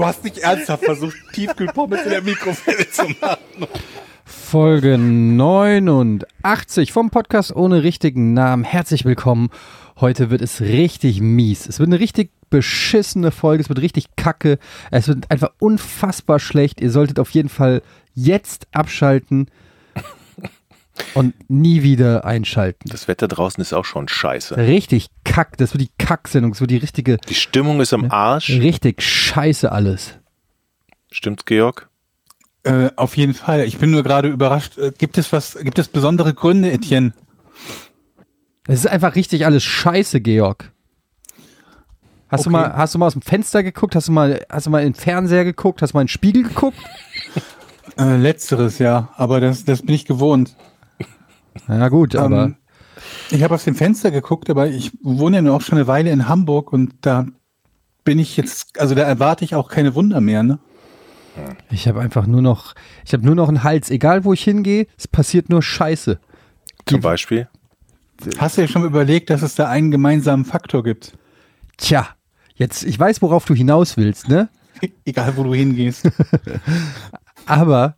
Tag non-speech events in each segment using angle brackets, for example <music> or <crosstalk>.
Du hast nicht ernsthaft versucht, Tiefkühlpommes in der Mikrowelle zu machen. Folge 89 vom Podcast ohne richtigen Namen. Herzlich willkommen. Heute wird es richtig mies. Es wird eine richtig beschissene Folge. Es wird richtig kacke. Es wird einfach unfassbar schlecht. Ihr solltet auf jeden Fall jetzt abschalten und nie wieder einschalten. Das Wetter draußen ist auch schon scheiße. Richtig kack. Das wird die Kacksendung. Das wird die richtige, Die Stimmung ist am Arsch. richtig scheiße alles. Stimmt's, Georg? Äh, auf jeden Fall. Ich bin nur gerade überrascht. Äh, gibt es was, gibt es besondere Gründe, Etienne? Es ist einfach richtig alles scheiße, Georg. Hast, du Okay. mal, hast du mal aus dem Fenster geguckt? Hast du mal, hast du mal in den Fernseher geguckt? Hast du mal in den Spiegel geguckt? Äh, letzteres, ja. Aber das, das bin ich gewohnt. Ja gut, aber Ähm, ich habe aus dem Fenster geguckt, aber ich wohne ja nur auch schon eine Weile in Hamburg und da bin ich jetzt, also da erwarte ich auch keine Wunder mehr, ne? ich habe einfach nur noch, ich habe nur noch einen Hals. Egal wo ich hingehe, es passiert nur Scheiße. Zum Beispiel? Hast du ja schon überlegt, dass es da einen gemeinsamen Faktor gibt? Tja, jetzt, ich weiß, worauf du hinaus willst, ne? <laughs> Egal, wo du hingehst. <laughs> Aber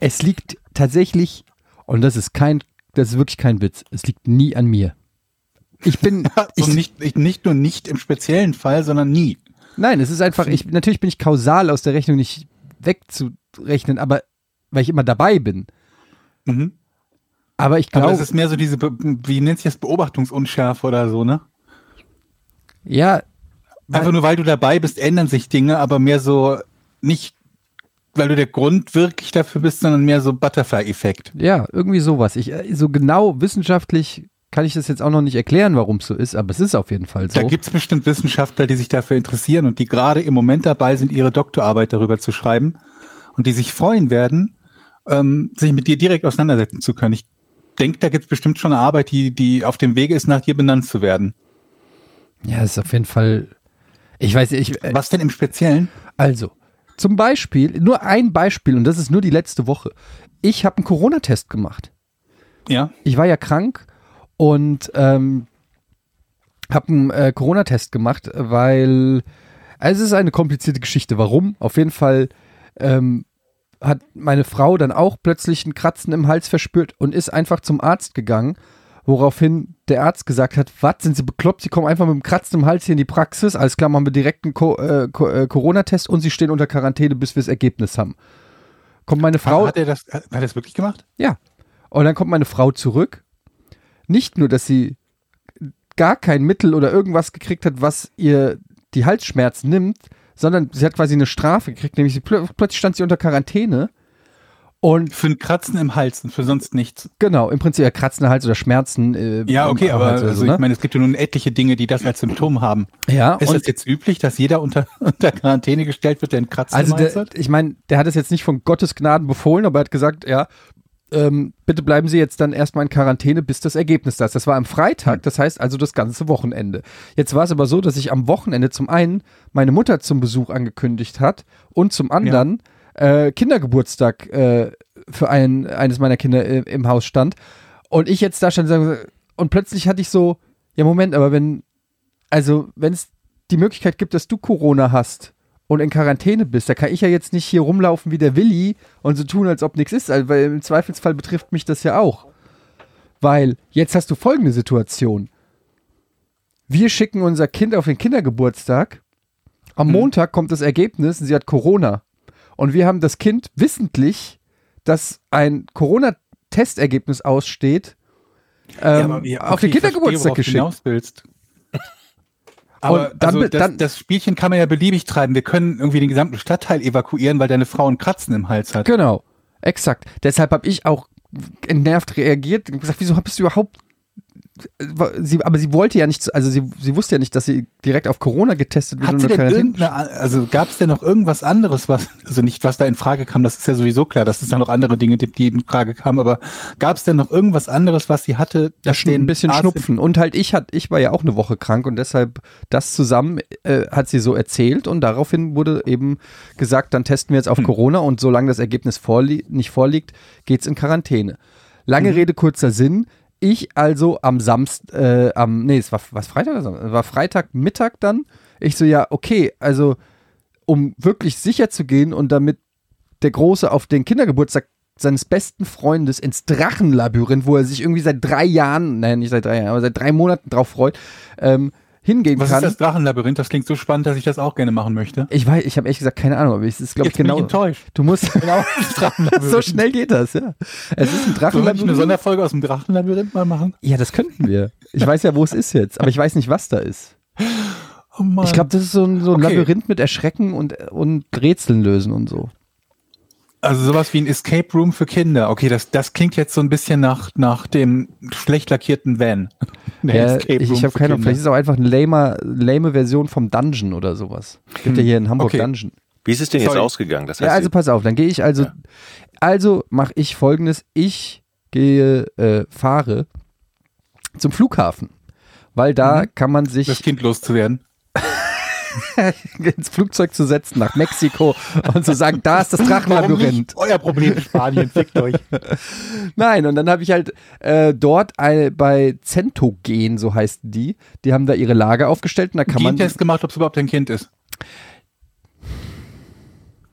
es liegt tatsächlich, und das ist kein, das ist wirklich kein Witz, es liegt nie an mir. Ich bin, <laughs> ich, und nicht, ich- nicht nur nicht im speziellen Fall, sondern nie. Nein, es ist einfach, ich, natürlich bin ich kausal aus der Rechnung nicht wegzurechnen, aber weil ich immer dabei bin. Mhm. Aber ich Aber glaube, das ist mehr so diese, wie nennt sich das, Beobachtungsunschärfe oder so, ne? ja, Einfach nur weil du dabei bist, ändern sich Dinge, aber mehr so nicht, weil du der Grund wirklich dafür bist, sondern mehr so Butterfly-Effekt. ja, irgendwie sowas. Ich, äh, so genau wissenschaftlich kann ich das jetzt auch noch nicht erklären, warum es so ist, aber es ist auf jeden Fall so. Da gibt's bestimmt Wissenschaftler, die sich dafür interessieren und die gerade im Moment dabei sind, ihre Doktorarbeit darüber zu schreiben und die sich freuen werden, ähm, sich mit dir direkt auseinandersetzen zu können. Ich denke, da gibt's bestimmt schon eine Arbeit, die, die auf dem Wege ist, nach dir benannt zu werden. ja, es ist auf jeden Fall. Ich weiß ich, äh, Was denn im Speziellen? also, zum Beispiel, nur ein Beispiel, und das ist nur die letzte Woche. Ich habe einen Corona-Test gemacht. Ja. ich war ja krank und ähm, habe einen äh, Corona-Test gemacht, weil also es ist eine komplizierte Geschichte. Warum? Auf jeden Fall ähm, hat meine Frau dann auch plötzlich ein Kratzen im Hals verspürt und ist einfach zum Arzt gegangen, woraufhin der Arzt gesagt hat, was, sind Sie bekloppt? Sie kommen einfach mit dem Kratzen im Hals hier in die Praxis. Alles klar, machen wir direkt einen Co äh, Co äh, Corona-Test und Sie stehen unter Quarantäne, bis wir das Ergebnis haben. Kommt meine Frau... Hat er das, hat er das wirklich gemacht? Ja. Und dann kommt meine Frau zurück. Nicht nur, dass sie gar kein Mittel oder irgendwas gekriegt hat, was ihr die Halsschmerzen nimmt, sondern sie hat quasi eine Strafe gekriegt, nämlich sie, plö plötzlich stand sie unter Quarantäne. Und Für ein Kratzen im Hals und für sonst nichts. genau, im Prinzip ja kratzende Hals oder Schmerzen. Äh, Ja, im okay, aber also so, ich ne? meine, es gibt ja nun etliche Dinge, die das als Symptom haben. ja, Ist es jetzt üblich, dass jeder unter, <laughs> unter Quarantäne gestellt wird, der einen Kratzen Also im Hals der, hat? ich meine, der hat es jetzt nicht von Gottes Gnaden befohlen, aber er hat gesagt, ja, ähm, bitte bleiben Sie jetzt dann erstmal in Quarantäne, bis das Ergebnis da ist. Das war am. Freitag, das heißt also das ganze Wochenende. Jetzt war es aber so, dass sich am Wochenende zum einen meine Mutter zum Besuch angekündigt hat und zum anderen äh, Kindergeburtstag äh, für ein, eines meiner Kinder äh, im Haus stand. Und ich jetzt da stand und plötzlich hatte ich so, ja Moment, aber wenn, also wenn es die Möglichkeit gibt, dass du Corona hast und in Quarantäne bist, da kann ich ja jetzt nicht hier rumlaufen wie der Willi und so tun, als ob nichts ist, also, weil im Zweifelsfall betrifft mich das ja auch. Weil jetzt hast du folgende Situation. Wir schicken unser Kind auf den Kindergeburtstag. Am Montag kommt das Ergebnis und sie hat Corona. Und wir haben das Kind wissentlich, dass ein Corona-Testergebnis aussteht, ähm, auf den ich verstehe, Kindergeburtstag worauf du geschickt. <laughs> Aber dann also das, das Spielchen kann man ja beliebig treiben. Wir können irgendwie den gesamten Stadtteil evakuieren, weil deine Frau einen Kratzen im Hals hat. Genau, exakt. Deshalb habe ich auch entnervt reagiert und gesagt, wieso bist du überhaupt sie, aber sie wollte ja nicht, also sie, sie wusste ja nicht, dass sie direkt auf Corona getestet wird. Hat sie denn irgendeine, also gab es denn noch irgendwas anderes, was, also nicht was da in Frage kam, das ist ja sowieso klar, dass es da noch andere Dinge gibt, die in Frage kamen, aber gab es denn noch irgendwas anderes, was sie hatte? Das ein bisschen Arzt Schnupfen. Und halt ich hat, ich war ja auch eine Woche krank und deshalb das zusammen äh, hat sie so erzählt und daraufhin wurde eben gesagt, dann testen wir jetzt auf hm. Corona und solange das Ergebnis vorlie nicht vorliegt, geht's in Quarantäne. Lange mhm. Rede, kurzer Sinn. Ich also am Samstag, äh, am, nee, es war was Freitag oder Samstag? war Freitagmittag dann. Ich so, ja, okay, also um wirklich sicher zu gehen und damit der Große auf den Kindergeburtstag seines besten Freundes ins Drachenlabyrinth, wo er sich irgendwie seit drei Jahren, nein, nicht seit drei Jahren, aber seit drei Monaten drauf freut, ähm, hingehen Was kann. Was ist das Drachenlabyrinth? Das klingt so spannend, dass ich das auch gerne machen möchte. Ich weiß, ich habe ehrlich gesagt keine Ahnung, aber es ist glaube ich genau. Bin ich enttäuscht. Du musst <laughs> genau <laughs> so schnell geht das, ja. Es ist ein Drachenlabyrinth. Sollen eine Sonderfolge aus dem Drachenlabyrinth mal machen? Ja, das könnten wir. Ich weiß ja, wo es ist jetzt, aber ich weiß nicht, was da ist. Oh ich glaube, das ist so ein, so ein okay. Labyrinth mit Erschrecken und, und Rätseln lösen und so. Also sowas wie ein Escape Room für Kinder. Okay, das, das klingt jetzt so ein bisschen nach, nach dem schlecht lackierten Van. <laughs> ja, ich, ich habe keine Ahnung, vielleicht ist es auch einfach eine lame, lame Version vom Dungeon oder sowas. Gibt hm. ja hier in Hamburg okay. Dungeon. Wie ist es denn Sorry. jetzt ausgegangen? Das heißt ja, also pass auf, dann gehe ich also, ja. also mache ich folgendes, ich gehe, äh, fahre zum Flughafen, weil da mhm. kann man sich... Das Kind loszuwerden. <laughs> ins Flugzeug zu setzen nach Mexiko und zu sagen, da ist das Drachenlabyrinth. Euer Problem in Spanien, fickt euch. <laughs> Nein, und dann habe ich halt äh, dort eine, bei Centogen, so heißen die, die haben da ihre Lager aufgestellt und da kann man. Test gemacht, ob es überhaupt ein Kind ist.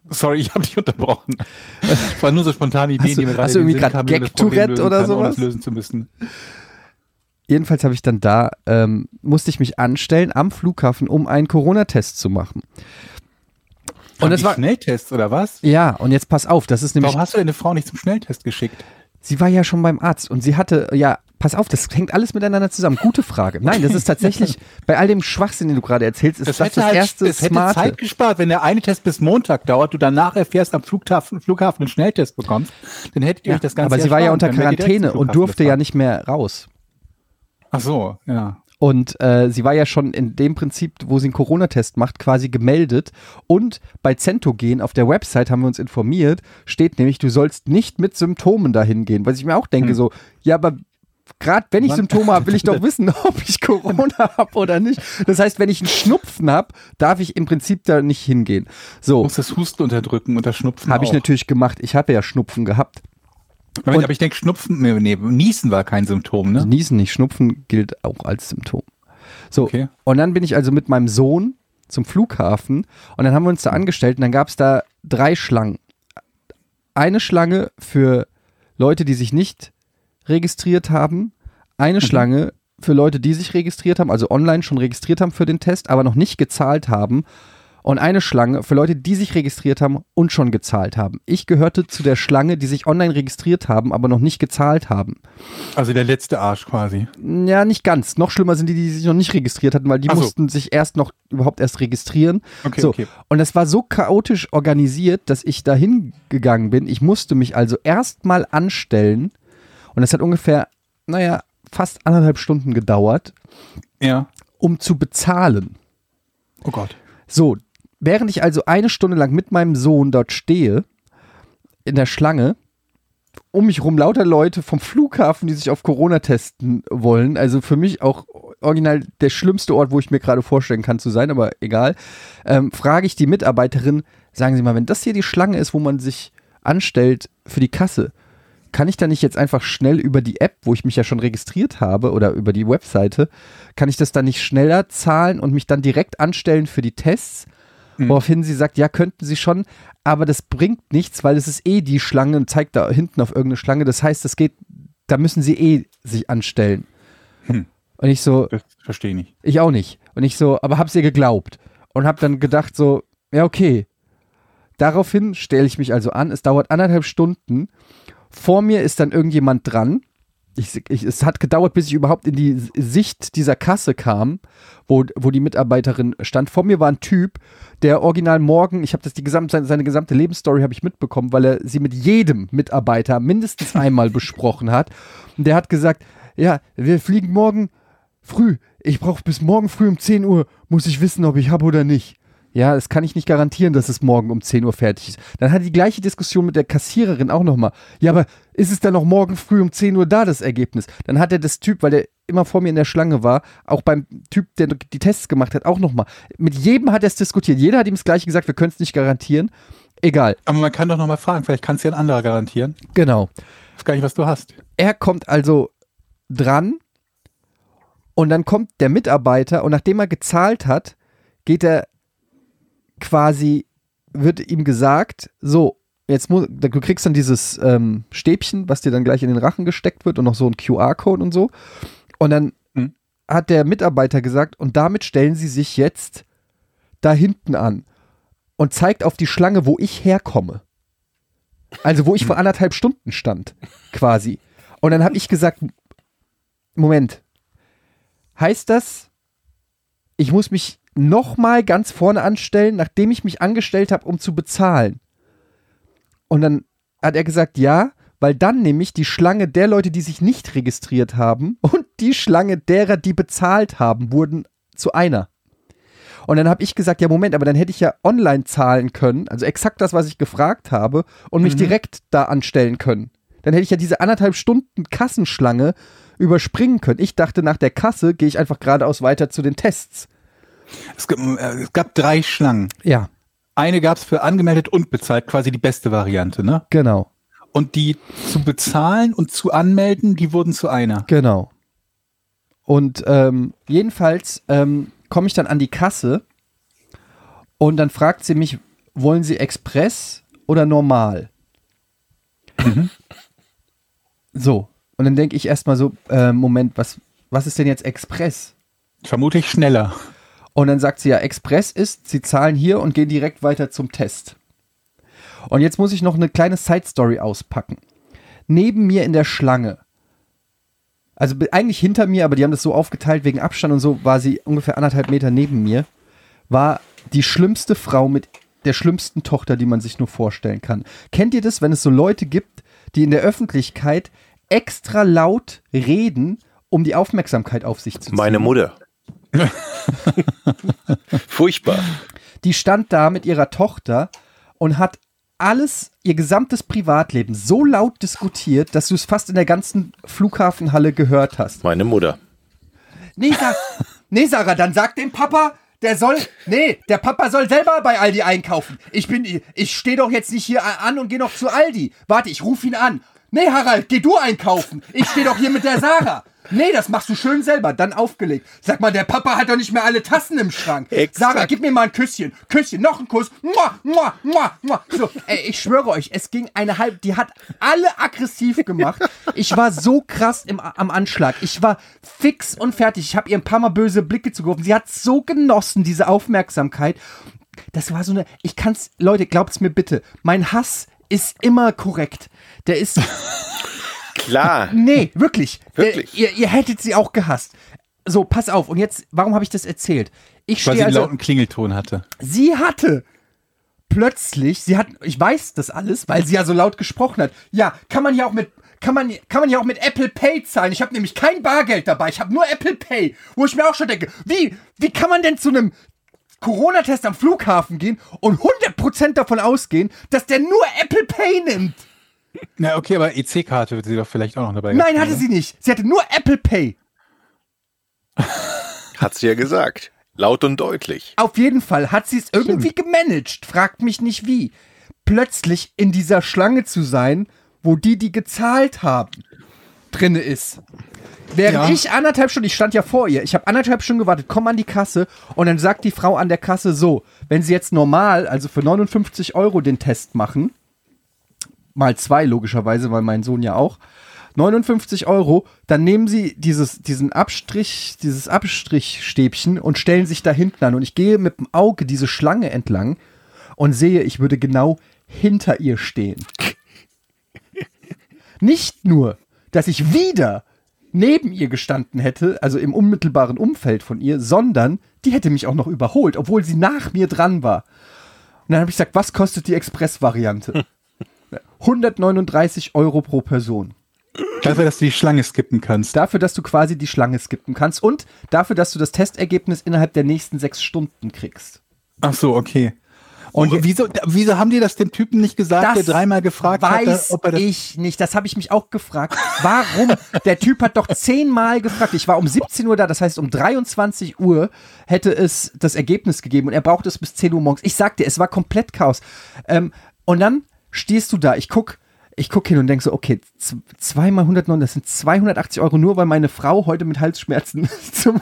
Sorry, ich habe dich unterbrochen. <laughs> Das war nur so spontane Ideen, hast du, die mir gerade Hast du irgendwie gerade Gag-Tourette oder sowas? lösen zu müssen jedenfalls habe ich dann da, ähm, musste ich mich anstellen am Flughafen, um einen Corona-Test zu machen. Und das war Schnelltest oder was? Ja, und jetzt pass auf, das ist nämlich. Warum hast du deine Frau nicht zum Schnelltest geschickt? Sie war ja schon beim Arzt und sie hatte, ja, pass auf, das hängt alles miteinander zusammen. Gute Frage. Nein, das ist tatsächlich, <laughs> bei all dem Schwachsinn, den du gerade erzählst, ist das das, das halt, erste Es hätte Zeit gespart, wenn der eine Test bis Montag dauert, du danach erfährst am Flughafen, Flughafen einen Schnelltest bekommst, dann hättet ihr ja, euch das Ganze Aber sie war ja unter Quarantäne und durfte ja nicht mehr raus. Ach so, ja. Und äh, sie war ja schon in dem Prinzip, wo sie einen Corona-Test macht, quasi gemeldet. Und bei Centogen auf der Website haben wir uns informiert, steht nämlich, du sollst nicht mit Symptomen dahin gehen. Was ich mir auch denke, hm. so, ja, aber gerade wenn ich Wann? Symptome habe, will ich doch <laughs> wissen, ob ich Corona habe oder nicht. Das heißt, wenn ich einen Schnupfen habe, darf ich im Prinzip da nicht hingehen. So. Du musst das Husten unterdrücken und das Schnupfen Habe ich natürlich gemacht. Ich habe ja Schnupfen gehabt. Aber, aber ich denke, Schnupfen, nee, Niesen war kein Symptom, ne? Also Niesen nicht, Schnupfen gilt auch als Symptom. So, okay. und dann bin ich also mit meinem Sohn zum Flughafen und dann haben wir uns da angestellt und dann gab es da drei Schlangen. Eine Schlange für Leute, die sich nicht registriert haben, eine mhm. Schlange für Leute, die sich registriert haben, also online schon registriert haben für den Test, aber noch nicht gezahlt haben und eine Schlange für Leute, die sich registriert haben und schon gezahlt haben. Ich gehörte zu der Schlange, die sich online registriert haben, aber noch nicht gezahlt haben. Also der letzte Arsch quasi. Ja, nicht ganz. Noch schlimmer sind die, die sich noch nicht registriert hatten, weil die so. mussten sich erst noch überhaupt erst registrieren. Okay, so. okay. Und das war so chaotisch organisiert, dass ich dahin gegangen bin. Ich musste mich also erstmal anstellen und das hat ungefähr, naja, fast anderthalb Stunden gedauert. Ja. Um zu bezahlen. Oh Gott. So, Während ich also eine Stunde lang mit meinem Sohn dort stehe, in der Schlange, um mich rum lauter Leute vom Flughafen, die sich auf Corona testen wollen. Also für mich auch original der schlimmste Ort, wo ich mir gerade vorstellen kann zu sein, aber egal. Ähm, frage ich die Mitarbeiterin, sagen Sie mal, wenn das hier die Schlange ist, wo man sich anstellt für die Kasse, kann ich da nicht jetzt einfach schnell über die App, wo ich mich ja schon registriert habe oder über die Webseite, kann ich das dann nicht schneller zahlen und mich dann direkt anstellen für die Tests? Mhm. Woraufhin sie sagt, ja, könnten sie schon, aber das bringt nichts, weil es ist eh die Schlange und zeigt da hinten auf irgendeine Schlange. Das heißt, das geht, da müssen sie eh sich anstellen. Hm. Und ich so. Das verstehe ich nicht. Ich auch nicht. Und ich so, aber hab's ihr geglaubt. Und hab dann gedacht so, ja, okay. Daraufhin stelle ich mich also an. Es dauert anderthalb Stunden. Vor mir ist dann irgendjemand dran ich, ich, es hat gedauert, bis ich überhaupt in die Sicht dieser Kasse kam, wo, wo die Mitarbeiterin stand. Vor mir war ein Typ, der original morgen, ich habe das die gesamte, seine, seine gesamte Lebensstory habe ich mitbekommen, weil er sie mit jedem Mitarbeiter mindestens einmal besprochen hat. Und der hat gesagt, ja, wir fliegen morgen früh. Ich brauche bis morgen früh um 10 Uhr, muss ich wissen, ob ich habe oder nicht. Ja, das kann ich nicht garantieren, dass es morgen um 10 Uhr fertig ist. Dann hat die gleiche Diskussion mit der Kassiererin auch nochmal. Ja, aber ist es dann noch morgen früh um 10 Uhr da, das Ergebnis? Dann hat er das Typ, weil der immer vor mir in der Schlange war, auch beim Typ, der die Tests gemacht hat, auch nochmal. Mit jedem hat er es diskutiert. Jeder hat ihm das gleiche gesagt, wir können es nicht garantieren. Egal. Aber man kann doch nochmal fragen, vielleicht kann es ja ein anderer garantieren. Genau. Ich weiß gar nicht, was du hast. Er kommt also dran und dann kommt der Mitarbeiter und nachdem er gezahlt hat, geht er quasi, wird ihm gesagt, so, jetzt muss, du kriegst dann dieses ähm, Stäbchen, was dir dann gleich in den Rachen gesteckt wird und noch so ein QR-Code und so. Und dann Hm. hat der Mitarbeiter gesagt, und damit stellen sie sich jetzt da hinten an und zeigt auf die Schlange, wo ich herkomme. Also wo ich vor anderthalb Stunden stand, quasi. Und dann habe ich gesagt, Moment, heißt das, ich muss mich nochmal ganz vorne anstellen, nachdem ich mich angestellt habe, um zu bezahlen? Und dann hat er gesagt, ja, weil dann nämlich die Schlange der Leute, die sich nicht registriert haben <laughs> und die Schlange derer, die bezahlt haben, wurden zu einer. Und dann habe ich gesagt, ja Moment, aber dann hätte ich ja online zahlen können, also exakt das, was ich gefragt habe, und mich direkt da anstellen können. Dann hätte ich ja diese anderthalb Stunden Kassenschlange überspringen können. Ich dachte, nach der Kasse gehe ich einfach geradeaus weiter zu den Tests. Es gab, äh, es gab drei Schlangen. Ja, Eine gab es für angemeldet und bezahlt, quasi die beste Variante, ne? genau, Und die zu bezahlen und zu anmelden, die wurden zu einer. genau. Und ähm, jedenfalls ähm, komme ich dann an die Kasse und dann fragt sie mich, wollen Sie Express oder normal? So, und dann denke ich erstmal so, äh, Moment, was, was ist denn jetzt Express? Vermutlich schneller. Und dann sagt sie ja, Express ist, sie zahlen hier und gehen direkt weiter zum Test. Und jetzt muss ich noch eine kleine Side-Story auspacken. Neben mir in der Schlange, also eigentlich hinter mir, aber die haben das so aufgeteilt wegen Abstand und so, war sie ungefähr anderthalb Meter neben mir, war die schlimmste Frau mit der schlimmsten Tochter, die man sich nur vorstellen kann. Kennt ihr das, wenn es so Leute gibt, die in der Öffentlichkeit extra laut reden, um die Aufmerksamkeit auf sich zu ziehen? Meine Mutter. <laughs> Furchtbar. die stand da mit ihrer Tochter und hat alles, ihr gesamtes Privatleben so laut diskutiert, dass du es fast in der ganzen Flughafenhalle gehört hast. Meine Mutter. Nee, Sa nee Sarah, dann sag dem Papa, der soll, nee, der Papa soll selber bei Aldi einkaufen. Ich bin, ich stehe doch jetzt nicht hier an und gehe noch zu Aldi. Warte, ich rufe ihn an. Nee, Harald, geh du einkaufen. Ich stehe doch hier mit der Sarah. Nee, das machst du schön selber, dann aufgelegt. Sag mal, der Papa hat doch nicht mehr alle Tassen im Schrank. Exakt. Sarah, gib mir mal ein Küsschen. Küsschen, noch ein Kuss. Mua, mua, mua, mua. So, ey, ich schwöre euch, es ging eine halbe, die hat alle aggressiv gemacht. Ich war so krass im, am Anschlag. Ich war fix und fertig. Ich habe ihr ein paar Mal böse Blicke zugeworfen. Sie hat so genossen, diese Aufmerksamkeit. Das war so eine, ich kann's, Leute, glaubt's mir bitte. Mein Hass ist immer korrekt. Der ist, <laughs> Klar. Nee, wirklich. Wirklich? Der, ihr, ihr hättet sie auch gehasst. So, pass auf. Und jetzt, warum habe ich das erzählt? Ich Weil sie stehe einen also. lauten Klingelton hatte. Sie hatte plötzlich, sie hat, ich weiß das alles, weil sie ja so laut gesprochen hat. Ja, kann man ja auch mit, kann man, kann man ja auch mit Apple Pay zahlen. Ich habe nämlich kein Bargeld dabei. Ich habe nur Apple Pay. Wo ich mir auch schon denke, wie, wie kann man denn zu einem Corona-Test am Flughafen gehen und 100% davon ausgehen, dass der nur Apple Pay nimmt? Na, okay, aber EC-Karte wird sie doch vielleicht auch noch dabei Nein, gehabt hatte sie nicht. Sie hatte nur Apple Pay. <laughs> Hat sie ja gesagt. Laut und deutlich. Auf jeden Fall hat sie es irgendwie gemanagt. Fragt mich nicht wie. Plötzlich in dieser Schlange zu sein, wo die, die gezahlt haben, drinne ist. Während Ja. ich anderthalb Stunden, ich stand ja vor ihr, ich habe anderthalb Stunden gewartet, komm an die Kasse und dann sagt die Frau an der Kasse so, wenn sie jetzt normal, also für 59 Euro den Test machen, mal zwei logischerweise, weil mein Sohn ja auch, 59 Euro, dann nehmen sie dieses, diesen Abstrich, dieses Abstrichstäbchen und stellen sich da hinten an. Und ich gehe mit dem Auge diese Schlange entlang und sehe, ich würde genau hinter ihr stehen. <laughs> Nicht nur, dass ich wieder neben ihr gestanden hätte, also im unmittelbaren Umfeld von ihr, sondern die hätte mich auch noch überholt, obwohl sie nach mir dran war. Und dann habe ich gesagt, was kostet die Express-Variante? <laughs> 139 Euro pro Person. Dafür, dass du die Schlange skippen kannst. Dafür, dass du quasi die Schlange skippen kannst und dafür, dass du das Testergebnis innerhalb der nächsten sechs Stunden kriegst. Ach so, okay. Und wieso, wieso haben die das dem Typen nicht gesagt, der dreimal gefragt hat, weiß ob er das ich nicht. Das habe ich mich auch gefragt. Warum? <laughs> Der Typ hat doch zehnmal gefragt. Ich war um 17 Uhr da, das heißt um 23 Uhr hätte es das Ergebnis gegeben und er brauchte es bis 10 Uhr morgens. Ich sagte, es war komplett Chaos. Ähm, und dann stehst du da, ich guck, ich guck hin und denk so, okay, zweimal 109, das sind 280 Euro nur, weil meine Frau heute mit Halsschmerzen <laughs> zum,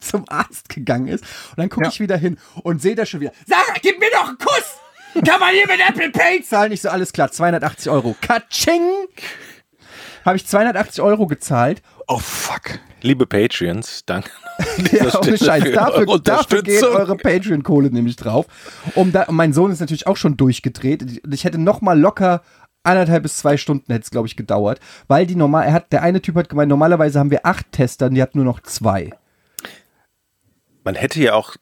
zum Arzt gegangen ist. Und dann gucke Ja. ich wieder hin und sehe da schon wieder, Sarah, gib mir doch einen Kuss! Kann man hier mit Apple Pay zahlen? Ich so, alles klar, 280 Euro. Katsching! Habe ich 280 Euro gezahlt. Oh fuck. Liebe Patreons, danke. an <laughs> Ja, ohne Scheiß. für Dafür, dafür geht eure Patreon-Kohle nämlich drauf. Um da, und mein Sohn ist natürlich auch schon durchgedreht. Ich hätte noch mal locker anderthalb bis zwei Stunden hätte es, glaube ich, gedauert. Weil die normal, er hat, der eine Typ hat gemeint, normalerweise haben wir acht Tester und die hat nur noch zwei. Man hätte ja auch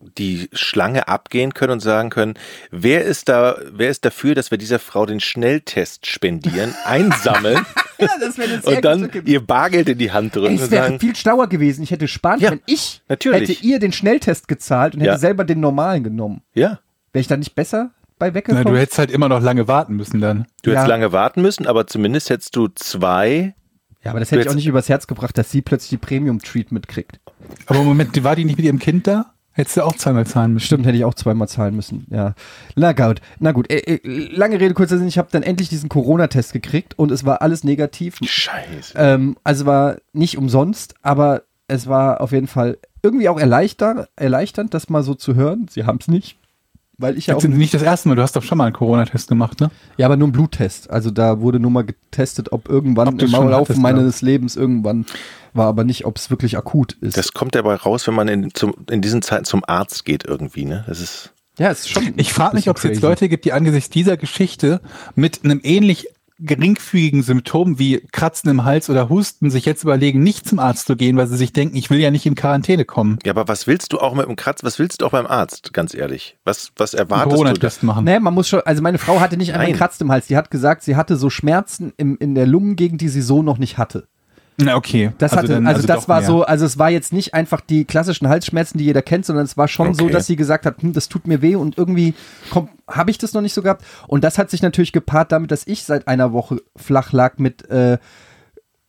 die Schlange abgehen können und sagen können, wer ist da, wer ist dafür, dass wir dieser Frau den Schnelltest spendieren, <laughs> einsammeln <laughs> Ja, das wäre und dann ihr Bargeld in die Hand drücken Es und wäre viel schlauer gewesen. Ich hätte sparen Ja, können. Ich natürlich. hätte ihr den Schnelltest gezahlt und hätte Ja. selber den normalen genommen. ja, Wäre ich dann nicht besser bei Na, weggekommen? du hättest halt immer noch lange warten müssen dann. du Ja. hättest lange warten müssen, aber zumindest hättest du zwei, ja, aber das hätte ich auch nicht übers Herz gebracht, dass sie plötzlich die Premium-Treatment kriegt. Aber Moment, war die nicht mit ihrem Kind da? Hättest du auch zweimal zahlen müssen. Stimmt, hätte ich auch zweimal zahlen müssen. Ja. Na gut, na gut. Äh, äh, lange Rede, kurzer Sinn. Ich habe dann endlich diesen Corona-Test gekriegt und es war alles negativ. Scheiße. Ähm, also war nicht umsonst, aber es war auf jeden Fall irgendwie auch erleichter, erleichternd, das mal so zu hören. Sie haben es nicht. Weil ich ja Das auch. nicht das erste Mal, du hast doch schon mal einen Corona-Test gemacht, ne? Ja, aber nur ein Bluttest. Also da wurde nur mal getestet, ob irgendwann Ob im Laufe meines Lebens irgendwann war, aber nicht, ob es wirklich akut ist. Das kommt dabei raus, wenn man in, zum, in diesen Zeiten zum Arzt geht irgendwie, ne? Das ist, ja, ist schon. Ich frage mich, ob es jetzt. Leute gibt, die angesichts dieser Geschichte mit einem ähnlich geringfügigen Symptom wie Kratzen im Hals oder Husten sich jetzt überlegen, nicht zum Arzt zu gehen, weil sie sich denken, ich will ja nicht in Quarantäne kommen. ja, aber was willst du auch mit dem Kratz, was willst du auch beim Arzt, ganz ehrlich? Was, was Einen erwartest du? da? Corona-Test machen. Nee, man muss schon, also meine Frau hatte nicht einfach Nein. Kratzt im Hals, die hat gesagt, sie hatte so Schmerzen im, in der Lungengegend, die sie so noch nicht hatte. Na, okay. Das hatte, dann- also, das doch war mehr. so, also es war jetzt nicht einfach die klassischen Halsschmerzen, die jeder kennt, sondern es war schon so, Okay. dass sie gesagt hat, hm, das tut mir weh und irgendwie habe ich das noch nicht so gehabt. Und das hat sich natürlich gepaart damit, dass ich seit einer Woche flach lag mit, äh,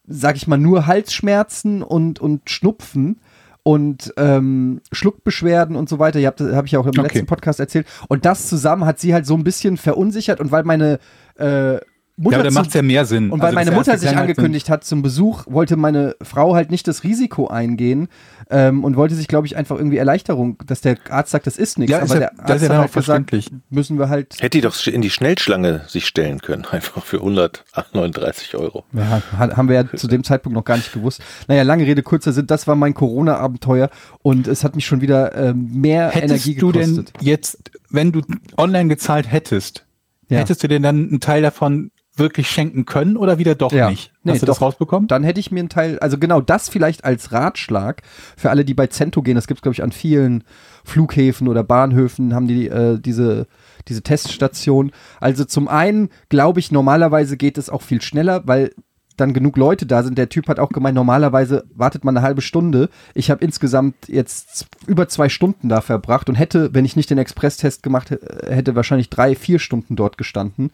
sag ich mal, nur Halsschmerzen und, und Schnupfen und ähm, Schluckbeschwerden und so weiter. Ihr habt, habe ich ja auch im Okay. letzten Podcast erzählt. Und das zusammen hat sie halt so ein bisschen verunsichert und weil meine äh, Mutter Ja, aber dann zu- macht es ja mehr Sinn. und weil Also meine das Mutter sich halt angekündigt hat zum Besuch, wollte meine Frau halt nicht das Risiko eingehen ähm, und wollte sich, glaube ich, einfach irgendwie Erleichterung, dass der Arzt sagt, das ist nichts. Ja, aber ist ja- der das Arzt ist ja halt auch gesagt, verständlich. müssen wir halt. Hätte die doch in die Schnellschlange sich stellen können, <laughs> einfach für 139 Euro. Ja, ha- haben wir ja zu dem Zeitpunkt noch gar nicht gewusst. Naja, lange Rede, kurzer Sinn, das war mein Corona-Abenteuer und es hat mich schon wieder ähm, mehr Hättest Energie du denn gekostet. jetzt, wenn du online gezahlt hättest, Ja. hättest du dir dann einen Teil davon wirklich schenken können oder wieder doch Ja. nicht? Nee, Hast du das doch. rausbekommen? Dann hätte ich mir einen Teil, also genau das vielleicht als Ratschlag für alle, die bei Cento gehen. Das gibt es, glaube ich, an vielen Flughäfen oder Bahnhöfen haben die äh, diese, diese Teststation. Also zum einen glaube ich, normalerweise geht es auch viel schneller, weil dann genug Leute da sind. Der Typ hat auch gemeint, normalerweise wartet man eine halbe Stunde. Ich habe insgesamt jetzt über zwei Stunden da verbracht und hätte, wenn ich nicht den Expresstest gemacht hätte, wahrscheinlich drei, vier Stunden dort gestanden.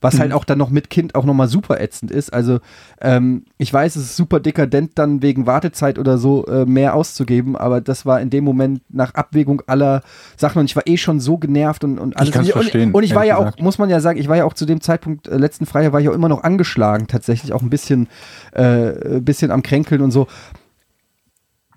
Was halt auch dann noch mit Kind auch nochmal super ätzend ist. Also ähm, ich weiß, es ist super dekadent, dann wegen Wartezeit oder so äh, mehr auszugeben, aber das war in dem Moment nach Abwägung aller Sachen und ich war eh schon so genervt und, und alles. kann's und, verstehen, und ich war ja auch, gesagt. muss man ja sagen, ich war ja auch zu dem Zeitpunkt, äh, letzten Freitag war ich auch immer noch angeschlagen, tatsächlich auch ein bisschen, äh, ein bisschen am Kränkeln und so.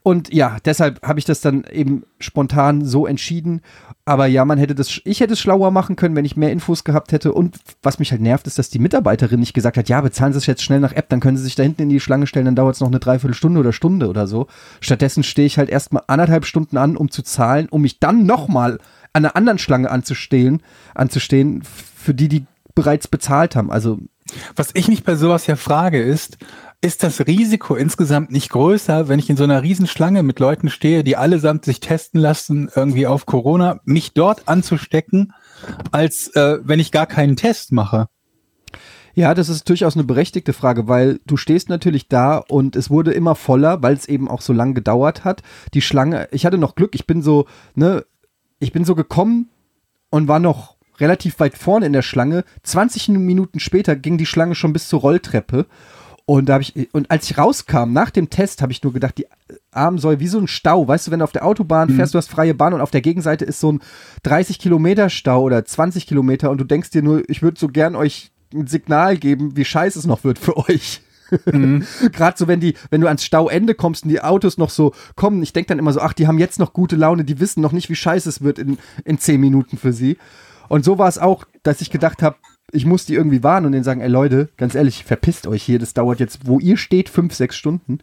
Und ja, deshalb habe ich das dann eben spontan so entschieden. Aber ja, man hätte das, ich hätte es schlauer machen können, wenn ich mehr Infos gehabt hätte. Und was mich halt nervt, ist, dass die Mitarbeiterin nicht gesagt hat, ja, bezahlen Sie es jetzt schnell nach App, dann können Sie sich da hinten in die Schlange stellen, dann dauert es noch eine Dreiviertelstunde oder Stunde oder so. Stattdessen stehe ich halt erstmal anderthalb Stunden an, um zu zahlen, um mich dann nochmal an einer anderen Schlange anzustehen, anzustehen, für die, die bereits bezahlt haben. Also Was ich mich bei sowas ja frage ist, ist das Risiko insgesamt nicht größer, wenn ich in so einer Riesenschlange mit Leuten stehe, die allesamt sich testen lassen, irgendwie auf Corona, mich dort anzustecken, als äh, wenn ich gar keinen Test mache? Ja, das ist durchaus eine berechtigte Frage, weil du stehst natürlich da und es wurde immer voller, weil es eben auch so lang gedauert hat. Die Schlange, ich hatte noch Glück, ich bin so, ne, ich bin so gekommen und war noch relativ weit vorne in der Schlange. 20 Minuten später ging die Schlange schon bis zur Rolltreppe. Und da habe ich, und als ich rauskam, nach dem Test, habe ich nur gedacht, die Armsäule wie so ein Stau. Weißt du, wenn du auf der Autobahn Mhm. fährst, du hast freie Bahn und auf der Gegenseite ist so ein 30 Kilometer Stau oder 20 Kilometer und du denkst dir nur, ich würde so gern euch ein Signal geben, wie scheiße es noch wird für euch. Mhm. <laughs> Gerade so, wenn die, wenn du ans Stauende kommst und die Autos noch so kommen, ich denke dann immer so, ach, die haben jetzt noch gute Laune, die wissen noch nicht, wie scheiße es wird in, in 10 Minuten für sie. Und so war es auch, dass ich gedacht habe, ich muss die irgendwie warnen und denen sagen, ey Leute, ganz ehrlich, verpisst euch hier, das dauert jetzt, wo ihr steht, fünf, sechs Stunden.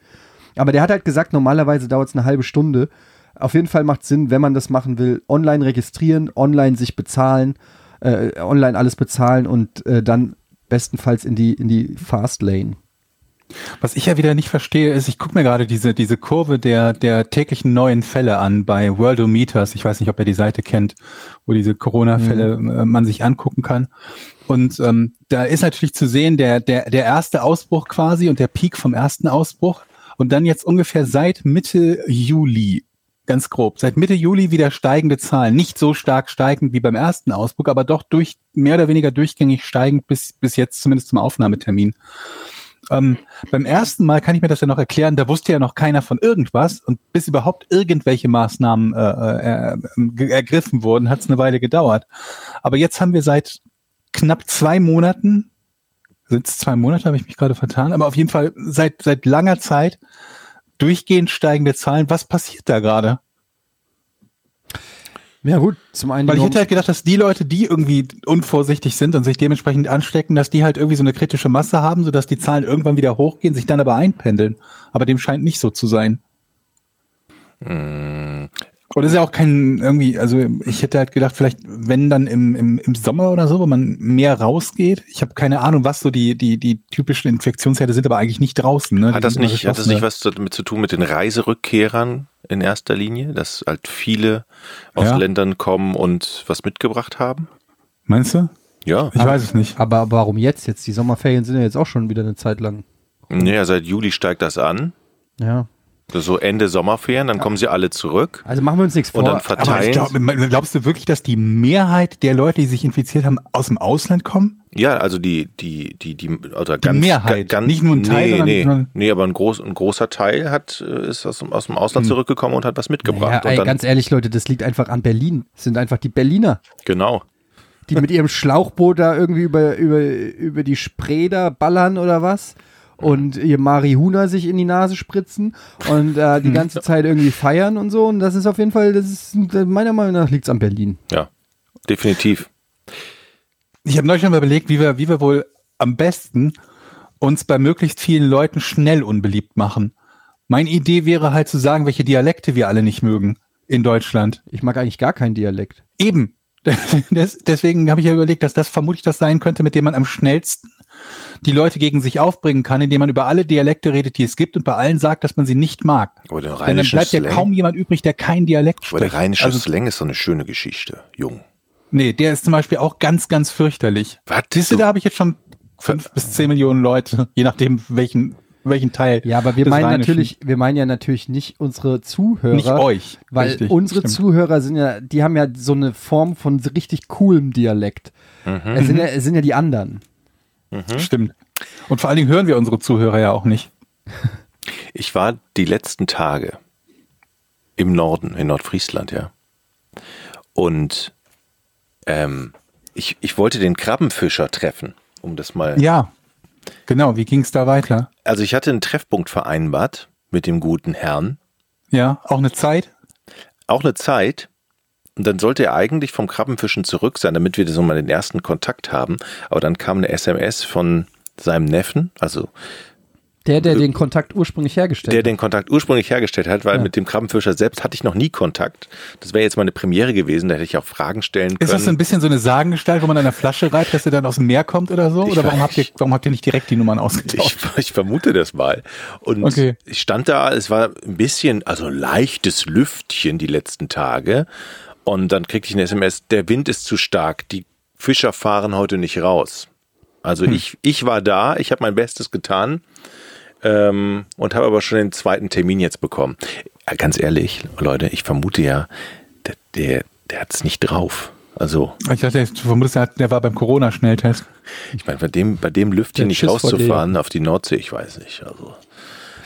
Aber der hat halt gesagt, normalerweise dauert es eine halbe Stunde. Auf jeden Fall macht Sinn, wenn man das machen will, online registrieren, online sich bezahlen, äh, online alles bezahlen und äh, dann bestenfalls in die, in die Fast Lane. Was ich ja wieder nicht verstehe, ist, ich gucke mir gerade diese, diese Kurve der, der täglichen neuen Fälle an bei Worldometers. Ich weiß nicht, ob ihr die Seite kennt, wo diese Corona-Fälle äh, man sich angucken kann. Und ähm, da ist natürlich zu sehen, der, der, der erste Ausbruch quasi und der Peak vom ersten Ausbruch. Und dann jetzt ungefähr seit Mitte Juli, ganz grob, seit Mitte Juli wieder steigende Zahlen. Nicht so stark steigend wie beim ersten Ausbruch, aber doch durch mehr oder weniger durchgängig steigend bis, bis jetzt zumindest zum Aufnahmetermin. Ähm, beim ersten Mal kann ich mir das ja noch erklären, da wusste ja noch keiner von irgendwas und bis überhaupt irgendwelche Maßnahmen äh, äh, äh, ergriffen wurden, hat es eine Weile gedauert. Aber jetzt haben wir seit knapp zwei Monaten, sind es zwei Monate, habe ich mich gerade vertan, aber auf jeden Fall seit, seit langer Zeit durchgehend steigende Zahlen. Was passiert da gerade? Ja gut, zum einen Weil ich hätte halt gedacht, dass die Leute, die irgendwie unvorsichtig sind und sich dementsprechend anstecken, dass die halt irgendwie so eine kritische Masse haben, sodass die Zahlen irgendwann wieder hochgehen, sich dann aber einpendeln. Aber dem scheint nicht so zu sein. Oder ist ja auch kein irgendwie, also ich hätte halt gedacht, vielleicht, wenn dann im, im, im Sommer oder so, wo man mehr rausgeht. Ich habe keine Ahnung, was so die, die, die typischen Infektionsherde sind, aber eigentlich nicht draußen. Ne? Hat das nicht, hat das nicht was damit zu tun mit den Reiserückkehrern in erster Linie, dass halt viele aus Ja. Ländern kommen und was mitgebracht haben? Meinst du? Ja. Ich weiß es nicht. Aber warum jetzt? Jetzt die Sommerferien sind ja jetzt auch schon wieder eine Zeit lang. Naja, seit Juli steigt das an. Ja. So Ende Sommerferien, dann kommen sie alle zurück Also machen wir uns nichts vor. und dann verteilen. glaub, glaubst du wirklich, dass die Mehrheit der Leute, die sich infiziert haben, aus dem Ausland kommen? Ja, also die, die, die, die, oder ganz, Mehrheit, ganz, nicht nur ein Teil, nee, nee, nee, aber ein, groß, ein großer Teil hat, äh, ist aus, dem- aus dem Ausland zurückgekommen und hat was mitgebracht. ja, und ey, dann, ganz ehrlich, Leute, das liegt einfach an Berlin. Das sind einfach die Berliner, genau. die mit ihrem Schlauchboot da irgendwie über, über, über die Spree da ballern oder was. Und ihr Marihuna sich in die Nase spritzen und äh, die ganze Zeit irgendwie feiern und so. Und das ist auf jeden Fall, das ist meiner Meinung nach liegt's an Berlin. Ja, definitiv. Ich habe neulich schon mal überlegt, wie wir, wie wir wohl am besten uns bei möglichst vielen Leuten schnell unbeliebt machen. Meine Idee wäre halt zu sagen, welche Dialekte wir alle nicht mögen in Deutschland. Ich mag eigentlich gar keinen Dialekt. Eben. <laughs> Des, deswegen habe ich ja überlegt, dass das vermutlich das sein könnte, mit dem man am schnellsten die Leute gegen sich aufbringen kann, indem man über alle Dialekte redet, die es gibt und bei allen sagt, dass man sie nicht mag. Aber der Denn dann bleibt ja Slang, kaum jemand übrig, der kein Dialekt aber der spricht. rheinische Also, Slang ist so eine schöne Geschichte, jung. nee, der ist zum Beispiel auch ganz, ganz fürchterlich. Was? Siehst du, da habe ich jetzt schon fünf bis zehn Millionen Leute, <laughs> je nachdem welchen, welchen Teil. Ja, aber wir meinen Rheinischen. natürlich, wir meinen ja natürlich nicht unsere Zuhörer. Nicht euch. Weil Richtig, unsere stimmt. Zuhörer sind ja, die haben ja so eine Form von richtig coolem Dialekt. Es, sind ja, es sind ja die anderen. Stimmt. Und vor allen Dingen hören wir unsere Zuhörer ja auch nicht. Ich war die letzten Tage im Norden, in Nordfriesland, ja. Und ähm, ich, ich wollte den Krabbenfischer treffen, um das mal. Ja, genau. Wie ging es da weiter? Also ich hatte einen Treffpunkt vereinbart mit dem guten Herrn. Ja, auch eine Zeit? Auch eine Zeit. Und dann sollte er eigentlich vom Krabbenfischen zurück sein, damit wir so mal den ersten Kontakt haben. Aber dann kam eine SMS von seinem Neffen, also Der, der den Kontakt ursprünglich hergestellt der hat. den Kontakt ursprünglich hergestellt hat, weil mit dem Krabbenfischer selbst hatte ich noch nie Kontakt. Das wäre jetzt mal eine Premiere gewesen, da hätte ich auch Fragen stellen können. Ist das so ein bisschen so eine Sagengestalt, wo man an einer Flasche reibt, dass er dann aus dem Meer kommt oder so? Ich oder warum habt, ihr, warum habt ihr nicht direkt die Nummern Ich, ausgetauscht? ich vermute das mal. Und Okay. ich stand da, es war ein bisschen, also ein leichtes Lüftchen die letzten Tage. Und dann kriegte ich eine SMS, der Wind ist zu stark, die Fischer fahren heute nicht raus. Also ich, ich war da, ich habe mein Bestes getan ähm, und habe aber schon den zweiten Termin jetzt bekommen. Ja, ganz ehrlich, Leute, ich vermute ja, der, der, der hat es nicht drauf. Also, Ich dachte, du vermutest, der war beim Corona-Schnelltest. ich meine, bei dem, bei dem Lüftchen nicht rauszufahren auf die Nordsee, ich weiß nicht. Also,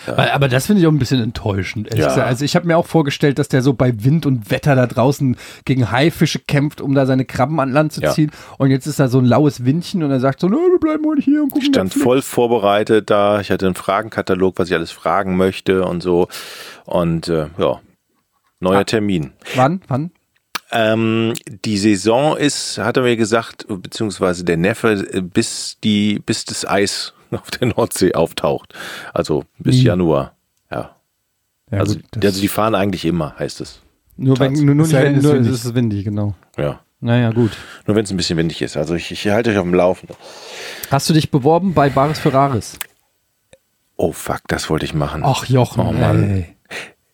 Aber, aber das finde ich auch ein bisschen enttäuschend. ehrlich Ja. gesagt. Also ich habe mir auch vorgestellt, dass der so bei Wind und Wetter da draußen gegen Haifische kämpft, um da seine Krabben an Land zu Ja. ziehen. Und jetzt ist da so ein laues Windchen und er sagt so, "Nö, wir bleiben heute hier und gucken ich stand Netflix." voll vorbereitet da. Ich hatte einen Fragenkatalog, was ich alles fragen möchte und so. Und äh, ja, neuer Ah. Termin. Wann? Wann? Ähm, die Saison ist, hat er mir gesagt, beziehungsweise der Neffe, äh, bis die, bis das Eis <laughs> auf der Nordsee auftaucht. Also bis Wie? Januar. Ja. Ja, also, gut, das- also die fahren eigentlich immer, heißt es. nur wenn, nur, nur wenn, nur, ist es windig. ist windig, genau. Ja. Naja, gut. Nur wenn es ein bisschen windig ist. Also ich, ich halte euch auf dem Laufenden. Hast du dich beworben bei Baris Ferraris? Oh fuck, das wollte ich machen. Ach, Jochen, Oh Mann. ey.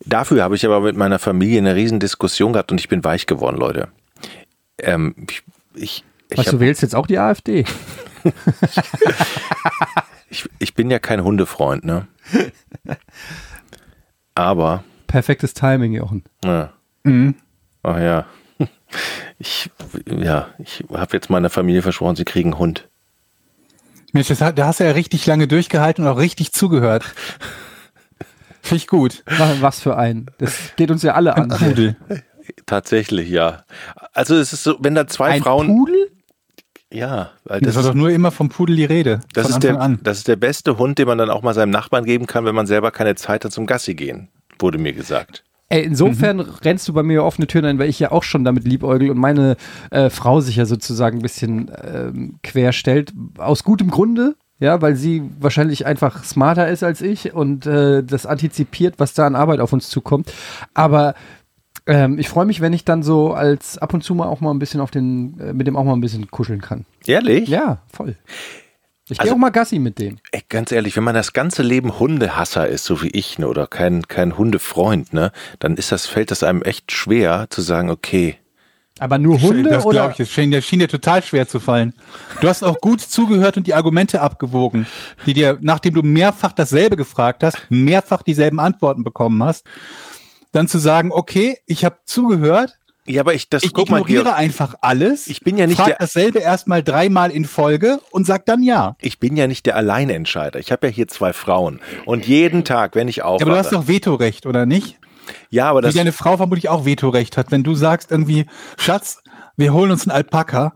Dafür habe ich aber mit meiner Familie eine riesen Diskussion gehabt und ich bin weich geworden, Leute. Ähm, ich, ich, ich, Was, hab, du wählst jetzt auch die AfD? <laughs> <laughs> ich, ich bin ja kein Hundefreund, ne? <laughs> Aber, Perfektes Timing, Jochen. ja. Mhm. Ach ja. <laughs> Ich, ja, ich habe jetzt meiner Familie versprochen, sie kriegen einen Hund. Mensch, das, da hast du ja richtig lange durchgehalten und auch richtig zugehört. Finde ich gut. <laughs> Was, was für ein. Das geht uns ja alle an. Ein Pudel. Tatsächlich, ja. Also es ist so, wenn da zwei Ein Frauen. Pudel? Ja, weil Das das, war doch nur immer vom Pudel die Rede. das, von ist Anfang der, an. das ist der beste Hund, den man dann auch mal seinem Nachbarn geben kann, wenn man selber keine Zeit hat zum Gassi gehen, wurde mir gesagt. Ey, insofern rennst du bei mir offene Türen ein, weil ich ja auch schon damit liebäugel und meine äh, Frau sich ja sozusagen ein bisschen ähm, quer stellt. Aus gutem Grunde, ja, weil sie wahrscheinlich einfach smarter ist als ich und äh, das antizipiert, was da an Arbeit auf uns zukommt. Aber ähm, ich freue mich, wenn ich dann so als ab und zu mal auch mal ein bisschen auf den, äh, mit dem auch mal ein bisschen kuscheln kann. Ehrlich? Ja, voll. Ich gehe Also- auch mal Gassi mit dem. Ey, ganz ehrlich, wenn man das ganze Leben Hundehasser ist, so wie ich, ne, oder kein, kein Hundefreund, ne, dann ist das, fällt das einem echt schwer zu sagen, okay, Aber nur Hunde das oder? glaube ich, das schien, das schien dir total schwer zu fallen. Du hast auch gut zugehört und die Argumente abgewogen, die dir, nachdem du mehrfach dasselbe gefragt hast, mehrfach dieselben Antworten bekommen hast, dann zu sagen, okay, ich habe zugehört, ja, aber ich, das, ich guck mal, ignoriere Georg, einfach alles. Ich bin ja nicht frag der- dasselbe erstmal dreimal in Folge und sag dann ja. ich bin ja nicht der Alleinentscheider. Ich habe ja hier zwei Frauen. Und jeden Tag, wenn ich Ja, aber du aufwache. hast doch Vetorecht, oder nicht? ja, aber Wie das, deine Frau vermutlich auch Vetorecht hat. Wenn du sagst irgendwie, Schatz, wir holen uns einen Alpaka,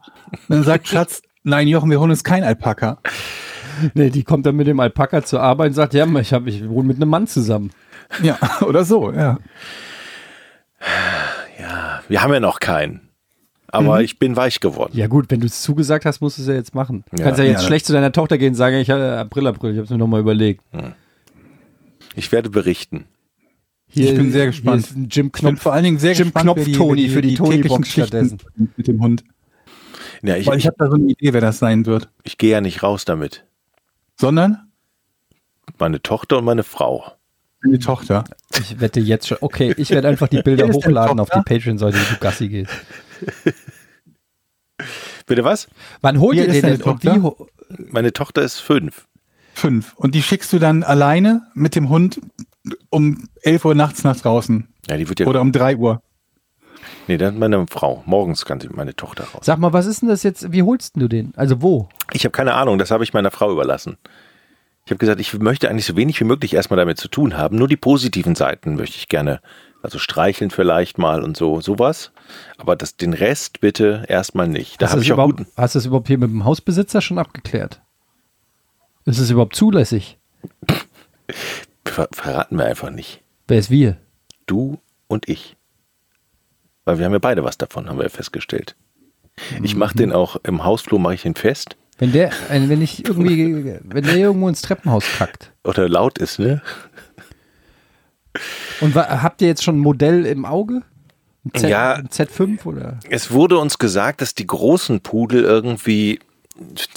dann sagt Schatz, nein, Jochen, wir holen uns keinen Alpaka. Nee, die kommt dann mit dem Alpaka zur Arbeit und sagt, ja, ich, hab, ich wohne mit einem Mann zusammen. Ja, <laughs> oder so, ja. wir haben ja noch keinen. Aber ich bin weich geworden. Ja gut, wenn du es zugesagt hast, musst du es ja jetzt machen. Du Ja. kannst ja jetzt Ja. schlecht zu deiner Tochter gehen und sagen, ich habe April, April, ich habe es mir nochmal überlegt. Ich werde berichten. Hier, Ich bin sehr gespannt. Hier ist ein Jim Ich bin Knopf. vor allen Dingen sehr Jim gespannt, Knopf Toni für die die Toni-Box stattdessen. Mit dem Hund. Ja, ich, Weil ich ich, habe da so eine Idee, wer das sein wird. ich gehe ja nicht raus damit. Sondern Meine Tochter und meine Frau. Die Tochter. Ich wette jetzt schon. Okay, ich werde einfach die <laughs> Bilder hochladen auf die? Patreon-Seite, wie du Gassi gehst. <laughs> Bitte was? Wann holt Wie ihr den denn? Und wie Tochter? ho- Meine Tochter ist fünf. Fünf. Und die schickst du dann alleine mit dem Hund um 11 Uhr nachts nach draußen. Ja, die wird ja. Oder um 3 Uhr. nee, dann meine Frau. Morgens kann sie meine Tochter raus. Sag mal, was ist denn das jetzt? Wie holst du den? Also wo? Ich habe keine Ahnung, das habe ich meiner Frau überlassen. Ich habe gesagt, ich möchte eigentlich so wenig wie möglich erstmal damit zu tun haben. Nur die positiven Seiten möchte ich gerne. Also streicheln vielleicht mal und so, sowas. Aber das, den Rest bitte erstmal nicht. Da hast, ich das auch überhaupt, guten. hast du das überhaupt hier mit dem Hausbesitzer schon abgeklärt? Ist es überhaupt zulässig? Ver verraten wir einfach nicht. Wer ist wir? Du und ich. Weil wir haben ja beide was davon, haben wir ja festgestellt. Ich mache den auch im Hausflur, mache ich den fest. Wenn der, äh, wenn ich irgendwie, wenn der irgendwo ins Treppenhaus kackt. Oder laut ist, ne? Und habt ihr jetzt schon ein Modell im Auge? Ein, Z, Ja. ein Z5 oder? Es wurde uns gesagt, dass die großen Pudel irgendwie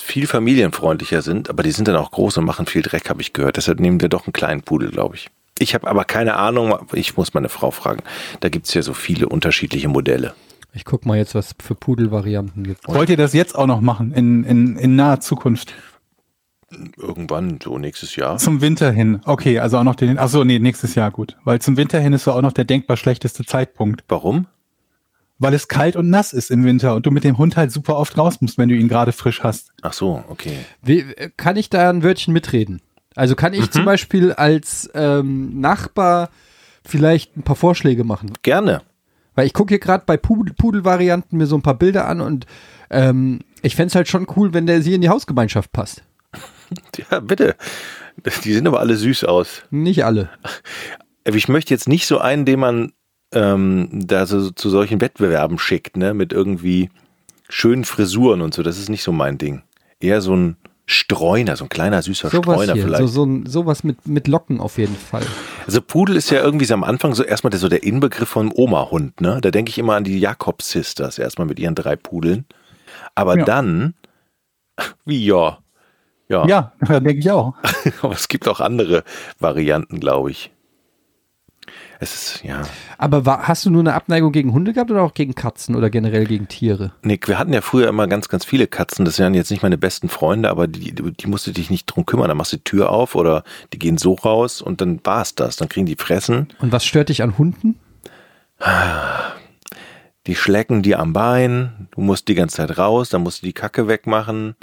viel familienfreundlicher sind, aber die sind dann auch groß und machen viel Dreck, habe ich gehört. Deshalb nehmen wir doch einen kleinen Pudel, glaube ich. Ich habe aber keine Ahnung, ich muss meine Frau fragen. Da gibt es ja so viele unterschiedliche Modelle. Ich guck mal jetzt, was für Pudelvarianten gibt. Wollt ihr das jetzt auch noch machen, in, in, in naher Zukunft? Irgendwann, so nächstes Jahr. Zum Winter hin. Okay, also auch noch den, ach so, nee, nächstes Jahr, gut. Weil zum Winter hin ist so auch noch der denkbar schlechteste Zeitpunkt. Warum? Weil es kalt und nass ist im Winter und du mit dem Hund halt super oft raus musst, wenn du ihn gerade frisch hast. Ach so, okay. Wie, kann ich da ein Wörtchen mitreden? Also kann ich zum Beispiel als ähm, Nachbar vielleicht ein paar Vorschläge machen? Gerne. Weil ich gucke hier gerade bei Pudel- Pudelvarianten mir so ein paar Bilder an und ähm, ich fänd's halt schon cool, wenn der sie in die Hausgemeinschaft passt. <laughs> Ja, bitte. Die sehen aber alle süß aus. Nicht alle. Ich möchte jetzt nicht so einen, den man ähm, da so zu solchen Wettbewerben schickt, ne, mit irgendwie schönen Frisuren und so. Das ist nicht so mein Ding. Eher so ein Streuner, so ein kleiner süßer Sowas Streuner hier, vielleicht. so, so ein, sowas mit, mit Locken auf jeden Fall. Also Pudel ist ja irgendwie so am Anfang so erstmal der, so der Inbegriff von Oma-Hund, ne? Da denke ich immer an die Jakobs-Sisters, erstmal mit ihren drei Pudeln. Aber Ja. dann, wie ja. Ja, Ja, <laughs> denke ich auch. <laughs> aber es gibt auch andere Varianten, glaube ich. Es ist, ja. Aber war, hast du nur eine Abneigung gegen Hunde gehabt oder auch gegen Katzen oder generell gegen Tiere? Nick, wir hatten ja früher immer ganz, ganz viele Katzen. Das wären jetzt nicht meine besten Freunde, aber die, die, die musst du dich nicht drum kümmern. Da machst du die Tür auf oder die gehen so raus und dann war's das. Dann kriegen die Fressen, Und was stört dich an Hunden? die schlecken dir am Bein, du musst die ganze Zeit raus, dann musst du die Kacke wegmachen.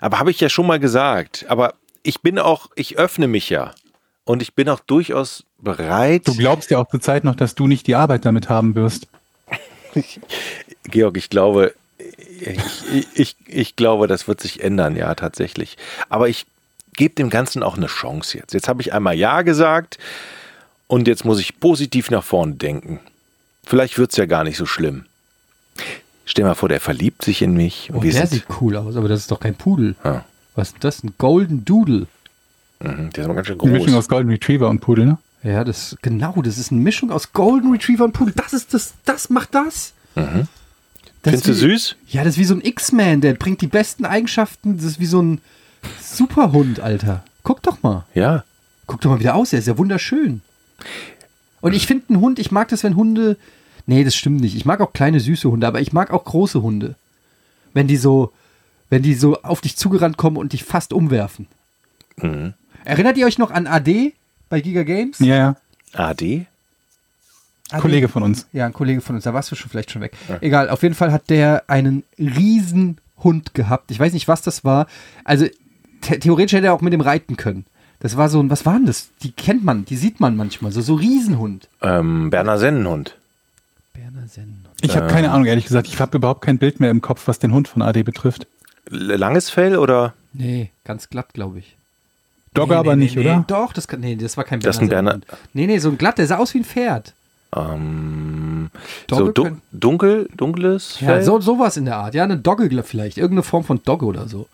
Aber habe ich ja schon mal gesagt. Aber ich bin auch, ich öffne mich ja. Und ich bin auch durchaus bereit. Du glaubst ja auch zur Zeit noch, dass du nicht die Arbeit damit haben wirst. <laughs> Georg, ich glaube, ich, ich, ich glaube, das wird sich ändern, ja, tatsächlich. Aber ich gebe dem Ganzen auch eine Chance jetzt. Jetzt habe ich einmal Ja gesagt und jetzt muss ich positiv nach vorne denken. Vielleicht wird es ja gar nicht so schlimm. Stell mal vor, der verliebt sich in mich. Und Oh, wir der sind, sieht cool aus, aber das ist doch kein Pudel. Ja. Was ist das? Ein Golden Doodle. Mhm, der ist aber ganz schön Die Mischung groß. aus Golden Retriever und Pudel, ne? Ja, das genau, das ist eine Mischung aus Golden Retriever und Pudel. Das ist das, das macht das. Das Mhm. Findest du süß? Ja, das ist wie so ein X-Man, der bringt die besten Eigenschaften. Das ist wie so ein Superhund, Alter. Guck doch mal. Ja. Guck doch mal wieder aus, der ist ja wunderschön. Und ich finde einen Hund, ich mag das, wenn Hunde. Nee, das stimmt nicht. Ich mag auch kleine süße Hunde, aber ich mag auch große Hunde. Wenn die so, wenn die so auf dich zugerannt kommen und dich fast umwerfen. Mhm. Erinnert ihr euch noch an AD bei Giga Games? Ja, ja. AD? AD? Kollege von uns. Ja, ein Kollege von uns, da warst du schon vielleicht schon weg. Egal, auf jeden Fall hat der einen riesen Hund gehabt. Ich weiß nicht, was das war. Also the theoretisch hätte er auch mit dem reiten können. Das war so ein, was war denn das? Die kennt man, die sieht man manchmal. So, so Riesenhund. Ähm, Berner Sennenhund. Berner Sennenhund. Ich habe keine Ahnung, ehrlich gesagt. Ich habe überhaupt kein Bild mehr im Kopf, was den Hund von AD betrifft. Langes Fell oder? Nee, ganz glatt, glaube ich. Dogge nee, aber nee, nicht, nee, oder? Nee, doch, das kann, nee, das war kein Das ist ein Berner-. Nee, nee, so ein glatt, der sah aus wie ein Pferd. Ähm, Dogge so du dunkel, dunkles Fell? Ja, so, sowas in der Art. Ja, eine Dogge vielleicht. Irgendeine Form von Dogge oder so.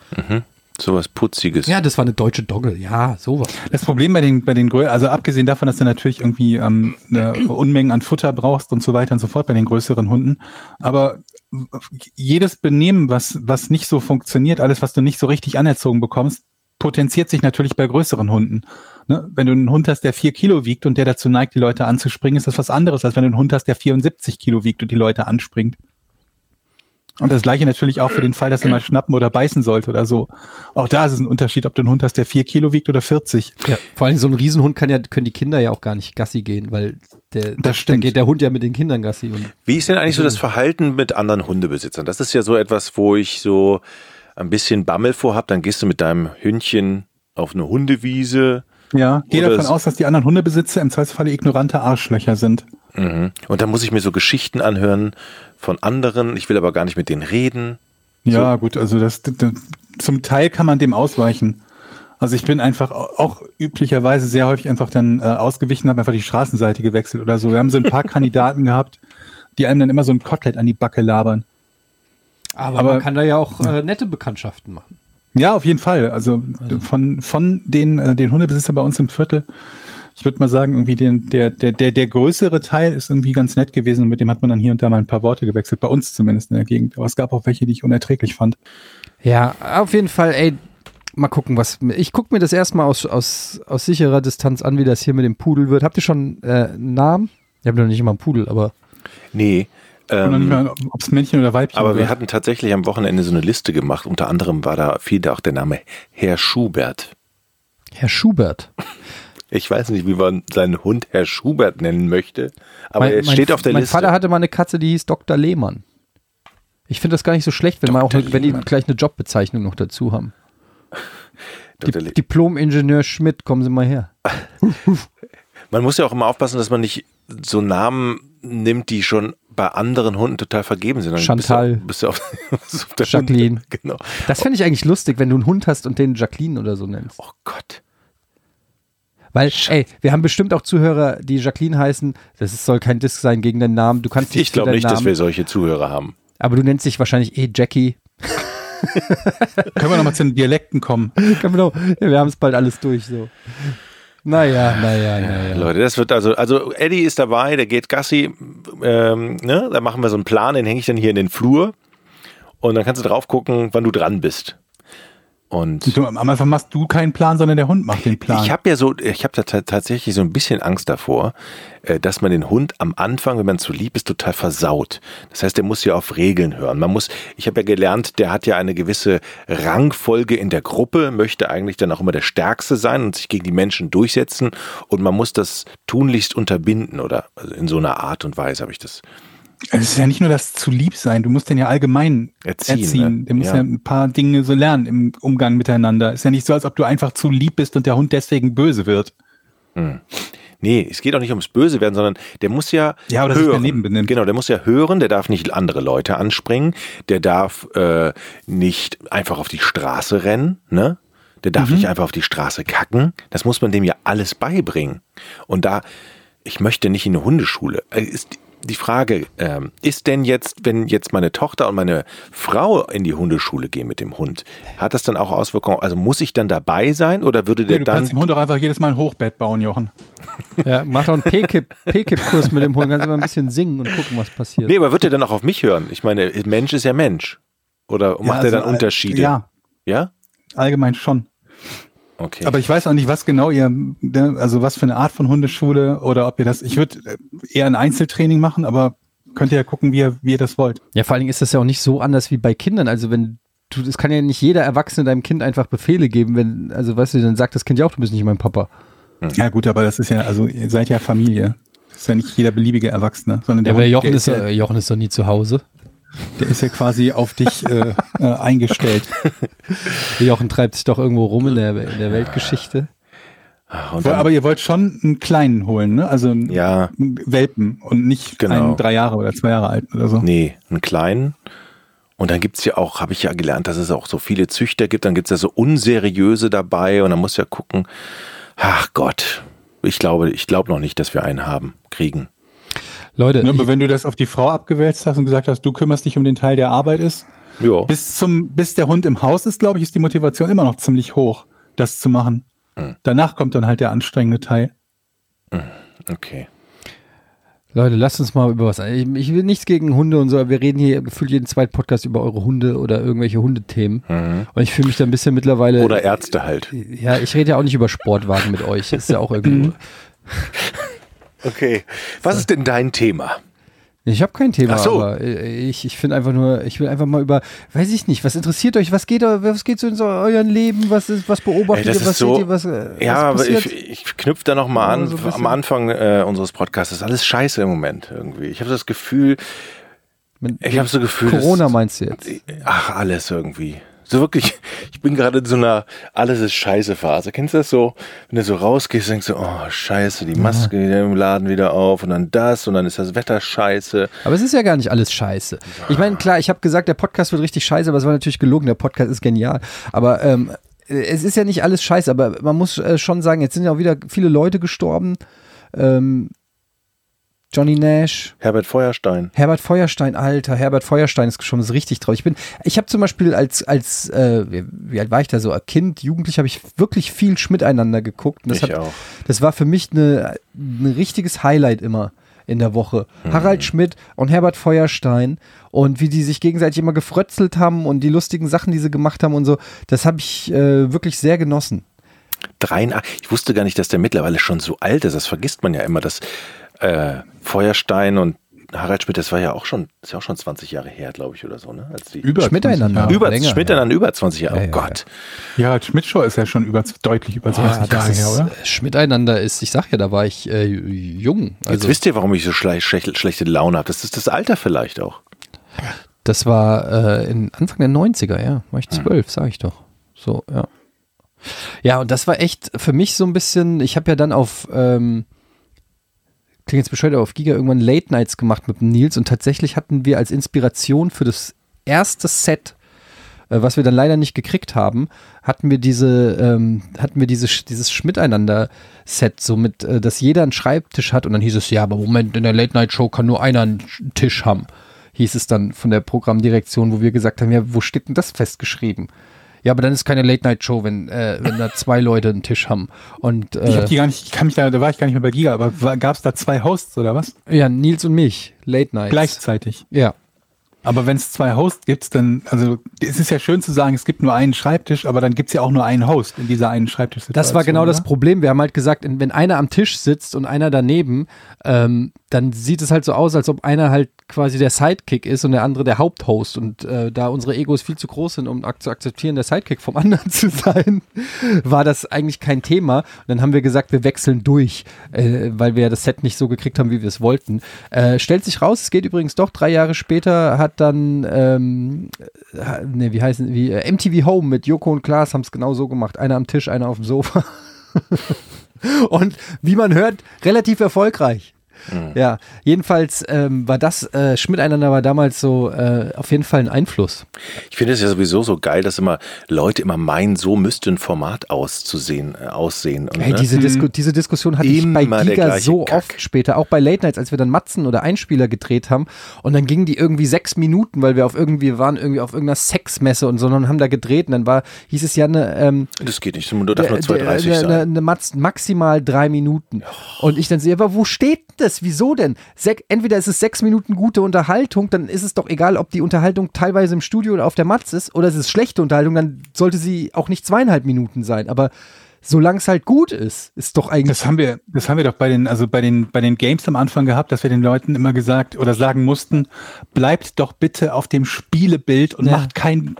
Sowas Putziges. Ja, das war eine deutsche Dogge. Ja, sowas. Das Problem bei den, bei den Grö also abgesehen davon, dass du natürlich irgendwie ähm, eine Unmengen an Futter brauchst und so weiter und so fort bei den größeren Hunden, aber jedes Benehmen, was, was nicht so funktioniert, alles, was du nicht so richtig anerzogen bekommst, potenziert sich natürlich bei größeren Hunden. Ne? Wenn du einen Hund hast, der vier Kilo wiegt und der dazu neigt, die Leute anzuspringen, ist das was anderes, als wenn du einen Hund hast, der 74 Kilo wiegt und die Leute anspringt. Und das gleiche natürlich auch für den Fall, dass er mal schnappen oder beißen sollte oder so. Auch da ist es ein Unterschied, ob du einen Hund hast, der vier Kilo wiegt oder 40. Ja, vor allem so ein Riesenhund kann ja, können die Kinder ja auch gar nicht Gassi gehen, weil der, Das dann geht der Hund ja mit den Kindern Gassi. Und Wie ist denn eigentlich so das Verhalten mit anderen Hundebesitzern? Das ist ja so etwas, wo ich so ein bisschen Bammel vorhab. Dann gehst du mit deinem Hündchen auf eine Hundewiese Ja, geh davon aus, dass die anderen Hundebesitzer im Zweifelsfalle ignorante Arschlöcher sind. mhm. und dann muss ich mir so Geschichten anhören von anderen. Ich will aber gar nicht mit denen reden. Ja, gut, also das, das, zum Teil kann man dem ausweichen. Also ich bin einfach au- auch üblicherweise sehr häufig einfach dann äh, ausgewichen, habe einfach die Straßenseite gewechselt oder so. Wir haben so ein paar <laughs> Kandidaten gehabt, die einem dann immer so ein Kotelett an die Backe labern. Aber, Aber- man kann da ja auch äh, nette Bekanntschaften machen. Ja, auf jeden Fall. Also, von, von den, äh, den Hundebesitzern bei uns im Viertel, ich würde mal sagen, irgendwie den, der, der, der, der größere Teil ist irgendwie ganz nett gewesen und mit dem hat man dann hier und da mal ein paar Worte gewechselt, bei uns zumindest in der Gegend. Aber es gab auch welche, die ich unerträglich fand. Ja, auf jeden Fall, ey, mal gucken, was. Ich gucke mir das erstmal aus, aus, aus sicherer Distanz an, wie das hier mit dem Pudel wird. Habt ihr schon äh, einen Namen? Ich habe noch nicht immer einen Pudel, aber. Nee, Ähm, mal, ob es Männchen oder Weibchen aber wir wird. hatten tatsächlich am Wochenende so eine Liste gemacht. Unter anderem war da fiel da auch der Name Herr Schubert. Herr Schubert. Ich weiß nicht, wie man seinen Hund Herr Schubert nennen möchte, aber er steht auf der mein Liste. Vater hatte mal eine Katze, die hieß Dr. Lehmann. Ich finde das gar nicht so schlecht, wenn, man auch, wenn die gleich eine Jobbezeichnung noch dazu haben. Di Diplom-Ingenieur Schmidt, kommen Sie mal her. <laughs> Man muss ja auch immer aufpassen, dass man nicht so Namen nimmt, die schon bei anderen Hunden total vergeben sind. Dann Chantal. Bist du, bist du auf, <laughs> auf der Jacqueline. Hund, genau. Das fände ich eigentlich lustig, wenn du einen Hund hast und den Jacqueline oder so nennst. Oh Gott. Weil, ey, wir haben bestimmt auch Zuhörer, die Jacqueline heißen. Das ist, soll kein Disk sein gegen deinen Namen. Du kannst <laughs> Ich glaube nicht, Namen, dass wir solche Zuhörer haben. Aber du nennst dich wahrscheinlich eh Jackie. Können wir nochmal zu den Dialekten kommen? <laughs> genau. Ja, wir haben es bald alles durch. So. Naja, naja, naja. Leute, das wird also, also Eddie ist dabei, der geht Gassi, ähm, ne? da machen wir so einen Plan, den hänge ich dann hier in den Flur und dann kannst du drauf gucken, wann du dran bist. Und Du, am Anfang machst du keinen Plan, sondern der Hund macht den Plan. ich habe ja so, ich habe da ta- tatsächlich so ein bisschen Angst davor, äh, dass man den Hund am Anfang, wenn man zu lieb ist, total versaut. Das heißt, der muss ja auf Regeln hören. Man muss, ich habe ja gelernt, der hat ja eine gewisse Rangfolge in der Gruppe, möchte eigentlich dann auch immer der Stärkste sein und sich gegen die Menschen durchsetzen und man muss das tunlichst unterbinden oder also in so einer Art und Weise habe ich das. Es ist ja nicht nur das zu lieb sein, du musst den ja allgemein Erziehen, erziehen. ne? Der muss Ja. ja. ein paar Dinge so lernen im Umgang miteinander. Ist ja nicht so, als ob du einfach zu lieb bist und der Hund deswegen böse wird. Nee, es geht auch nicht ums Böse werden, sondern der muss ja, Ja, oder sich hören. daneben benimmt. Genau, der muss ja hören, der darf nicht andere Leute anspringen, der darf äh, nicht einfach auf die Straße rennen, ne? Der darf Mhm. nicht einfach auf die Straße kacken. Das muss man dem ja alles beibringen. Und da, ich möchte nicht in eine Hundeschule. Äh, Ist die Frage, ähm, ist denn jetzt, wenn jetzt meine Tochter und meine Frau in die Hundeschule gehen mit dem Hund, hat das dann auch Auswirkungen? Also muss ich dann dabei sein oder würde der Nee, du dann kannst dem Hund doch einfach jedes Mal ein Hochbett bauen, Jochen. Ja, mach doch einen P-Kip- P-Kip-Kurs mit dem Hund. Kannst du mal ein bisschen singen und gucken, was passiert. Nee, aber wird er dann auch auf mich hören? Ich meine, Mensch ist ja Mensch. Oder macht er also, dann Unterschiede? Ja, Ja? allgemein schon. Okay. Aber ich weiß auch nicht, was genau ihr, ne, also was für eine Art von Hundeschule oder ob ihr das, ich würde eher ein Einzeltraining machen, aber könnt ihr ja gucken, wie ihr, wie ihr das wollt. Ja, vor allen Dingen ist das ja auch nicht so anders wie bei Kindern. Also wenn du, es kann ja nicht jeder Erwachsene deinem Kind einfach Befehle geben, wenn, also weißt du, dann sagt das Kind ja auch, du bist nicht mein Papa. Ja gut, aber das ist ja, also ihr seid ja Familie. Das ist ja nicht jeder beliebige Erwachsene, sondern der, Ja, aber Hund, Jochen der, ist, ist äh, ja, Jochen ist doch nie zu Hause. Der ist ja quasi auf dich äh, äh, eingestellt. Jochen treibt sich doch irgendwo rum in der, in der Weltgeschichte. Ach, dann, aber ihr wollt schon einen kleinen holen, ne? Also einen, ja, Welpen und nicht Genau. einen drei Jahre oder zwei Jahre alten oder so. nee, einen kleinen. Und dann gibt's ja auch, habe ich ja gelernt, dass es auch so viele Züchter gibt. Dann gibt's ja so unseriöse dabei und dann muss ja gucken. Ach Gott, ich glaube, ich glaube noch nicht, dass wir einen haben, kriegen. Leute, Ne, aber ich, wenn du das auf die Frau abgewälzt hast und gesagt hast, du kümmerst dich um den Teil, der Arbeit ist, Ja. bis zum, bis der Hund im Haus ist, glaube ich, ist die Motivation immer noch ziemlich hoch, das zu machen. Hm. Danach kommt dann halt der anstrengende Teil. Okay. Leute, lasst uns mal über was. Ich, ich will nichts gegen Hunde und so, aber wir reden hier gefühlt jeden zweiten Podcast über eure Hunde oder irgendwelche Hundethemen. Und ich fühle mich da ein bisschen mittlerweile. Oder Ärzte halt. ja, ich rede ja auch nicht über Sportwagen mit euch. Ist ja auch irgendwo. <laughs> Okay. Was ist denn dein Thema? Ich habe kein Thema, Ach so. aber äh, ich, ich finde einfach nur, ich will einfach mal über, weiß ich nicht, was interessiert euch, was geht, was geht so in so euren Leben, was ist, was beobachtet Ey, ihr, was so, seht ihr, was, äh, ja, was aber ich, ich knüpfe da noch mal Ja, an. so. Am Anfang äh, unseres Podcasts ist alles scheiße im Moment irgendwie. Ich habe das Gefühl, ich habe so Gefühl, Corona meinst du jetzt? Ach, alles irgendwie. So wirklich, ich bin gerade in so einer alles ist scheiße Phase. Kennst du das so? Wenn du so rausgehst, denkst du, oh scheiße, die Maske wieder im Laden wieder auf und dann das und dann ist das Wetter scheiße. Aber es ist ja gar nicht alles scheiße. Ich meine, klar, ich habe gesagt, der Podcast wird richtig scheiße, aber es war natürlich gelogen, der Podcast ist genial. Aber ähm, es ist ja nicht alles scheiße, aber man muss äh, schon sagen, jetzt sind ja auch wieder viele Leute gestorben. Ähm, Johnny Nash, Herbert Feuerstein. Herbert Feuerstein, Alter, Herbert Feuerstein ist schon so richtig traurig. Ich bin, ich habe zum Beispiel als, als, äh, wie, alt war ich da so, Kind, Jugendlich, habe ich wirklich viel Schmiteinander geguckt. Und das, Ich hat, auch. das war für mich eine, ein richtiges Highlight immer in der Woche. Mhm. Harald Schmidt und Herbert Feuerstein und wie die sich gegenseitig immer gefrötzelt haben und die lustigen Sachen, die sie gemacht haben und so, das habe ich äh, wirklich sehr genossen. 83. Ich wusste gar nicht, dass der mittlerweile schon so alt ist. Das vergisst man ja immer, dass äh, Feuerstein und Harald Schmidt, das war ja auch schon, ist ja auch schon 20 Jahre her, glaube ich, oder so, ne? Als die Über Schmiteinander. 20 Jahre. über, länger, Schmiteinander über 20 Jahre. Ja, oh ja, Gott. Ja, Schmidt-Show ist ja schon über, deutlich über 20 Ja, das Jahre her, oder? äh, Schmiteinander ist, ich sag ja, da war ich äh, jung. Jetzt Also wisst ihr, warum ich so schle schle schlechte Laune habe. Das ist das Alter vielleicht auch. das war äh, in Anfang der 90er, ja. War ich zwölf, sag ich doch. So, ja. Ja, und das war echt für mich so ein bisschen, ich habe ja dann auf, ähm, klingt jetzt bescheuert, aber auf Giga irgendwann Late Nights gemacht mit dem Nils und tatsächlich hatten wir als Inspiration für das erste Set, äh, was wir dann leider nicht gekriegt haben, hatten wir diese, ähm, hatten wir diese, dieses Schmiteinander-Set, so mit, äh, dass jeder einen Schreibtisch hat und dann hieß es, ja, aber Moment, in der Late Night Show kann nur einer einen Tisch haben. Hieß es dann von der Programmdirektion, wo wir gesagt haben, ja, wo steht denn das festgeschrieben? Ja, aber dann ist keine Late Night Show, wenn, äh, wenn da zwei Leute einen Tisch haben. Und Ich äh, hab die gar nicht, ich kann mich da, da war ich gar nicht mehr bei Giga, aber gab es da zwei Hosts oder was? ja, Nils und mich, Late Night. Gleichzeitig. Ja. Aber wenn es zwei Hosts gibt, dann, also es ist ja schön zu sagen, es gibt nur einen Schreibtisch, aber dann gibt's ja auch nur einen Host in dieser einen Schreibtisch. Das war genau das Problem. Wir haben halt gesagt, wenn einer am Tisch sitzt und einer daneben, ähm, dann sieht es halt so aus, als ob einer halt quasi der Sidekick ist und der andere der Haupthost. Und äh, da unsere Egos viel zu groß sind, um ak zu akzeptieren, der Sidekick vom <laughs> anderen zu sein, war das eigentlich kein Thema. Und dann haben wir gesagt, wir wechseln durch, äh, weil wir ja das Set nicht so gekriegt haben, wie wir es wollten. Äh, stellt sich raus, es geht übrigens doch. Drei Jahre später hat dann, ähm, äh, ne, wie heißen, wie äh, MTV Home mit Joko und Klaas haben es genau so gemacht. Einer am Tisch, einer auf dem Sofa. <laughs> Und wie man hört, relativ erfolgreich. Ja, jedenfalls ähm, war das, äh, Schmiteinander war damals so äh, auf jeden Fall ein Einfluss. Ich finde es ja sowieso so geil, dass immer Leute immer meinen, so müsste ein Format auszusehen, äh, aussehen. Und, Hey, ne? diese, Disku diese Diskussion hatte ich Immer bei der Giga so Kack. oft später, auch bei Late Nights, als wir dann Matzen oder Einspieler gedreht haben und dann gingen die irgendwie sechs Minuten, weil wir auf irgendwie waren irgendwie auf irgendeiner Sexmesse und so und haben da gedreht und dann war, hieß es ja eine, ähm, das geht nicht, du darf nur der- 2,30 der- sein. eine, eine Matz, maximal drei Minuten. Und ich dann sehe, aber wo steht das? Wieso denn? Sek entweder ist es sechs Minuten gute Unterhaltung, dann ist es doch egal, ob die Unterhaltung teilweise im Studio oder auf der Matz ist, oder es ist schlechte Unterhaltung, dann sollte sie auch nicht zweieinhalb Minuten sein. Aber solange es halt gut ist, ist doch eigentlich. Das haben wir, das haben wir doch bei den, also bei den, bei den Games am Anfang gehabt, dass wir den Leuten immer gesagt oder sagen mussten, bleibt doch bitte auf dem Spielebild und Ja. macht kein,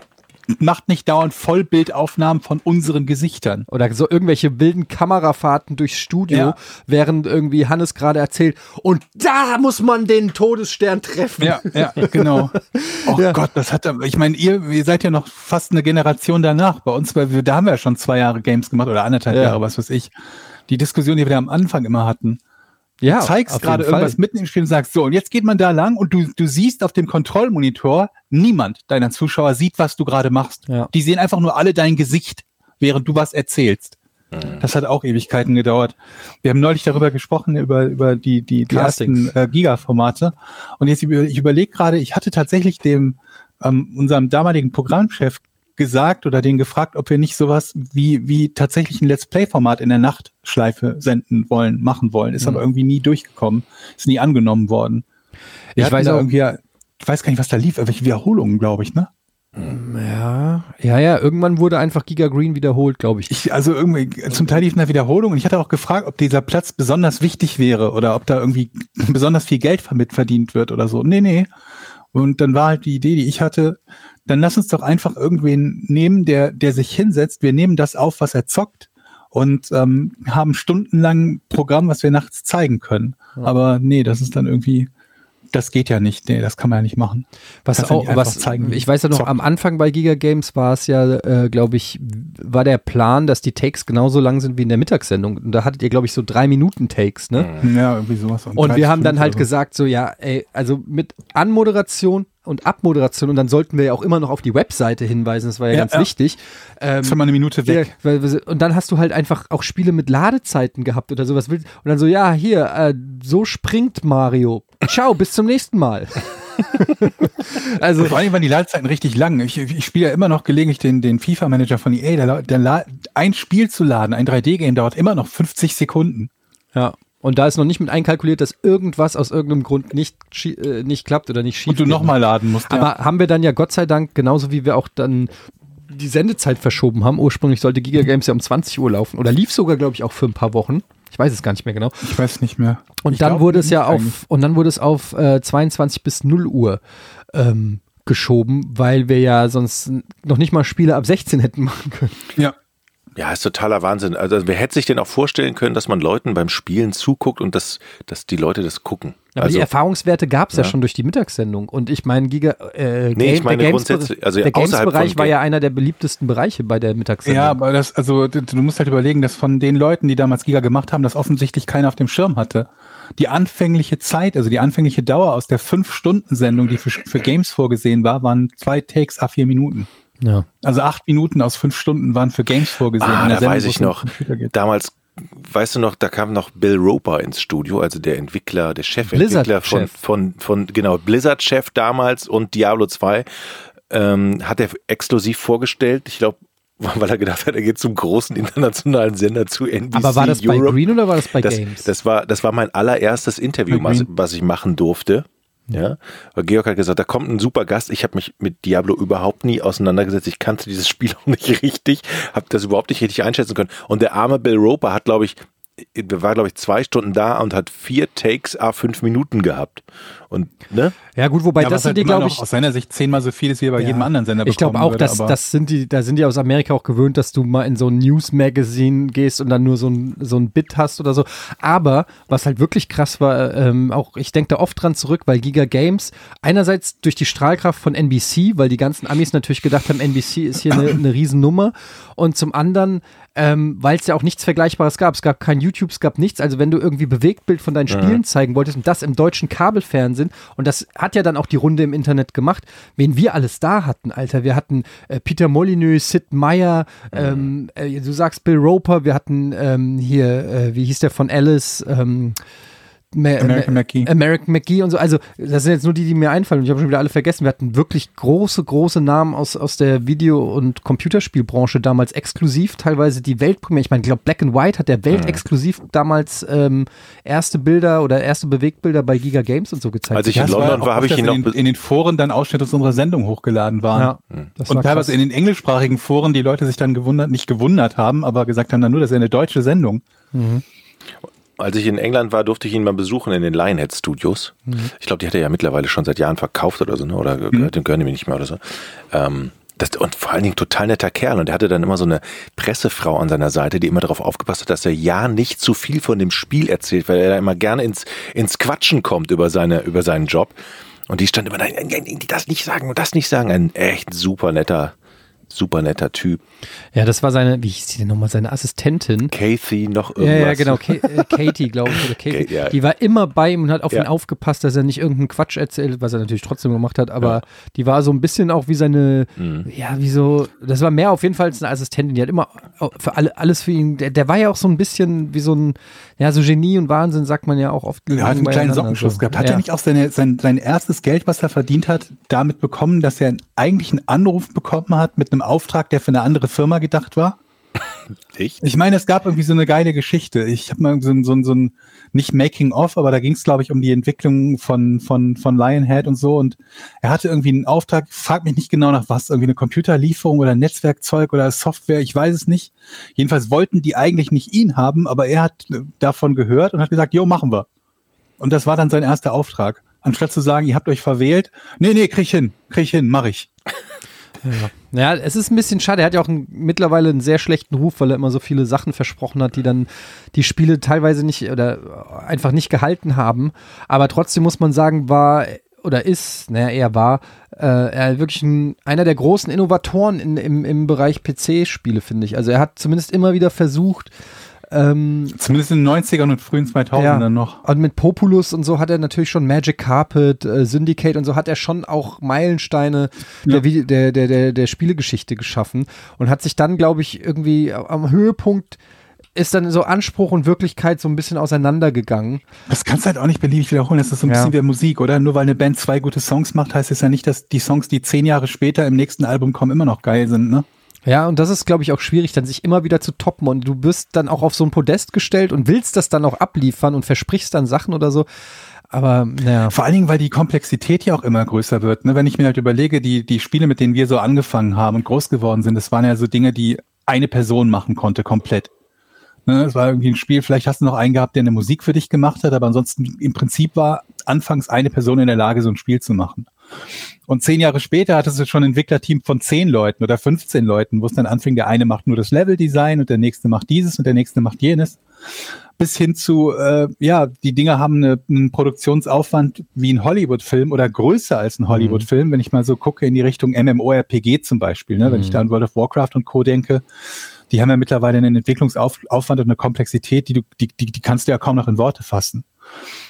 macht nicht dauernd Vollbildaufnahmen von unseren Gesichtern. oder so irgendwelche wilden Kamerafahrten durchs Studio, Ja. während irgendwie Hannes gerade erzählt, und da muss man den Todesstern treffen. Ja, ja, genau. <laughs> Oh Ja. Gott, das hat, ich meine, ihr, ihr seid ja noch fast eine Generation danach. Bei uns, weil wir, da haben wir ja schon zwei Jahre Games gemacht oder anderthalb Ja. Jahre, was weiß ich. Die Diskussion, die wir da am Anfang immer hatten. Ja du zeigst gerade jeden Fall. irgendwas mitten im Spiel und sagst, so, und jetzt geht man da lang und du, du siehst auf dem Kontrollmonitor, niemand deiner Zuschauer sieht, was du gerade machst. Ja. Die sehen einfach nur alle dein Gesicht, während du was erzählst. Das hat auch Ewigkeiten gedauert. Wir haben neulich darüber gesprochen, über, über die, die, die ersten äh, Giga-Formate. Und jetzt, ich überlege gerade, ich hatte tatsächlich dem, ähm, unserem damaligen Programmchef gesagt oder den gefragt, ob wir nicht sowas wie, wie tatsächlich ein Let's Play-Format in der Nachtschleife senden wollen, machen wollen. Ist Mhm. aber irgendwie nie durchgekommen, ist nie angenommen worden. Wir Ich weiß auch- irgendwie, ich weiß gar nicht, was da lief, irgendwelche Wiederholungen, glaube ich, ne? Ja, ja, ja, irgendwann wurde einfach Giga Green wiederholt, glaube ich. Ich, also irgendwie, zum Teil lief eine Wiederholung und ich hatte auch gefragt, ob dieser Platz besonders wichtig wäre oder ob da irgendwie besonders viel Geld damit verdient wird oder so. Nee, nee. Und dann war halt die Idee, die ich hatte, dann lass uns doch einfach irgendwen nehmen, der, der sich hinsetzt. Wir nehmen das auf, was er zockt und ähm, haben stundenlang Programm, was wir nachts zeigen können. Aber nee, das ist dann irgendwie, das geht ja nicht. Nee, das kann man ja nicht machen. Was Kannst auch, einfach was, zeigen, ich weiß ja noch, zocken. am Anfang bei Giga Games war es ja, äh, glaube ich, war der Plan, dass die Takes genauso lang sind wie in der Mittagssendung. Und da hattet ihr, glaube ich, so drei Minuten Takes, ne? Ja, irgendwie sowas. Und 30, wir haben dann 5 halt so. gesagt, so ja, ey, also mit Anmoderation und Abmoderation und dann sollten wir ja auch immer noch auf die Webseite hinweisen, das war ja, Ja, ganz ja. wichtig. Ähm, schon mal eine Minute weg. ja, und dann hast du halt einfach auch Spiele mit Ladezeiten gehabt oder sowas. Und dann so, ja, hier, äh, so springt Mario. Ciao, bis zum nächsten Mal. <laughs> also, Vor allem waren die Ladezeiten richtig lang. Ich, ich spiele ja immer noch gelegentlich den, den FIFA-Manager von EA. Der, der, ein Spiel zu laden, ein 3D-Game, dauert immer noch 50 Sekunden. ja. Und da ist noch nicht mit einkalkuliert, dass irgendwas aus irgendeinem Grund nicht, äh, nicht klappt oder nicht schief Und du nochmal laden musst. Aber haben wir dann ja Gott sei Dank, genauso wie wir auch dann die Sendezeit verschoben haben. Ursprünglich sollte Giga Games ja um 20 Uhr laufen oder lief sogar, glaube ich, auch für ein paar Wochen. Ich weiß es gar nicht mehr genau. Ich weiß nicht mehr. Und Ich dann wurde es ja eigentlich. auf und dann wurde es auf äh, 22 bis 0 Uhr ähm, geschoben, weil wir ja sonst noch nicht mal Spiele ab 16 hätten machen können. Ja. Ja, ist totaler Wahnsinn. Also wer hätte sich denn auch vorstellen können, dass man Leuten beim Spielen zuguckt und dass, dass die Leute das gucken? Aber also, die Erfahrungswerte gab es ja. Ja. schon durch die Mittagssendung. Und ich meine, Giga, äh, Nee, ich Game- meine der Games- grundsätzlich, also der außerhalb Games-Bereich von war Game- ja einer der beliebtesten Bereiche bei der Mittagssendung. Ja, aber das, also du, du musst halt überlegen, dass von den Leuten, die damals Giga gemacht haben, das offensichtlich keiner auf dem Schirm hatte. Die anfängliche Zeit, also die anfängliche Dauer aus der Fünf-Stunden-Sendung, die für, für Games vorgesehen war, waren zwei Takes a vier Minuten. Ja. Also acht Minuten aus fünf Stunden waren für Games vorgesehen. Ah, in der da weiß wo ich noch. Damals, weißt du noch, da kam noch Bill Roper ins Studio, also der Entwickler, der Chefentwickler von, von, von, genau, Blizzard-Chef damals und Diablo 2, ähm, hat er exklusiv vorgestellt. Ich glaube, <laughs> weil er gedacht hat, er geht zum großen internationalen Sender zu NBC Aber war das bei Europe. Green oder war das bei das, Games? Das war, das war mein allererstes Interview, Bei was, was ich machen durfte. Ja, weil Georg hat gesagt, da kommt ein super Gast. Ich habe mich mit Diablo überhaupt nie auseinandergesetzt. Ich kannte dieses Spiel <laughs> auch nicht richtig, habe das überhaupt nicht richtig einschätzen können. Und der arme Bill Roper hat, glaube ich, war, glaube ich, zwei Stunden da und hat vier Takes a fünf Minuten gehabt. Und, ne? ja gut, wobei Ja, das sind halt die, glaube ich, aus seiner Sicht zehnmal so viel ist, wie er bei Ja. jedem anderen Sender Ich glaube auch, würde, dass das sind die, da sind die aus Amerika auch gewöhnt, dass du mal in so ein News-Magazin gehst und dann nur so ein, so ein Bit hast oder so. Aber was halt wirklich krass war, ähm, auch ich denke da oft dran zurück, weil Giga Games einerseits durch die Strahlkraft von NBC, weil die ganzen Amis natürlich gedacht haben, NBC ist hier eine, eine Riesennummer und zum anderen, ähm, weil es ja auch nichts Vergleichbares gab. Es gab kein YouTube, es gab nichts. Also wenn du irgendwie Bewegtbild von deinen Spielen zeigen wolltest und das im deutschen Kabelfernsehen und das hat ja dann auch die Runde im Internet gemacht, wen wir alles da hatten, Alter. Wir hatten äh, Peter Molyneux, Sid Meier, ähm, äh, du sagst Bill Roper, wir hatten ähm, hier, äh, wie hieß der von Alice, ähm, Ma- American Ma- McGee. American McGee und so. Also, das sind jetzt nur die, die mir einfallen. Und ich habe schon wieder alle vergessen. Wir hatten wirklich große, große Namen aus, aus der Video- und Computerspielbranche damals exklusiv, teilweise die Weltpremiere. Ich meine, ich glaube, Black and White hat der weltexklusiv damals ähm, erste Bilder oder erste Bewegtbilder bei Giga Games und so gezeigt. Als ich in es London war, habe ich ihn noch. in, den- in den Foren dann Ausschnitte aus unserer Sendung hochgeladen waren. ja, das Und war teilweise krass. in den englischsprachigen Foren die Leute sich dann gewundert, nicht gewundert haben, aber gesagt haben, dann nur, das ist ja eine deutsche Sendung. Als ich in England war, durfte ich ihn mal besuchen in den Lionhead Studios. Ich glaube, die hat er ja mittlerweile schon seit Jahren verkauft oder so, ne? oder gehört, den gehören die mir nicht mehr oder so. Ähm, das, und vor allen Dingen total netter Kerl. Und er hatte dann immer so eine Pressefrau an seiner Seite, die immer darauf aufgepasst hat, dass er ja nicht zu viel von dem Spiel erzählt, weil er da immer gerne ins, ins Quatschen kommt über, seine, über seinen Job. Und die stand immer, nein, nein, nein, das nicht sagen und das nicht sagen. Ein echt super netter, super netter Typ. Ja, das war seine, wie hieß die denn nochmal, seine Assistentin. Kathy noch Ja, irgendwas. ja, genau, Ka äh, Katie, glaube ich, oder <laughs> Katie. Kate, ja. Die war immer bei ihm und hat auf Ja. ihn aufgepasst, dass er nicht irgendeinen Quatsch erzählt, was er natürlich trotzdem gemacht hat, aber die war so ein bisschen auch wie seine, Mhm. ja, wie so, das war mehr auf jeden Fall als eine Assistentin, die hat immer für alle, alles für ihn, der, der war ja auch so ein bisschen wie so ein, ja, so Genie und Wahnsinn, sagt man ja auch oft. Er hat einen kleinen Sockenschuss so. gehabt. Hat ja. er nicht auch seine, sein, sein erstes Geld, was er verdient hat, damit bekommen, dass er eigentlich einen Anruf bekommen hat mit einem Auftrag, der für eine andere Firma gedacht war? Ich? Ich meine, es gab irgendwie so eine geile Geschichte. Ich habe mal so ein, so ein, so ein nicht Making of, aber da ging es, glaube ich, um die Entwicklung von, von, von Lionhead und so. Und er hatte irgendwie einen Auftrag, frag mich nicht genau nach was, irgendwie eine Computerlieferung oder Netzwerkzeug oder Software, ich weiß es nicht. Jedenfalls wollten die eigentlich nicht ihn haben, aber er hat davon gehört und hat gesagt, jo, machen wir. Und das war dann sein erster Auftrag. Anstatt zu sagen, ihr habt euch verwählt, nee, nee, krieg ich hin, krieg ich hin, mach ich. Ja, es ist ein bisschen schade. Er hat ja auch einen, mittlerweile einen sehr schlechten Ruf, weil er immer so viele Sachen versprochen hat, die dann die Spiele teilweise nicht oder einfach nicht gehalten haben. Aber trotzdem muss man sagen, war oder ist, naja, er war äh, er wirklich ein, einer der großen Innovatoren in, im, im Bereich PC-Spiele, finde ich. Also er hat zumindest immer wieder versucht, ähm, Zumindest in den 90ern und frühen 2000ern Ja. noch. und mit Populus und so hat er natürlich schon Magic Carpet, äh, Syndicate und so hat er schon auch Meilensteine der, Vide- der, der, der, der Spielegeschichte geschaffen und hat sich dann, glaube ich, irgendwie am Höhepunkt ist dann so Anspruch und Wirklichkeit so ein bisschen auseinandergegangen. Das kannst du halt auch nicht beliebig wiederholen. Das ist so ein Ja. bisschen wie Musik, oder? Nur weil eine Band zwei gute Songs macht, heißt es ja nicht, dass die Songs, die zehn Jahre später im nächsten Album kommen, immer noch geil sind, ne? Ja, und das ist, glaube ich, auch schwierig, dann sich immer wieder zu toppen und du wirst dann auch auf so ein Podest gestellt und willst das dann auch abliefern und versprichst dann Sachen oder so. Aber, naja. Vor allen Dingen, weil die Komplexität ja auch immer größer wird. Ne? Wenn ich mir halt überlege, die, die Spiele, mit denen wir so angefangen haben und groß geworden sind, das waren ja so Dinge, die eine Person machen konnte, komplett. Ne, es war irgendwie ein Spiel, vielleicht hast du noch einen gehabt, der eine Musik für dich gemacht hat, aber ansonsten im Prinzip war anfangs eine Person in der Lage, so ein Spiel zu machen. Und zehn Jahre später hattest du schon ein Entwicklerteam von zehn Leuten oder 15 Leuten, wo es dann anfing, der eine macht nur das Leveldesign und der nächste macht dieses und der nächste macht jenes. Bis hin zu, äh, ja, die Dinge haben eine, einen Produktionsaufwand wie ein Hollywood-Film oder größer als ein Hollywood-Film, wenn ich mal so gucke in die Richtung MMORPG zum Beispiel, ne? wenn ich da an World of Warcraft und Co. denke die haben ja mittlerweile einen Entwicklungsaufwand und eine Komplexität, die du, die, die, die kannst du ja kaum noch in Worte fassen.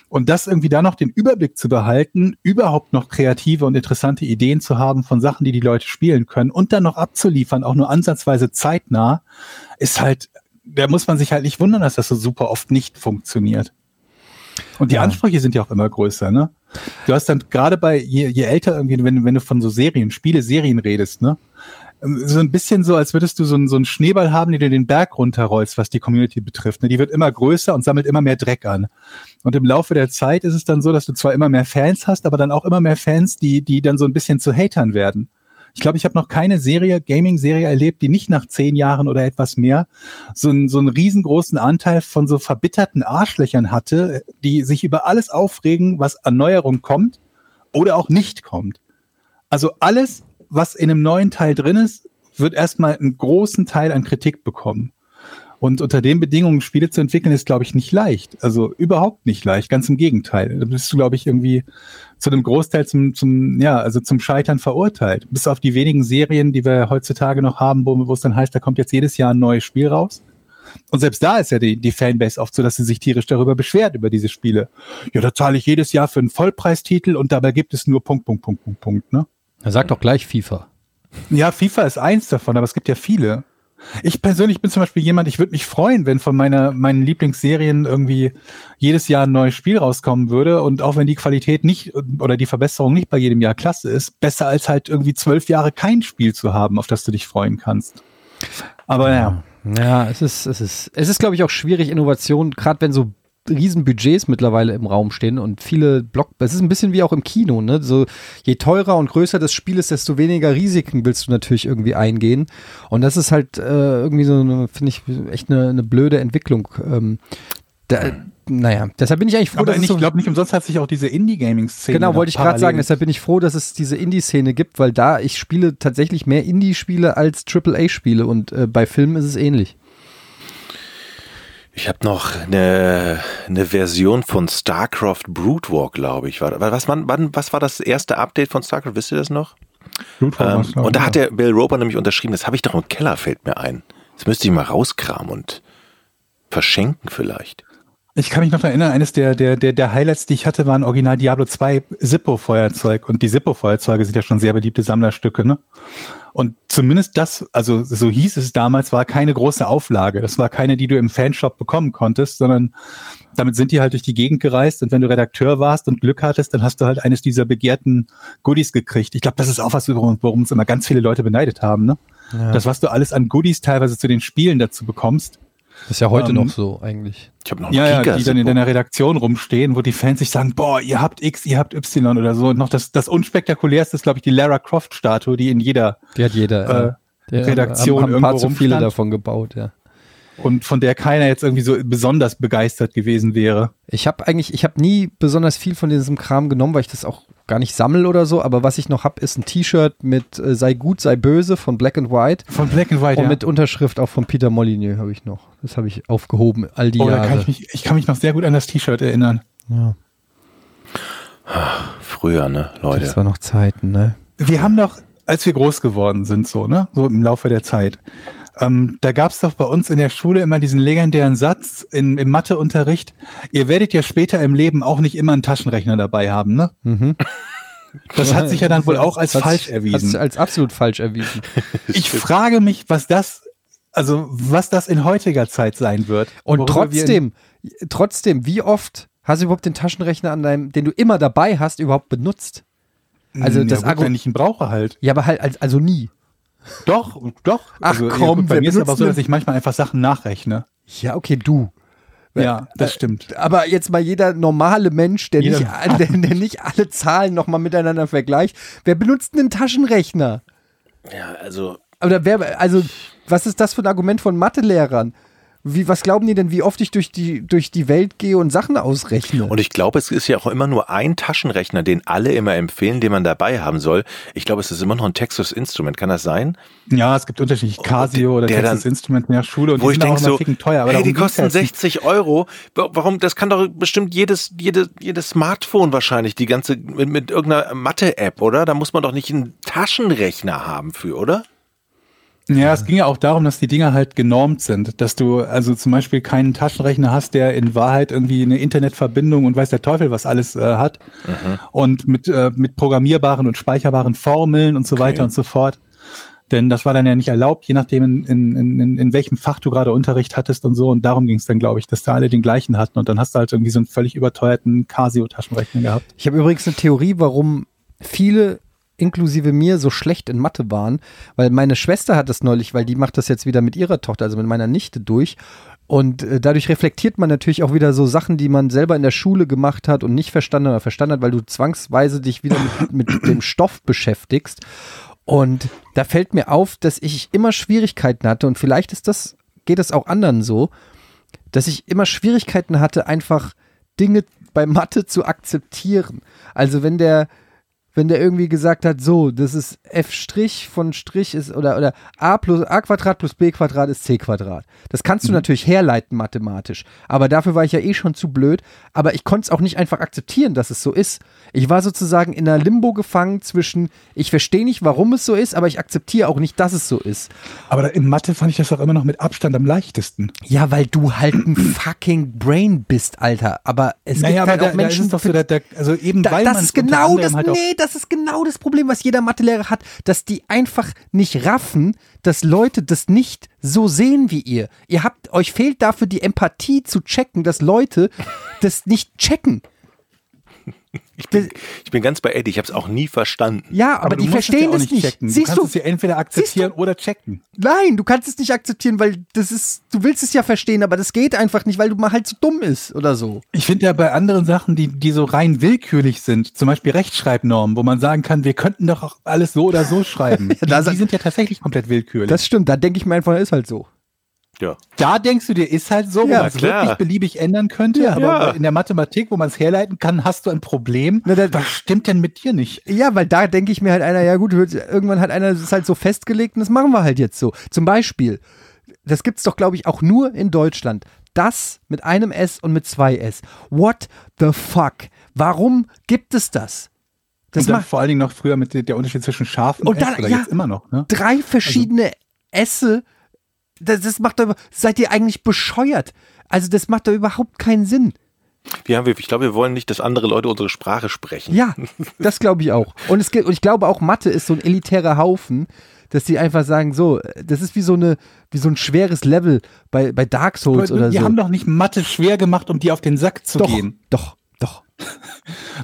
Und das irgendwie da noch den Überblick zu behalten, überhaupt noch kreative und interessante Ideen zu haben von Sachen, die die Leute spielen können und dann noch abzuliefern, auch nur ansatzweise zeitnah, ist halt, da muss man sich halt nicht wundern, dass das so super oft nicht funktioniert. Und die ja. Ansprüche sind ja auch immer größer, ne? Du hast dann gerade bei, je, je älter irgendwie, wenn, wenn du von so Serien, Spiele, Serien redest, ne? So ein bisschen so, als würdest du so, einen, so einen Schneeball haben, den du den Berg runterrollst, was die Community betrifft. Ne? Die wird immer größer und sammelt immer mehr Dreck an. Und im Laufe der Zeit ist es dann so, dass du zwar immer mehr Fans hast, aber dann auch immer mehr Fans, die, die dann so ein bisschen zu Hatern werden. Ich glaube, ich habe noch keine Serie, Gaming-Serie erlebt, die nicht nach zehn Jahren oder etwas mehr so einen, so einen riesengroßen Anteil von so verbitterten Arschlöchern hatte, die sich über alles aufregen, was an Neuerung kommt oder auch nicht kommt. Also alles, was in einem neuen Teil drin ist, wird erstmal einen großen Teil an Kritik bekommen. Und unter den Bedingungen Spiele zu entwickeln, ist, glaube ich, nicht leicht. Also überhaupt nicht leicht. Ganz im Gegenteil. Da bist du, glaube ich, irgendwie zu einem Großteil zum, zum, ja, also zum Scheitern verurteilt. Bis auf die wenigen Serien, die wir heutzutage noch haben, wo, wo es dann heißt, da kommt jetzt jedes Jahr ein neues Spiel raus. Und selbst da ist ja die, die Fanbase oft so, dass sie sich tierisch darüber beschwert, über diese Spiele. Ja, da zahle ich jedes Jahr für einen Vollpreistitel und dabei gibt es nur Punkt, Punkt, Punkt, Punkt, Punkt, ne? Er sagt doch gleich FIFA. Ja, FIFA ist eins davon, aber es gibt ja viele. Ich persönlich bin zum Beispiel jemand, ich würde mich freuen, wenn von meiner, meinen Lieblingsserien irgendwie jedes Jahr ein neues Spiel rauskommen würde und auch wenn die Qualität nicht oder die Verbesserung nicht bei jedem Jahr klasse ist, besser als halt irgendwie zwölf Jahre kein Spiel zu haben, auf das du dich freuen kannst. Aber ja. Ja, es ist, es ist, es ist, glaube ich, auch schwierig, Innovation, gerade wenn so riesen Budgets mittlerweile im Raum stehen und viele Block. Es ist ein bisschen wie auch im Kino, ne? So je teurer und größer das Spiel ist, desto weniger Risiken willst du natürlich irgendwie eingehen. Und das ist halt äh, irgendwie so eine, finde ich, echt eine, eine blöde Entwicklung. Ähm, da, naja, deshalb bin ich eigentlich froh, Aber dass ich so glaube nicht umsonst hat sich auch diese Indie-Gaming-Szene. Genau, wollte ich gerade sagen. Deshalb bin ich froh, dass es diese Indie-Szene gibt, weil da ich spiele tatsächlich mehr Indie-Spiele als AAA-Spiele und äh, bei Filmen ist es ähnlich. Ich habe noch eine, eine Version von StarCraft Brood War, glaube ich. Was, wann, wann, was war das erste Update von StarCraft? Wisst ihr das noch? Brood War ähm, und da hat der Bill Roper nämlich unterschrieben, das habe ich doch im Keller, fällt mir ein. Das müsste ich mal rauskramen und verschenken vielleicht. Ich kann mich noch erinnern, eines der, der, der, der Highlights, die ich hatte, waren Original Diablo 2 Zippo-Feuerzeug. Und die Zippo-Feuerzeuge sind ja schon sehr beliebte Sammlerstücke, ne? Und zumindest das, also so hieß es damals, war keine große Auflage. Das war keine, die du im Fanshop bekommen konntest, sondern damit sind die halt durch die Gegend gereist und wenn du Redakteur warst und Glück hattest, dann hast du halt eines dieser begehrten Goodies gekriegt. Ich glaube, das ist auch was, worum, worum uns immer ganz viele Leute beneidet haben, ne? Ja. Das, was du alles an Goodies teilweise zu den Spielen dazu bekommst, das ist ja heute ähm, noch so eigentlich. Ich habe noch ja, ja, die dann in deiner Redaktion rumstehen, wo die Fans sich sagen, boah, ihr habt X, ihr habt Y oder so. Und noch das, das unspektakulärste ist, glaube ich, die Lara Croft Statue, die in jeder, die hat jeder äh, Redaktion haben, haben irgendwo ein paar zu viele davon gebaut, ja und von der keiner jetzt irgendwie so besonders begeistert gewesen wäre. Ich habe eigentlich, ich habe nie besonders viel von diesem Kram genommen, weil ich das auch gar nicht sammle oder so, aber was ich noch habe, ist ein T-Shirt mit äh, Sei gut, sei böse von Black and White. Von Black and White, Und ja. mit Unterschrift auch von Peter Molyneux habe ich noch. Das habe ich aufgehoben, all die oh, Jahre. Kann ich, mich, ich kann mich noch sehr gut an das T-Shirt erinnern. Ja. Früher, ne, Leute. Das war noch Zeiten, ne? Wir haben doch, als wir groß geworden sind, so, ne, so im Laufe der Zeit, ähm, da gab es doch bei uns in der Schule immer diesen legendären Satz in, im Matheunterricht, ihr werdet ja später im Leben auch nicht immer einen Taschenrechner dabei haben, ne? Mhm. Das hat sich ja dann wohl auch als falsch erwiesen. Hat sich als absolut falsch erwiesen. Ich frage mich, was das, also was das in heutiger Zeit sein wird. Und trotzdem, trotzdem, wie oft hast du überhaupt den Taschenrechner an deinem, den du immer dabei hast, überhaupt benutzt? Also das ja, gut, wenn ich ihn brauche halt. Ja, aber halt also nie. Doch, doch. Ach also, komm, bei mir ist es aber so, dass ich manchmal einfach Sachen nachrechne. Ja, okay, du. Ja, das stimmt. Aber jetzt mal jeder normale Mensch, der, nicht, <laughs> der, der nicht alle Zahlen nochmal miteinander vergleicht, wer benutzt einen Taschenrechner? Ja, also. Oder wer, also, was ist das für ein Argument von Mathelehrern? Wie, was glauben die denn, wie oft ich durch die, durch die Welt gehe und Sachen ausrechne? Und ich glaube, es ist ja auch immer nur ein Taschenrechner, den alle immer empfehlen, den man dabei haben soll. Ich glaube, es ist immer noch ein Texas Instrument. Kann das sein? Ja, es gibt unterschiedliche Casio oder der Texas dann- Instrument in der Schule und Wo die ich sind auch denke immer so, teuer. Aber hey, die kosten jetzt nicht. 60 Euro. Wa- Warum? Das kann doch bestimmt jedes, jede, jedes Smartphone wahrscheinlich, die ganze, mit, mit irgendeiner Mathe-App, oder? Da muss man doch nicht einen Taschenrechner haben für, oder? Ja, es ging ja auch darum, dass die Dinger halt genormt sind, dass du also zum Beispiel keinen Taschenrechner hast, der in Wahrheit irgendwie eine Internetverbindung und weiß der Teufel was alles äh, hat und mit, äh, mit programmierbaren und speicherbaren Formeln und so weiter und so fort. Denn das war dann ja nicht erlaubt, je nachdem, in, in, in, in welchem Fach du gerade Unterricht hattest und so. Und darum ging es dann, glaube ich, dass da alle den gleichen hatten. Und dann hast du halt irgendwie so einen völlig überteuerten Casio-Taschenrechner gehabt. Ich habe übrigens eine Theorie, warum viele inklusive mir so schlecht in Mathe waren, weil meine Schwester hat das neulich, weil die macht das jetzt wieder mit ihrer Tochter, also mit meiner Nichte durch. Und äh, dadurch reflektiert man natürlich auch wieder so Sachen, die man selber in der Schule gemacht hat und nicht verstanden oder verstanden hat, weil du zwangsweise dich wieder mit, mit dem Stoff beschäftigst. Und da fällt mir auf, dass ich immer Schwierigkeiten hatte und vielleicht ist das, geht es auch anderen so, dass ich immer Schwierigkeiten hatte, einfach Dinge bei Mathe zu akzeptieren. Also wenn der, wenn der irgendwie gesagt hat, so, das ist f' von Strich ist oder oder a plus a Quadrat plus b Quadrat ist c Quadrat. Das kannst du natürlich herleiten mathematisch, aber dafür war ich ja eh schon zu blöd. Aber ich konnte es auch nicht einfach akzeptieren, dass es so ist. Ich war sozusagen in einer Limbo gefangen zwischen, ich verstehe nicht, warum es so ist, aber ich akzeptiere auch nicht, dass es so ist. Aber in Mathe fand ich das auch immer noch mit Abstand am leichtesten. Ja, weil du halt ein <clears throat> fucking Brain bist, Alter. Aber es Naja, gibt halt aber da, auch Menschen, da ist doch so, da, da, also eben da, weil das man ist genau das, halt nee, das ist genau das Problem, was jeder Mathelehrer hat, dass die einfach nicht raffen, dass Leute das nicht so sehen wie ihr. Ihr habt, euch fehlt dafür die Empathie zu checken, dass Leute das nicht checken. Ich bin, ich bin ganz bei Eddie, ich habe es auch nie verstanden. Ja, aber, du die musst es verstehen ja nicht. checken. Siehst du du? kannst es ja entweder akzeptieren oder checken. Nein, du kannst es nicht akzeptieren, weil das ist, du willst es ja verstehen, aber das geht einfach nicht, weil du mal halt so dumm ist oder so. Ich finde ja bei anderen Sachen, die, die so rein willkürlich sind, zum Beispiel Rechtschreibnormen, wo man sagen kann, wir könnten doch auch alles so oder so schreiben. <laughs> da die, die sind ja tatsächlich komplett willkürlich. Das stimmt, da denke ich mir einfach, ist halt so. Ja. da denkst du dir, ist halt so, wo Ja, man es wirklich beliebig ändern könnte, Ja. aber Ja. in der Mathematik, wo man es herleiten kann, hast du ein Problem. Na, da- Was stimmt denn mit dir nicht? Ja, weil da denke ich mir halt einer, ja gut, irgendwann hat einer das halt so festgelegt und das machen wir halt jetzt so. Zum Beispiel, das gibt's doch, glaube ich, auch nur in Deutschland. Das mit einem S und mit zwei S. What the fuck? Warum gibt es das? Das und dann macht vor allen Dingen noch früher mit der, Unterschied zwischen scharf und, Und dann- S oder ja. jetzt immer noch. Ne? drei verschiedene Esse. Das, das macht doch, seid ihr eigentlich bescheuert? Also das macht doch überhaupt keinen Sinn. Wir haben, ich glaube, wir wollen nicht, dass andere Leute unsere Sprache sprechen. Ja, das glaube ich auch. Und, es, gibt- und ich glaube auch, Mathe ist so ein elitärer Haufen, dass die einfach sagen, so, das ist wie so, eine, wie so ein schweres Level bei, bei Dark Souls oder die so. haben doch nicht Mathe schwer gemacht, um dir auf den Sack zu doch, gehen. doch, doch.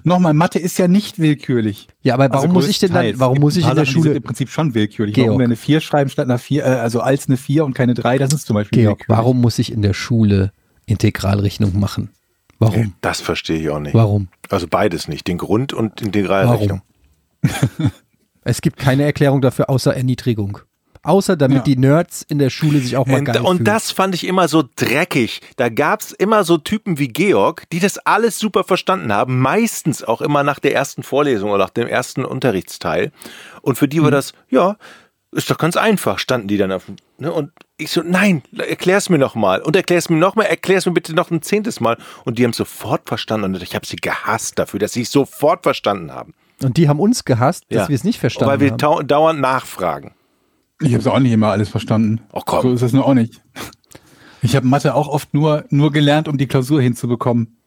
Nochmal, Mathe ist ja nicht willkürlich. Ja, aber warum Also muss ich denn dann, warum muss ich in der Sachen, Schule, sind im Prinzip schon willkürlich. Georg. Warum wir eine 4 schreiben statt einer 4, äh, also als eine 4 und keine 3, das ist zum Beispiel Georg, willkürlich. warum muss ich in der Schule Integralrechnung machen? Warum? Das verstehe ich auch nicht. Warum? Also beides nicht, den Grund und Integralrechnung. <laughs> Es gibt keine Erklärung dafür außer Erniedrigung. Außer damit Ja. die Nerds in der Schule sich auch mal Und, geil und fühlen. das fand ich immer so dreckig. Da gab's immer so Typen wie Georg, die das alles super verstanden haben, meistens auch immer nach der ersten Vorlesung oder nach dem ersten Unterrichtsteil. Und für die Mhm. war das, ja, ist doch ganz einfach, standen die dann auf. Ne? Und ich so, nein, erklär's mir noch mal. Und erklär's mir noch mal, erklär's mir bitte noch ein zehntes Mal. Und die haben sofort verstanden. Und ich habe sie gehasst dafür, dass sie es sofort verstanden haben. Und die haben uns gehasst, dass Ja. wir es nicht verstanden Weil wir haben. dauernd nachfragen. Ich habe auch nicht immer alles verstanden. Ach komm. So ist es nur auch nicht. Ich habe Mathe auch oft nur, nur gelernt, um die Klausur hinzubekommen.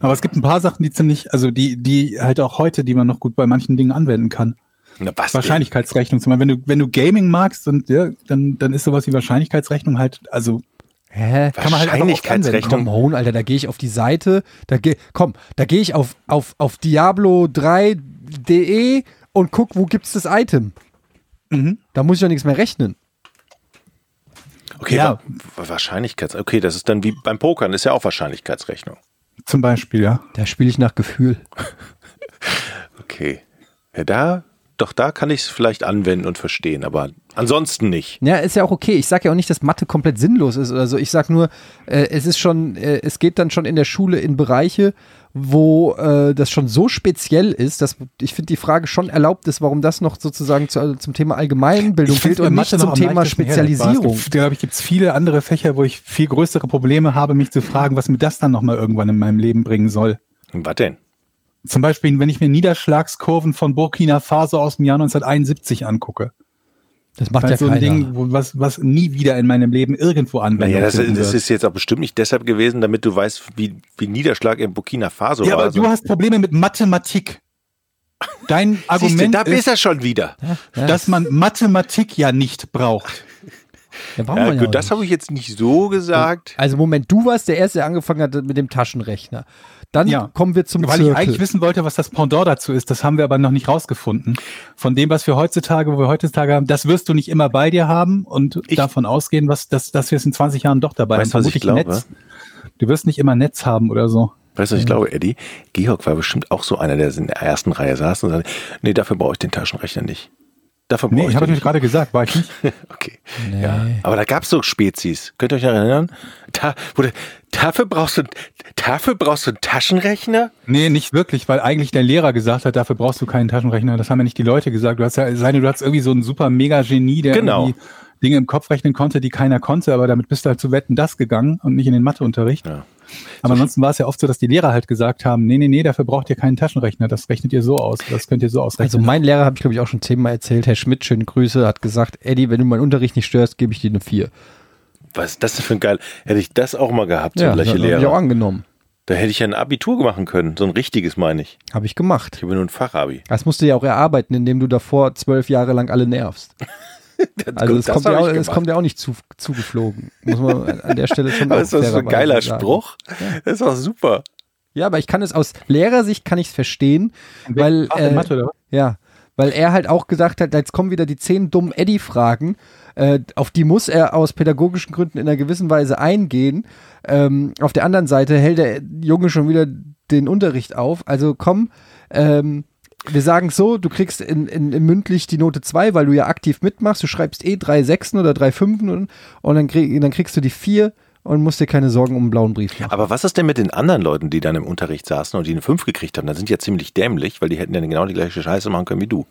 Aber es gibt ein paar Sachen, die ziemlich, also die, die halt auch heute, die man noch gut bei manchen Dingen anwenden kann. Na, was? Wahrscheinlichkeitsrechnung. Zum Beispiel, wenn du, wenn du Gaming magst und ja, dann, dann ist sowas wie Wahrscheinlichkeitsrechnung halt, also Hä? kann man halt Wahrscheinlichkeitsrechnung. Komm, Hon, Alter, da gehe ich auf die Seite, da geh, komm, da gehe ich auf, auf, auf Diablo3.de und guck, wo gibt's das Item. Mhm. Da muss ich doch nichts mehr rechnen. Okay, Ja. Wa Wahrscheinlichkeits. Okay, das ist dann wie beim Pokern, ist ja auch Wahrscheinlichkeitsrechnung. zum Beispiel, ja. Da spiele ich nach Gefühl. <laughs> Okay. Ja, da doch da kann ich es vielleicht anwenden und verstehen, aber ansonsten nicht. Ja, ist ja auch okay. Ich sage ja auch nicht, dass Mathe komplett sinnlos ist oder so. Ich sage nur, äh, es ist schon, äh, es geht dann schon in der Schule in Bereiche, wo äh, das schon so speziell ist, dass ich finde die Frage schon erlaubt ist, warum das noch sozusagen zu, also zum Thema Allgemeinbildung gilt und nicht zum Thema Spezialisierung. Da glaube ich, gibt es viele andere Fächer, wo ich viel größere Probleme habe, mich zu fragen, was mir das dann nochmal irgendwann in meinem Leben bringen soll. Was denn? Zum Beispiel, wenn ich mir Niederschlagskurven von Burkina Faso aus dem Jahr 1971 angucke. Das macht ja so keiner. ein Ding, wo, was, was nie wieder in meinem Leben irgendwo anwendet. Naja, das, das ist jetzt auch bestimmt nicht deshalb gewesen, damit du weißt, wie, wie Niederschlag in Burkina Faso ja, war. aber du hast Probleme mit Mathematik. Dein Siehst du, Argument da ist, ist er schon wieder. Ja, dass man Mathematik ja nicht braucht. ja, Ja, ja gut, das habe ich jetzt nicht so gesagt. Also Moment, du warst der Erste, der angefangen hat mit dem Taschenrechner. Dann Ja. kommen wir zum Weil ich Zirkel. eigentlich wissen wollte, was das Pendant dazu ist. Das haben wir aber noch nicht rausgefunden. Von dem, was wir heutzutage, wo wir heutzutage haben, das wirst du nicht immer bei dir haben und Ich- davon ausgehen, was, dass, dass wir es in 20 Jahren doch dabei Weißt du, haben. was ich glaube? Netz. Du wirst nicht immer Netz haben oder so. Weißt du, was ich glaube, Eddie, Georg war bestimmt auch so einer, der in der ersten Reihe saß und sagte, nee, dafür brauche ich den Taschenrechner nicht. Dafür brauche Nee, ich habe ich euch gerade gesagt, war ich nicht. <laughs> Okay. Ja. Aber da gab's so Spezies. Könnt ihr euch noch erinnern? Da, wurde, dafür brauchst du, dafür brauchst du einen Taschenrechner? Nee, nicht wirklich, weil eigentlich der Lehrer gesagt hat, dafür brauchst du keinen Taschenrechner. Das haben ja nicht die Leute gesagt. Du hast ja, seine, du hast irgendwie so einen super mega Genie, der Genau. irgendwie Dinge im Kopf rechnen konnte, die keiner konnte, aber damit bist du halt zu wetten das gegangen und nicht in den Matheunterricht. Ja. Aber ansonsten war es ja oft so, dass die Lehrer halt gesagt haben, nee, nee, nee, dafür braucht ihr keinen Taschenrechner, das rechnet ihr so aus, das könnt ihr so Also ausrechnen. mein Lehrer, habe ich glaube ich auch schon zehnmal erzählt, Herr Schmidt, schöne Grüße, hat gesagt, Eddie, wenn du meinen Unterricht nicht störst, gebe ich dir eine 4. Was ist das denn für ein geil? Hätte ich das auch mal gehabt, so Ja, das gleiche habe ich auch Lehrer. angenommen. Da hätte ich ja ein Abitur machen können. So ein richtiges, meine ich. Habe ich gemacht. Ich habe nur ein Fachabi. Das musst du ja auch erarbeiten, indem du davor zwölf Jahre lang alle nervst. <laughs> Also es Das kommt, ja auch, es kommt ja auch nicht zu, zugeflogen. Muss man an der Stelle schon <laughs> Aber auch ist das so ein geiler sagen. Spruch? Das ist auch super. Ja, aber ich kann es aus Lehrersicht kann ich es verstehen, weil äh, Mathe, oder was? ja, weil er halt auch gesagt hat, jetzt kommen wieder die zehn dummen Eddie-Fragen, äh, auf die muss er aus pädagogischen Gründen in einer gewissen Weise eingehen. Ähm, auf der anderen Seite hält der Junge schon wieder den Unterricht auf. Also komm, ähm, wir sagen so, du kriegst in, in, in mündlich die Note 2, weil du ja aktiv mitmachst. Du schreibst eh drei Sechsen oder drei Fünfen und, und dann, krieg, dann kriegst du die 4 und musst dir keine Sorgen um einen blauen Brief machen. Aber was ist denn mit den anderen Leuten, die dann im Unterricht saßen und die eine 5 gekriegt haben? Da sind die ja ziemlich dämlich, weil die hätten ja genau die gleiche Scheiße machen können wie du.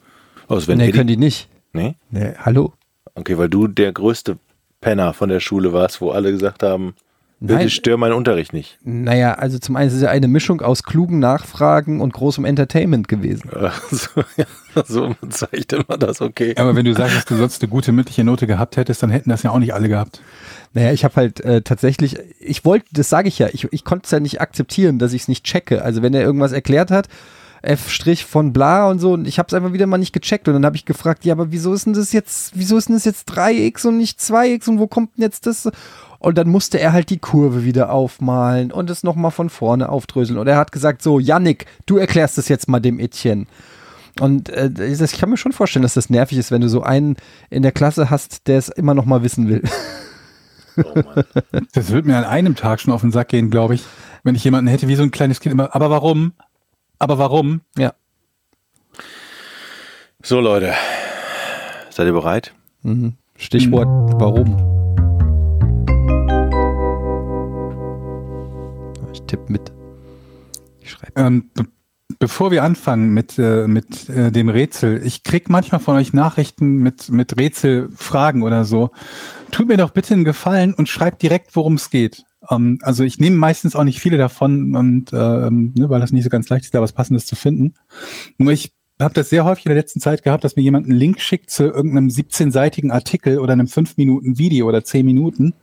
Also wenn nee, können die nicht. nee? Nee, hallo? Okay, weil du der größte Penner von der Schule warst, wo alle gesagt haben, bitte Nein. stör meinen Unterricht nicht. Naja, also zum einen ist es ja eine Mischung aus klugen Nachfragen und großem Entertainment gewesen. <laughs> so, ja, so bezeichnet man das, okay. Aber wenn du sagst, dass du sonst eine gute mündliche Note gehabt hättest, dann hätten das ja auch nicht alle gehabt. Naja, ich habe halt äh, tatsächlich, ich wollte, das sage ich ja, ich, ich konnte es ja nicht akzeptieren, dass ich es nicht checke. Also wenn er irgendwas erklärt hat, F' von bla und so, und ich habe es einfach wieder mal nicht gecheckt und dann habe ich gefragt, ja, aber wieso ist denn das jetzt, wieso ist denn das jetzt 3x und nicht 2x und wo kommt denn jetzt das? Und dann musste er halt die Kurve wieder aufmalen und es nochmal von vorne aufdröseln. Und er hat gesagt, so, Yannick, du erklärst es jetzt mal dem Etienne. Und äh, ich kann mir schon vorstellen, dass das nervig ist, wenn du so einen in der Klasse hast, der es immer noch mal wissen will. Oh. Das würde mir an einem Tag schon auf den Sack gehen, glaube ich. Wenn ich jemanden hätte wie so ein kleines Kind immer, aber warum? Aber warum? Ja. So Leute, seid ihr bereit? Mhm. Stichwort warum. Ich tippe mit. Ich schreibe. Ähm, bevor wir anfangen mit, äh, mit äh, dem Rätsel, ich krieg manchmal von euch Nachrichten mit, mit Rätselfragen oder so. Tut mir doch bitte einen Gefallen und schreibt direkt, worum es geht. Ähm, also ich nehme meistens auch nicht viele davon und ähm, ne, weil das nicht so ganz leicht ist, da was Passendes zu finden. Nur ich habe das sehr häufig in der letzten Zeit gehabt, dass mir jemand einen Link schickt zu irgendeinem 17-seitigen Artikel oder einem 5-Minuten-Video oder 10 Minuten.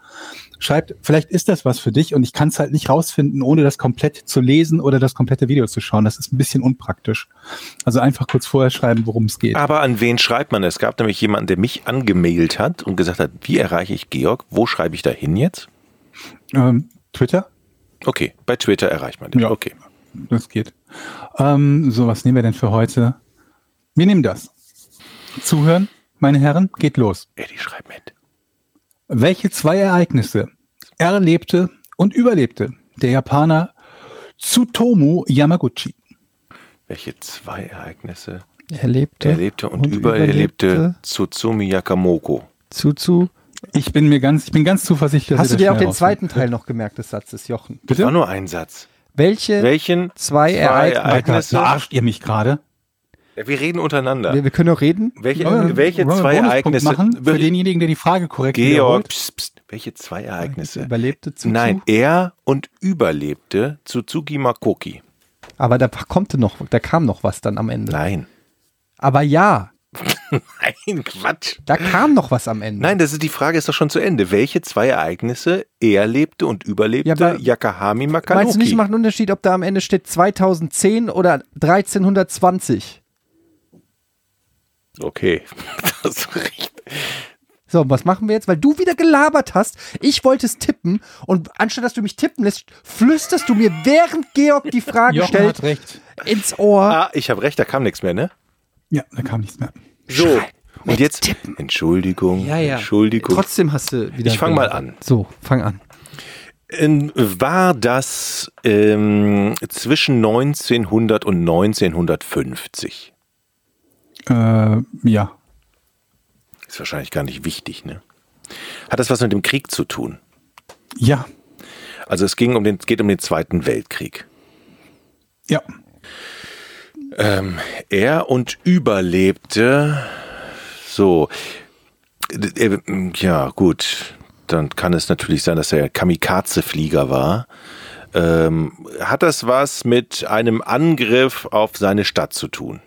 Schreibt, vielleicht ist das was für dich und ich kann es halt nicht rausfinden, ohne das komplett zu lesen oder das komplette Video zu schauen. Das ist ein bisschen unpraktisch. Also einfach kurz vorher schreiben, worum es geht. Aber an wen schreibt man? Es gab nämlich jemanden, der mich angemailt hat und gesagt hat, wie erreiche ich Georg? Wo schreibe ich da hin jetzt? Ähm, Twitter? Okay, bei Twitter erreicht man dich. Ja. Okay. Das geht. Ähm, so, was nehmen wir denn für heute? Wir nehmen das. Zuhören, meine Herren, geht los. Eddie, schreib mit. Welche zwei Ereignisse erlebte und überlebte der Japaner Tsutomu Yamaguchi? Welche zwei Ereignisse? Er lebte. Er lebte und, Und überlebte überlebte. Tsutsumi Yakamoko. Zuzu. Ich bin mir ganz, ich bin ganz zuversichtlich. dass Hast du dir auch den zweiten. Teil noch gemerkt des Satzes, Jochen? Das war nur ein Satz. Welche Welchen zwei Ereignisse? Ereignisse? Verarscht ihr mich gerade? Ja, wir reden untereinander. Wir, wir können auch reden. welche, wir- welche zwei Bonuspunkt Ereignisse? machen für denjenigen, der die Frage korrekt Georg, pst, pst, welche zwei Ereignisse? Überlebte Zuzu. Nein, er und überlebte Tsutsugi Makoki. Aber da kommt noch, da kam noch was dann am Ende. Nein. Aber ja, <laughs> Nein, Quatsch. da kam noch was am Ende. Nein, das ist die Frage ist doch schon zu Ende. Welche zwei Ereignisse er lebte und überlebte Ja, aber- Yakahami Makanoki? Meinst du nicht, es macht einen Unterschied, ob da am Ende steht 2010 oder 1320? Okay, <laughs> das ist recht. So, was machen wir jetzt? Weil du wieder gelabert hast. Ich wollte es tippen und anstatt dass du mich tippen lässt, flüsterst du mir, während Georg die Frage Jochen stellt, hat recht. ins Ohr. Ah, ich habe recht, da kam nichts mehr, ne? Ja, da kam nichts mehr. So. Und jetzt Entschuldigung, Entschuldigung. Trotzdem hast du wieder. Ich fang mal an. So, fang an. Ähm, War das ähm, zwischen 1900 und 1950? Äh, ja. Ist wahrscheinlich gar nicht wichtig, ne? Hat das was mit dem Krieg zu tun? Ja. Also es ging um den, geht um den Zweiten Weltkrieg. Ja. Ähm, er und überlebte. So. Äh, Ja, gut. Dann kann es natürlich sein, dass er Kamikaze-Flieger war. Ähm, hat das was mit einem Angriff auf seine Stadt zu tun?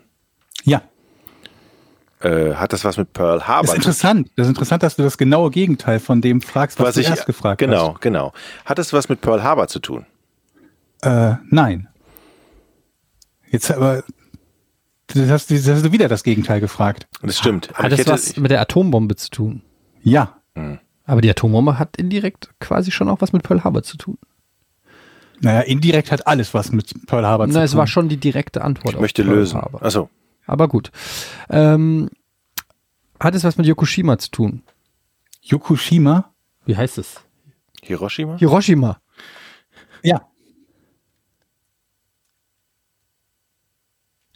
Äh, hat das was mit Pearl Harbor Das ist zu tun? interessant. Das ist interessant, dass du das genaue Gegenteil von dem fragst, was, Was du ich erst gefragt genau, genau. Hat das was mit Pearl Harbor zu tun? hast. Äh, nein. Jetzt aber, das hast, du- das hast du wieder das Gegenteil gefragt. Das stimmt. Aber Hat das was mit der Atombombe zu tun? Ja. Aber die Atombombe hat indirekt quasi schon auch was mit Pearl Harbor zu tun. Naja, indirekt hat alles was mit Pearl Harbor zu Na, tun. es war schon die direkte Antwort ich möchte Pearl lösen. Harbor. Also Aber gut. Ähm, hat es was mit Yokoshima zu tun? Yokoshima? Wie heißt es? Hiroshima? Hiroshima. Ja.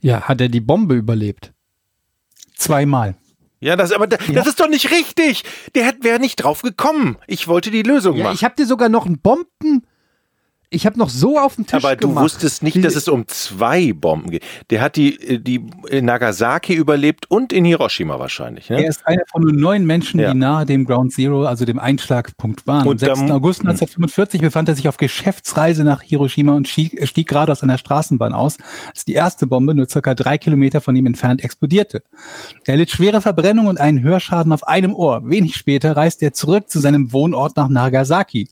Ja, hat er die Bombe überlebt? Zweimal. Ja, das, aber da, das ist doch nicht richtig. Der wäre nicht drauf gekommen. Ich wollte die Lösung Ja, machen. ich habe dir sogar noch einen Bomben. Ich habe noch so auf den Tisch aber du gemacht. wusstest nicht, dass es um zwei Bomben geht. Der hat die, die in Nagasaki überlebt und in Hiroshima wahrscheinlich. Ne? Er ist einer von nur neun Menschen, Ja. die nahe dem Ground Zero, also dem Einschlagpunkt waren. Am Und 6. dann- August 1945 befand er sich auf Geschäftsreise nach Hiroshima und stieg, stieg gerade aus einer Straßenbahn aus, als die erste Bombe nur circa drei Kilometer von ihm entfernt explodierte. Er litt schwere Verbrennung und einen Hörschaden auf einem Ohr. Wenig später reiste er zurück zu seinem Wohnort nach Nagasaki,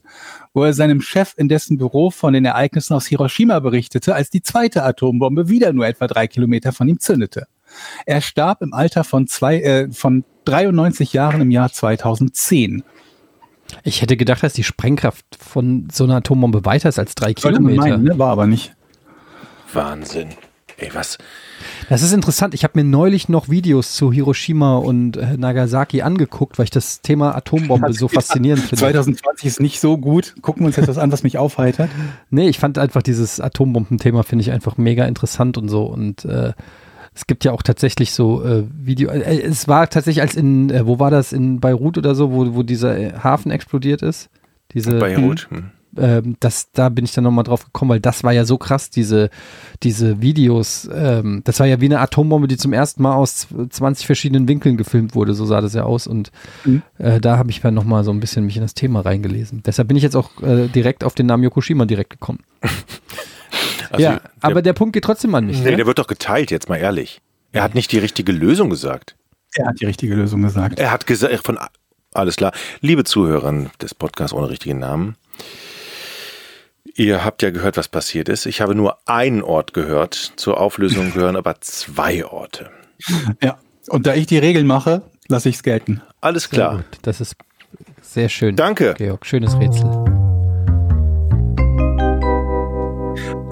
wo er seinem Chef in dessen Büro von den Ereignissen aus Hiroshima berichtete, als die zweite Atombombe wieder nur etwa drei Kilometer von ihm zündete. Er starb im Alter von, zwei, äh, von 93 Jahren im Jahr 2010. Ich hätte gedacht, dass die Sprengkraft von so einer Atombombe weiter ist als drei Sollte Kilometer. meinen, ne? War aber nicht. Wahnsinn. Ey, was? Das ist interessant. Ich habe mir neulich noch Videos zu Hiroshima und äh, Nagasaki angeguckt, weil ich das Thema Atombombe so <laughs> faszinierend finde. 2020 ist nicht so gut. Gucken wir uns jetzt was an, was mich aufheitert. Nee, ich fand einfach dieses Atombombenthema finde ich einfach mega interessant und so und äh, es gibt ja auch tatsächlich so äh, Video. Äh, es war tatsächlich als in, äh, wo war das in Beirut oder so, wo, wo dieser äh, Hafen explodiert ist. Diese, Beirut? Hm. Ähm, das, da bin ich dann nochmal drauf gekommen, weil das war ja so krass, diese, diese Videos. Ähm, das war ja wie eine Atombombe, die zum ersten Mal aus 20 verschiedenen Winkeln gefilmt wurde, so sah das ja aus. Und Mhm. äh, da habe ich dann nochmal so ein bisschen mich in das Thema reingelesen. Deshalb bin ich jetzt auch äh, direkt auf den Namen Yokoshima direkt gekommen. <laughs> Also, ja, der, aber der Punkt geht trotzdem an mich. nee, ne? der wird doch geteilt, jetzt mal ehrlich. Er hat nicht die richtige Lösung gesagt. Er hat die richtige Lösung gesagt. Er hat gesagt, von alles klar. Liebe Zuhörer des Podcasts ohne richtigen Namen, ihr habt ja gehört, was passiert ist. Ich habe nur einen Ort gehört. Zur Auflösung gehören aber zwei Orte. Ja. Und da ich die Regeln mache, lasse ich es gelten. Alles klar. gut. Das ist sehr schön. Danke. Georg, schönes Rätsel.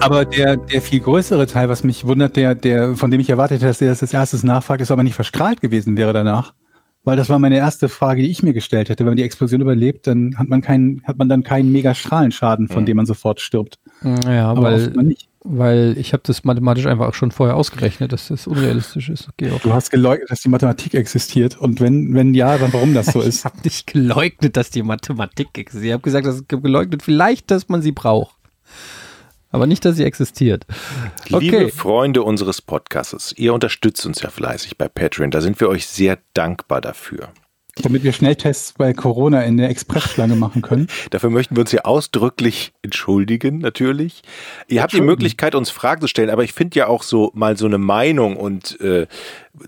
Aber der, der viel größere Teil, was mich wundert, der, der, von dem ich erwartet hätte, dass er das als erstes nachfragt, ist aber nicht verstrahlt gewesen wäre danach. Weil das war meine erste Frage, die ich mir gestellt hätte. Wenn man die Explosion überlebt, dann hat man keinen, hat man dann keinen mega Strahlenschaden, von dem man sofort stirbt. Ja, Aber weil weil ich habe das mathematisch einfach auch schon vorher ausgerechnet, dass das unrealistisch ist. Okay. Du hast geleugnet, dass die Mathematik existiert. Und wenn, wenn ja, dann warum das so <laughs> Ich ist. habe nicht geleugnet, dass die Mathematik existiert. Ich habe gesagt, dass ich hab geleugnet, vielleicht, dass man sie braucht. Aber nicht, dass sie existiert. Liebe Okay. Freunde unseres Podcasts, ihr unterstützt uns ja fleißig bei Patreon. Da sind wir euch sehr dankbar dafür. Damit wir Schnelltests bei Corona in der Expressschlange machen können. <laughs> Dafür möchten wir uns ja ausdrücklich entschuldigen, natürlich. Ihr habt die. Möglichkeit, uns Fragen zu stellen, aber ich finde ja auch so mal so eine Meinung und äh,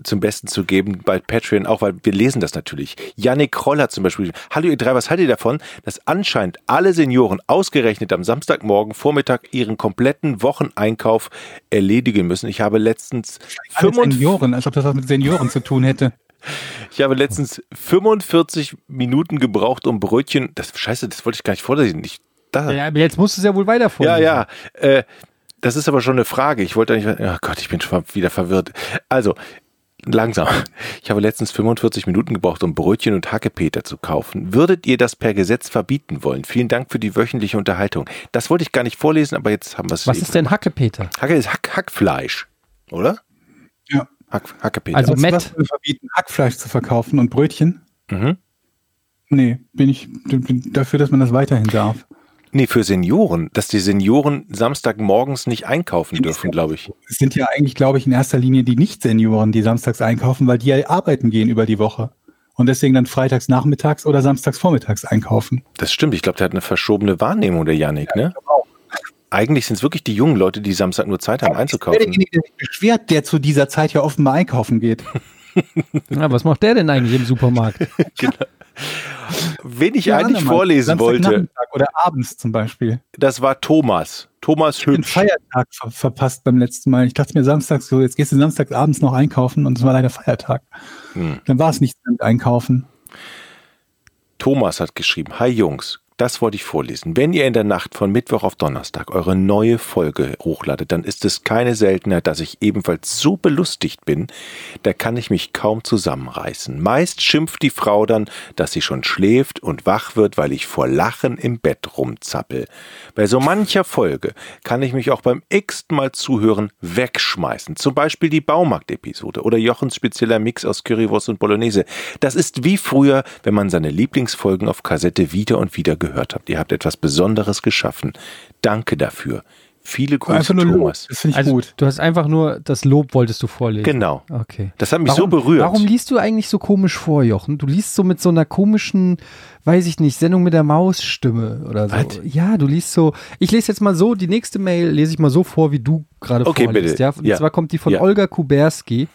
zum Besten zu geben bei Patreon, auch weil wir lesen das natürlich. Yannick Kroll hat zum Beispiel, hallo ihr drei, was haltet ihr davon, dass anscheinend alle Senioren ausgerechnet am Samstagmorgen Vormittag ihren kompletten Wocheneinkauf erledigen müssen? Ich habe letztens Alle 45 Senioren, als ob das was mit Senioren zu tun hätte. <laughs> ich habe letztens 45 Minuten gebraucht, um Brötchen. Das Scheiße, das wollte ich gar nicht vorlesen. Ich, da, Ja, aber jetzt musst du es ja wohl weiter ja, vorlesen. ja. Äh, das ist aber schon eine Frage. Ich wollte nicht. Oh Gott, ich bin schon wieder verwirrt. Also, langsam. Ich habe letztens 45 Minuten gebraucht, um Brötchen und Hackepeter zu kaufen. Würdet ihr das per Gesetz verbieten wollen? Vielen Dank für die wöchentliche Unterhaltung. Das wollte ich gar nicht vorlesen, aber jetzt haben wir es. Was ist denn. Hackepeter? Hacke ist Hack, Hackfleisch, oder? Ja. Hack, Hackepeter. Also Matt. was wir verbieten, Hackfleisch zu verkaufen und Brötchen? mhm. Nee, bin ich bin dafür, dass man das weiterhin darf. Nee, für Senioren, dass die Senioren Samstagmorgens nicht einkaufen dürfen, glaube ich. Es sind ja eigentlich, glaube ich, in erster Linie die Nicht-Senioren, die samstags einkaufen, weil die ja arbeiten gehen über die Woche. Und deswegen dann freitags nachmittags oder samstags vormittags einkaufen. Das stimmt. Ich glaube, der hat eine verschobene Wahrnehmung, der Yannick, ne? Eigentlich sind es wirklich die jungen Leute, die Samstag nur Zeit haben Wer einzukaufen. derjenige, der sich beschwert, der zu dieser Zeit ja offenbar einkaufen geht. <laughs> Ja, was macht der denn eigentlich im Supermarkt? <laughs> Genau. Wen ich Ja, eigentlich andermal. vorlesen wollte, Samstagnachmittag Oder abends zum Beispiel. das war Thomas. Thomas Den Hübsch. Feiertag ver verpasst beim letzten Mal. Ich dachte mir samstags so, jetzt gehst du samstags abends noch einkaufen und es war leider Feiertag. Hm. Dann war es nicht mit einkaufen. Thomas hat geschrieben, Hi Jungs, das wollte ich vorlesen. Wenn ihr in der Nacht von Mittwoch auf Donnerstag eure neue Folge hochladet, dann ist es keine Seltenheit, dass ich ebenfalls so belustigt bin, da kann ich mich kaum zusammenreißen. Meist schimpft die Frau dann, dass sie schon schläft und wach wird, weil ich vor Lachen im Bett rumzappel. Bei so mancher Folge kann ich mich auch beim x-ten Mal zuhören wegschmeißen. Zum Beispiel die Baumarkt-Episode oder Jochens spezieller Mix aus Currywurst und Bolognese. Das ist wie früher, wenn man seine Lieblingsfolgen auf Kassette wieder und wieder gehört hat. Ihr habt etwas Besonderes geschaffen. Danke dafür. Viele Grüße, Einfach nur Lob. Thomas. Das finde ich Also, gut. du hast einfach nur das Lob wolltest du vorlesen. Genau. Okay. Das hat mich warum, so berührt. Warum liest du eigentlich so komisch vor, Jochen? Du liest so mit so einer komischen, weiß ich nicht, Sendung mit der Maus-Stimme oder so. Was? Ja, du liest so. Ich lese jetzt mal so, die nächste Mail lese ich mal so vor, wie du gerade Okay, vorliest. bitte. Ja? Und Ja. zwar kommt die von Ja. Olga Kuberski.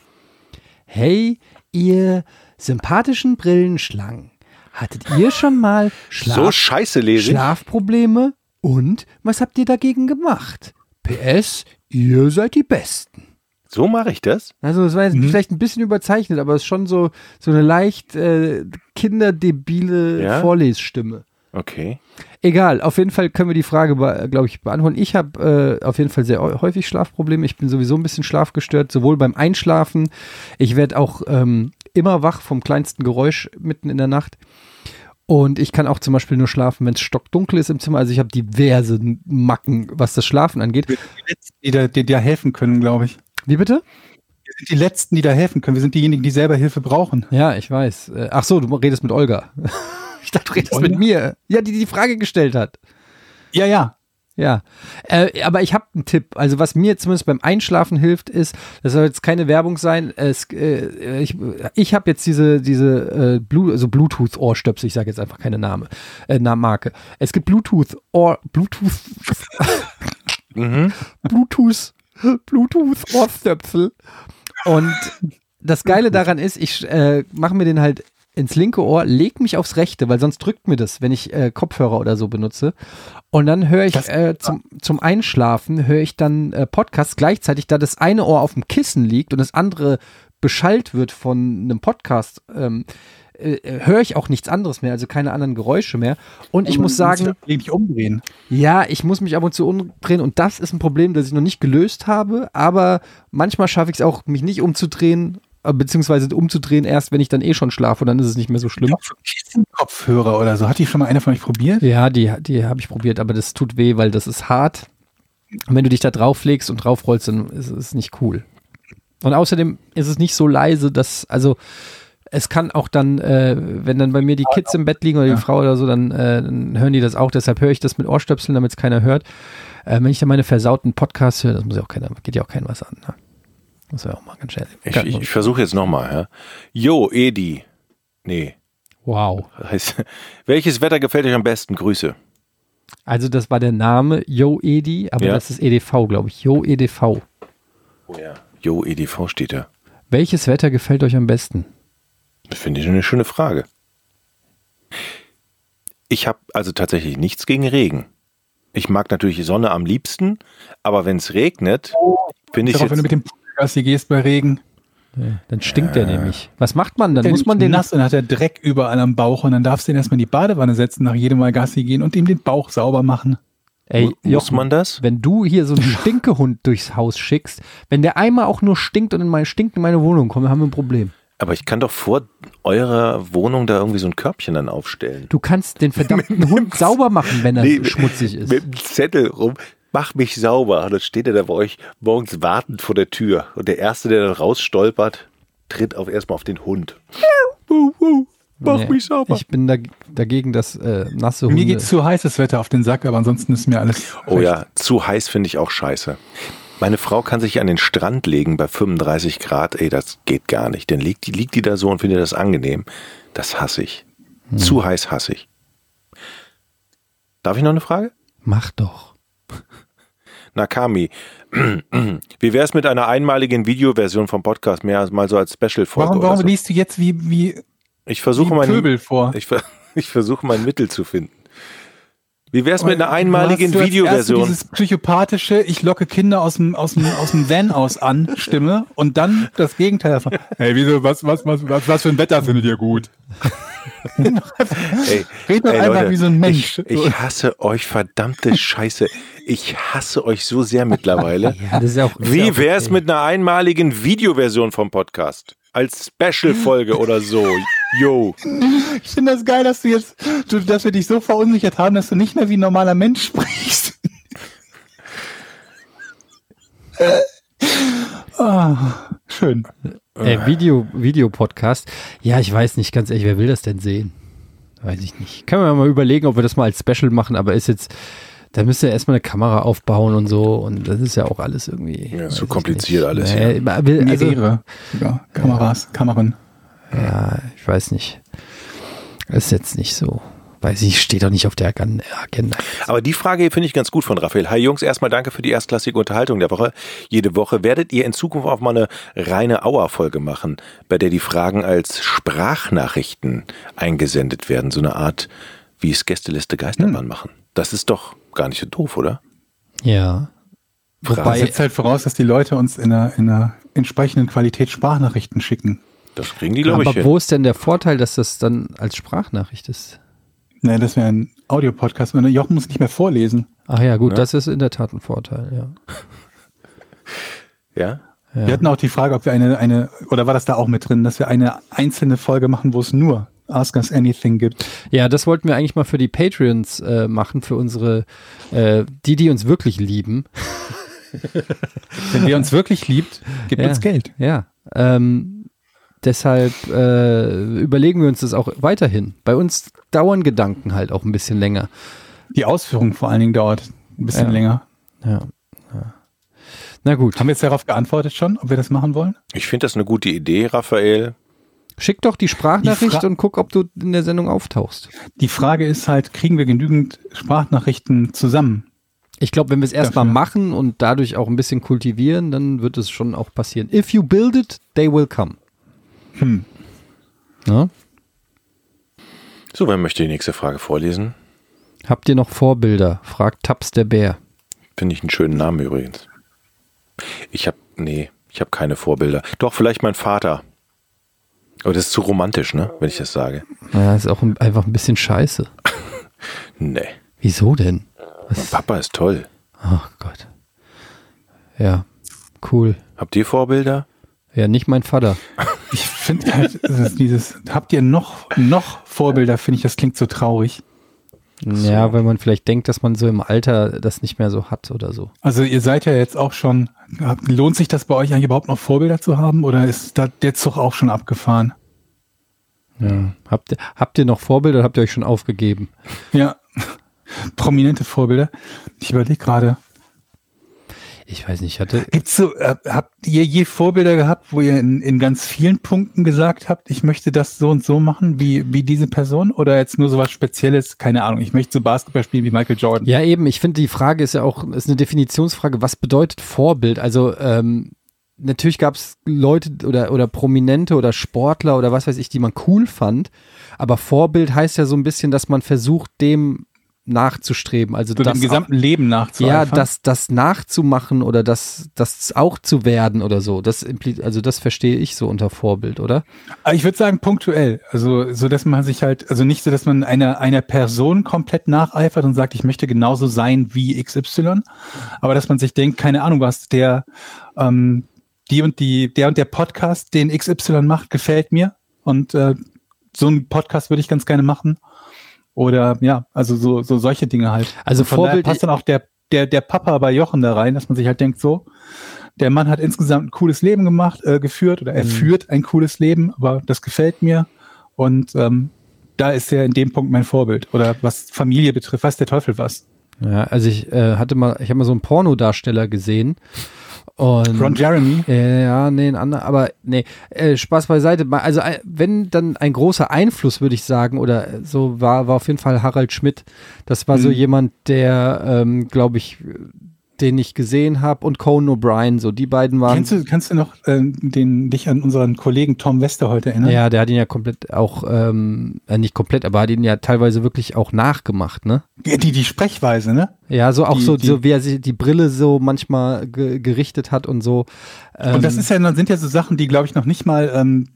Hey, ihr sympathischen Brillenschlangen. Hattet ihr schon mal Schlaf so scheiße lese. Schlafprobleme? Und was habt ihr dagegen gemacht? PS, ihr seid die Besten. So mache ich das. Also es war Mhm. jetzt vielleicht ein bisschen überzeichnet, aber es ist schon so, so eine leicht äh, kinderdebile Ja? Vorlesstimme. Okay. Egal, auf jeden Fall können wir die Frage, glaube ich, beantworten. Ich habe äh, auf jeden Fall sehr häufig Schlafprobleme. Ich bin sowieso ein bisschen schlafgestört, sowohl beim Einschlafen. Ich werde auch ähm, immer wach vom kleinsten Geräusch mitten in der Nacht. Und ich kann auch zum Beispiel nur schlafen, wenn es stockdunkel ist im Zimmer. Also ich habe diverse Macken, was das Schlafen angeht. Wir sind die Letzten, die da, die da helfen können, glaube ich. Wie bitte? Wir sind die Letzten, die da helfen können. Wir sind diejenigen, die selber Hilfe brauchen. Ja, ich weiß. Äh, Ach so, du redest mit Olga. <laughs> Ich dachte, du redest Olga? mit mir. Ja, die die Frage gestellt hat. Ja, ja. Ja, äh, aber ich habe einen Tipp. Also was mir zumindest beim Einschlafen hilft, ist, das soll jetzt keine Werbung sein. Es, äh, ich ich habe jetzt diese diese äh, Blu also Bluetooth Ohrstöpsel. Ich sage jetzt einfach keine Name, äh, Marke. Es gibt Bluetooth Ohr Bluetooth <laughs> Mhm. Bluetooth Bluetooth Ohrstöpsel. Und das Geile daran ist, ich äh, mache mir den halt ins linke Ohr, leg mich aufs rechte, weil sonst drückt mir das, wenn ich äh, Kopfhörer oder so benutze. Und dann höre ich Das- äh, zum, zum Einschlafen, höre ich dann äh, Podcasts gleichzeitig, da das eine Ohr auf dem Kissen liegt und das andere beschallt wird von einem Podcast. Ähm, äh, höre ich auch nichts anderes mehr, also keine anderen Geräusche mehr. Und ich muss sagen, Gelegentlich umdrehen. ja, ich muss mich ab und zu umdrehen und das ist ein Problem, das ich noch nicht gelöst habe, aber manchmal schaffe ich es auch, mich nicht umzudrehen, äh, beziehungsweise umzudrehen erst, wenn ich dann eh schon schlafe und dann ist es nicht mehr so schlimm. Kissenkopfhörer oder so. Hat die schon mal einer von euch probiert? Ja, die, die habe ich probiert, aber das tut weh, weil das ist hart. Und wenn du dich da drauflegst und draufrollst, dann ist es nicht cool. Und außerdem ist es nicht so leise, dass, also es kann auch dann, äh, wenn dann bei mir die Kids im Bett liegen oder die Ja. Frau oder so, dann, äh, dann hören die das auch. Deshalb höre ich das mit Ohrstöpseln, damit es keiner hört. Äh, wenn ich dann meine versauten Podcasts höre, das muss ja auch keiner, geht ja auch keinem was an. Ne? Muss ja auch mal ganz schnell. Ich, ich, ich versuche jetzt nochmal. Ja? Jo, Edi. Nee. wow. Heißt, <laughs> welches Wetter gefällt euch am besten? Grüße. Also das war der Name Yo Edi, aber Ja. das ist EDV, glaube ich. Yo EDV. Oh ja. Jo, EDV steht da. Welches Wetter gefällt euch am besten? Das finde ich eine schöne Frage. Ich habe also tatsächlich nichts gegen Regen. Ich mag natürlich die Sonne am liebsten, aber wenn es regnet, finde ich Darauf, wenn du jetzt, mit dem Gassi gehst bei Regen, Ja, dann stinkt der nämlich. Was macht man dann? der Muss man den nass und hat er Dreck überall am Bauch und dann darfst du ihn erstmal in die Badewanne setzen, nach jedem Mal Gassi gehen und ihm den Bauch sauber machen. Ey, mu- muss Jochen, man das? wenn du hier so einen <laughs> Stinkehund durchs Haus schickst, wenn der einmal auch nur stinkt und in meine, stinkt in meine Wohnung kommt, dann haben wir ein Problem. Aber ich kann doch vor eurer Wohnung da irgendwie so ein Körbchen dann aufstellen. Du kannst den <laughs> verdammten Hund sauber machen, wenn er Nee, schmutzig ist. Mit dem Zettel rum, mach mich sauber. Und dann steht er da bei euch morgens wartend vor der Tür. Und der Erste, der dann rausstolpert, tritt auf erstmal auf den Hund. Mach Nee, mich sauber. Ich bin da, dagegen, dass äh, nasse Hunde. Mir geht zu heißes Wetter auf den Sack, aber ansonsten ist mir alles. Oh recht. ja, zu heiß finde ich auch scheiße. Meine Frau kann sich an den Strand legen bei 35 Grad. Ey, das geht gar nicht. Dann liegt die, liegt die da so und findet das angenehm. Das hasse ich. Zu heiß hasse ich. Darf ich noch eine Frage? Mach doch. Nakami, <clears throat> wie wäre es mit einer einmaligen Videoversion vom Podcast, mehr als mal so als Special-Folge? Warum, oder warum so? liest du jetzt wie, wie, Ich versuche wie mein, Pöbel vor? ich, <laughs> ich versuche mein Mittel zu finden. Wie wäre es mit einer einmaligen Du hast- du hast erst so Videoversion? Dieses psychopathische, ich locke Kinder aus dem, aus dem, aus dem Van aus an, Stimme und dann das Gegenteil davon. Hey, wieso, was, was, was, was, was für ein Wetter findet ihr gut? Ey, <laughs> Red doch ey, einfach Leute, wie so ein Mensch. Ich, ich hasse euch, verdammte Scheiße. Ich hasse euch so sehr mittlerweile. Ja, das ist ja auch. ja Wie wäre es okay. mit einer einmaligen Videoversion vom Podcast? Als Special-Folge oder so. Yo. Ich finde das geil, dass du jetzt, du, dass wir dich so verunsichert haben, dass du nicht mehr wie ein normaler Mensch sprichst. <laughs> ah, schön. Äh, Video, Videopodcast. Ja, ich weiß nicht, ganz ehrlich, wer will das denn sehen? Weiß ich nicht. Können wir mal überlegen, ob wir das mal als Special machen, aber ist jetzt, da müsst ihr erstmal eine Kamera aufbauen und so und das ist ja auch alles irgendwie. Ja, ich kompliziert alles, aber will- also, Mehrere sogar. Kameras, Kameran. ja, ich weiß nicht. Das ist jetzt nicht so. Weiß ich, steht doch nicht auf der Agen- Agenda. Aber die Frage hier finde ich ganz gut von Raphael. Hi Jungs, erstmal danke für die erstklassige Unterhaltung der Woche. Jede Woche werdet ihr in Zukunft auch mal eine reine Auer-Folge machen, bei der die Fragen als Sprachnachrichten eingesendet werden. So eine Art, wie es Gästeliste Geisterbahn machen. Das ist doch gar nicht so doof, oder? Ja. Das Wobei, setzt halt voraus, dass die Leute uns in einer, in einer entsprechenden Qualität Sprachnachrichten schicken. Das kriegen die, glaube ich, aber wo ist denn der Vorteil, dass das dann als Sprachnachricht ist? Nein, das wäre ein Audiopodcast. Jochen muss nicht mehr vorlesen. Ach ja, gut, Ja. das ist in der Tat ein Vorteil, ja. Ja? ja. Wir hatten auch die Frage, ob wir eine, eine, oder war das da auch mit drin, dass wir eine einzelne Folge machen, wo es nur Ask Us Anything gibt. Ja, das wollten wir eigentlich mal für die Patreons äh, machen, für unsere, äh, die, die uns wirklich lieben. <laughs> Wenn wer uns wirklich liebt, gibt Ja. uns Geld. Ja. Ähm, deshalb äh, überlegen wir uns das auch weiterhin. Bei uns dauern Gedanken halt auch ein bisschen länger. Die Ausführung vor allen Dingen dauert ein bisschen Ja. länger. Ja. ja. Na gut. Haben wir jetzt darauf geantwortet schon, ob wir das machen wollen? Ich finde das eine gute Idee, Raphael. Schick doch die Sprachnachricht Die und guck, ob du in der Sendung auftauchst. Die Frage ist halt, kriegen wir genügend Sprachnachrichten zusammen? Ich glaube, wenn wir es erstmal machen und dadurch auch ein bisschen kultivieren, dann wird es schon auch passieren. If you build it, they will come. Hm. Ja? So, wer möchte die nächste Frage vorlesen? Habt ihr noch Vorbilder? fragt Taps der Bär. Finde ich einen schönen Namen übrigens. Ich habe, nee, ich habe keine Vorbilder. Doch, vielleicht mein Vater. Aber das ist zu romantisch, ne, wenn ich das sage. Ja, ist auch ein, einfach ein bisschen scheiße. <laughs> Nee, Wieso denn? mein Papa ist toll. Ach Gott. Ja, cool. Habt ihr Vorbilder? Ja, nicht mein Vater. Ich finde halt, das ist dieses, habt ihr noch, noch Vorbilder, finde ich, das klingt so traurig. Ja, weil man vielleicht denkt, dass man so im Alter das nicht mehr so hat oder so. Also ihr seid ja jetzt auch schon, lohnt sich das bei euch eigentlich überhaupt noch Vorbilder zu haben oder ist da der Zug auch schon abgefahren? Ja. Habt, habt ihr noch Vorbilder oder habt ihr euch schon aufgegeben? Ja, <laughs> prominente Vorbilder. Ich überlege gerade. Ich weiß nicht, ich hatte. Gibt's so, äh, habt ihr je Vorbilder gehabt, wo ihr in, in ganz vielen Punkten gesagt habt, ich möchte das so und so machen, wie, wie diese Person? Oder jetzt nur so was Spezielles? Keine Ahnung, ich möchte so Basketball spielen wie Michael Jordan. Ja, eben, ich finde, die Frage ist ja auch, ist eine Definitionsfrage, was bedeutet Vorbild? Also, ähm, natürlich gab es Leute oder, oder Prominente oder Sportler oder was weiß ich, die man cool fand. Aber Vorbild heißt ja so ein bisschen, dass man versucht, dem nachzustreben. Also so das dem gesamten auch, Leben nachzueifern. Ja, das, das nachzumachen oder das, das auch zu werden oder so. Das also das verstehe ich so unter Vorbild, oder? Ich würde sagen punktuell. Also so, dass man sich halt, also nicht so, dass man einer einer Person komplett nacheifert und sagt, ich möchte genauso sein wie XY, aber dass man sich denkt, keine Ahnung was, der ähm, die und die, der und der Podcast, den XY macht, gefällt mir und äh, so einen Podcast würde ich ganz gerne machen. Oder ja, also so, so solche Dinge halt. Also Vorbild passt dann auch der, der, der Papa bei Jochen da rein, dass man sich halt denkt, so, der Mann hat insgesamt ein cooles Leben gemacht, äh, geführt oder er mhm. führt ein cooles Leben, aber das gefällt mir. Und ähm, da ist er in dem Punkt mein Vorbild. Oder was Familie betrifft, weiß der Teufel was. Ja, also ich äh, hatte mal, ich habe mal so einen Pornodarsteller gesehen und, Ron Jeremy? Ja, nee, ein anderer, aber nee, äh, Spaß beiseite. Also äh, wenn dann ein großer Einfluss, würde ich sagen, oder so war, war auf jeden Fall Harald Schmidt. Das war mhm. so jemand, der, ähm, glaube ich, den ich gesehen habe, und Conan O'Brien, so die beiden waren. Kennst du, kannst du noch äh, den, dich an unseren Kollegen Tom Wester heute erinnern? Ja, der hat ihn ja komplett auch, ähm, äh, nicht komplett, aber hat ihn ja teilweise wirklich auch nachgemacht, ne? Die, die Sprechweise, ne? Ja, so auch Die- so, die- so wie er sich die Brille so manchmal ge gerichtet hat und so. Ähm, Und das ist ja, sind ja so Sachen, die, glaube ich, noch nicht mal ähm,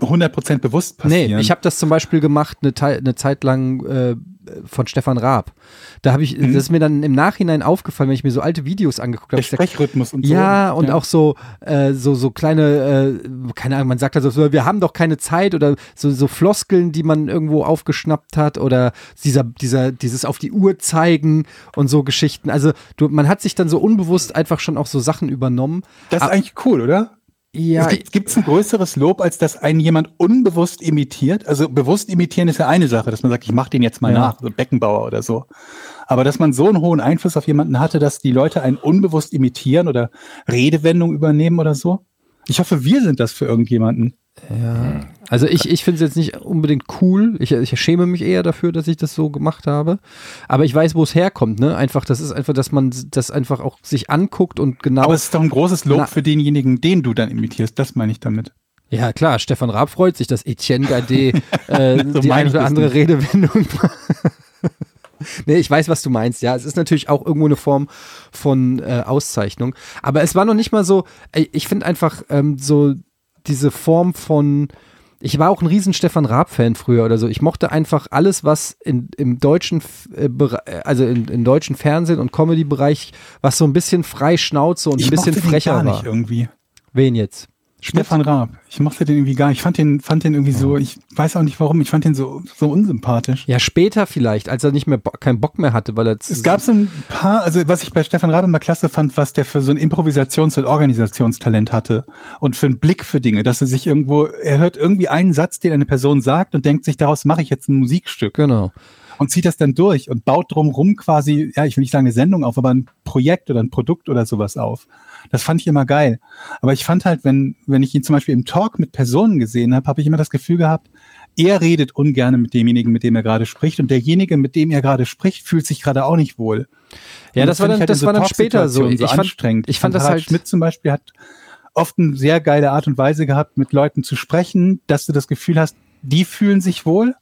100% bewusst passieren. Nee, ich habe das zum Beispiel gemacht eine, eine Zeit lang äh, von Stefan Raab. Da habe ich, Mhm. das ist mir dann im Nachhinein aufgefallen, wenn ich mir so alte Videos angeguckt habe. Sprechrhythmus und so. Ja, und auch so, äh, so, so kleine, äh, keine Ahnung, man sagt also, so, wir haben doch keine Zeit oder so, so Floskeln, die man irgendwo aufgeschnappt hat oder dieser, dieser, dieses auf die Uhr zeigen und so Geschichten. Also du, man hat sich dann so unbewusst einfach schon auch so Sachen übernommen. Das ist Ah, eigentlich cool, oder? Ja, es gibt gibt's ein größeres Lob, als dass einen jemand unbewusst imitiert. Also bewusst imitieren ist ja eine Sache, dass man sagt, ich mache den jetzt mal Ja. nach, so Beckenbauer oder so. Aber dass man so einen hohen Einfluss auf jemanden hatte, dass die Leute einen unbewusst imitieren oder Redewendungen übernehmen oder so. Ich hoffe, wir sind das für irgendjemanden. Ja, also ich, ich finde es jetzt nicht unbedingt cool. Ich, ich schäme mich eher dafür, dass ich das so gemacht habe. Aber ich weiß, wo es herkommt, ne? Einfach, das ist einfach, dass man das einfach auch sich anguckt und genau. Aber es ist doch ein großes Lob Na- für denjenigen, den du dann imitierst. Das meine ich damit. ja, klar, Stefan Raab freut sich, dass Etienne Gade <laughs> äh, So die eine oder andere nicht. Redewendung <laughs> Nee, ich weiß, was du meinst. Ja, es ist natürlich auch irgendwo eine Form von äh, Auszeichnung. Aber es war noch nicht mal so, ey, ich finde einfach ähm, so diese Form von, ich war auch ein riesen Stefan Raab-Fan früher oder so. Ich mochte einfach alles, was in, im deutschen, äh, äh, also in, im deutschen Fernsehen und Comedy-Bereich, was so ein bisschen frei Schnauze und ein bisschen frecher war. nicht irgendwie. Wen jetzt? Stefan Raab. Ich mochte den irgendwie gar nicht. Ich fand den, fand den irgendwie so, ich weiß auch nicht warum, ich fand den so, so unsympathisch. Ja, später vielleicht, als er nicht mehr keinen Bock mehr hatte, weil er Es gab so ein paar, also was ich bei Stefan Raab immer klasse fand, was der für so ein Improvisations- und Organisationstalent hatte und für einen Blick für Dinge, dass er sich irgendwo, er hört irgendwie einen Satz, den eine Person sagt und denkt sich, daraus mache ich jetzt ein Musikstück genau. und zieht das dann durch und baut drumrum quasi, ja, ich will nicht sagen eine Sendung auf, aber ein Projekt oder ein Produkt oder sowas auf. Das fand ich immer geil. Aber ich fand halt, wenn, wenn ich ihn zum Beispiel im Talk mit Personen gesehen habe, habe ich immer das Gefühl gehabt, er redet ungern mit demjenigen, mit dem er gerade spricht und derjenige, mit dem er gerade spricht, fühlt sich gerade auch nicht wohl. Ja, Und das war dann, halt das in war dann später so. Ich fand, anstrengend. ich fand Und das Harald halt, Schmidt zum Beispiel hat oft eine sehr geile Art und Weise gehabt, mit Leuten zu sprechen, dass du das Gefühl hast, die fühlen sich wohl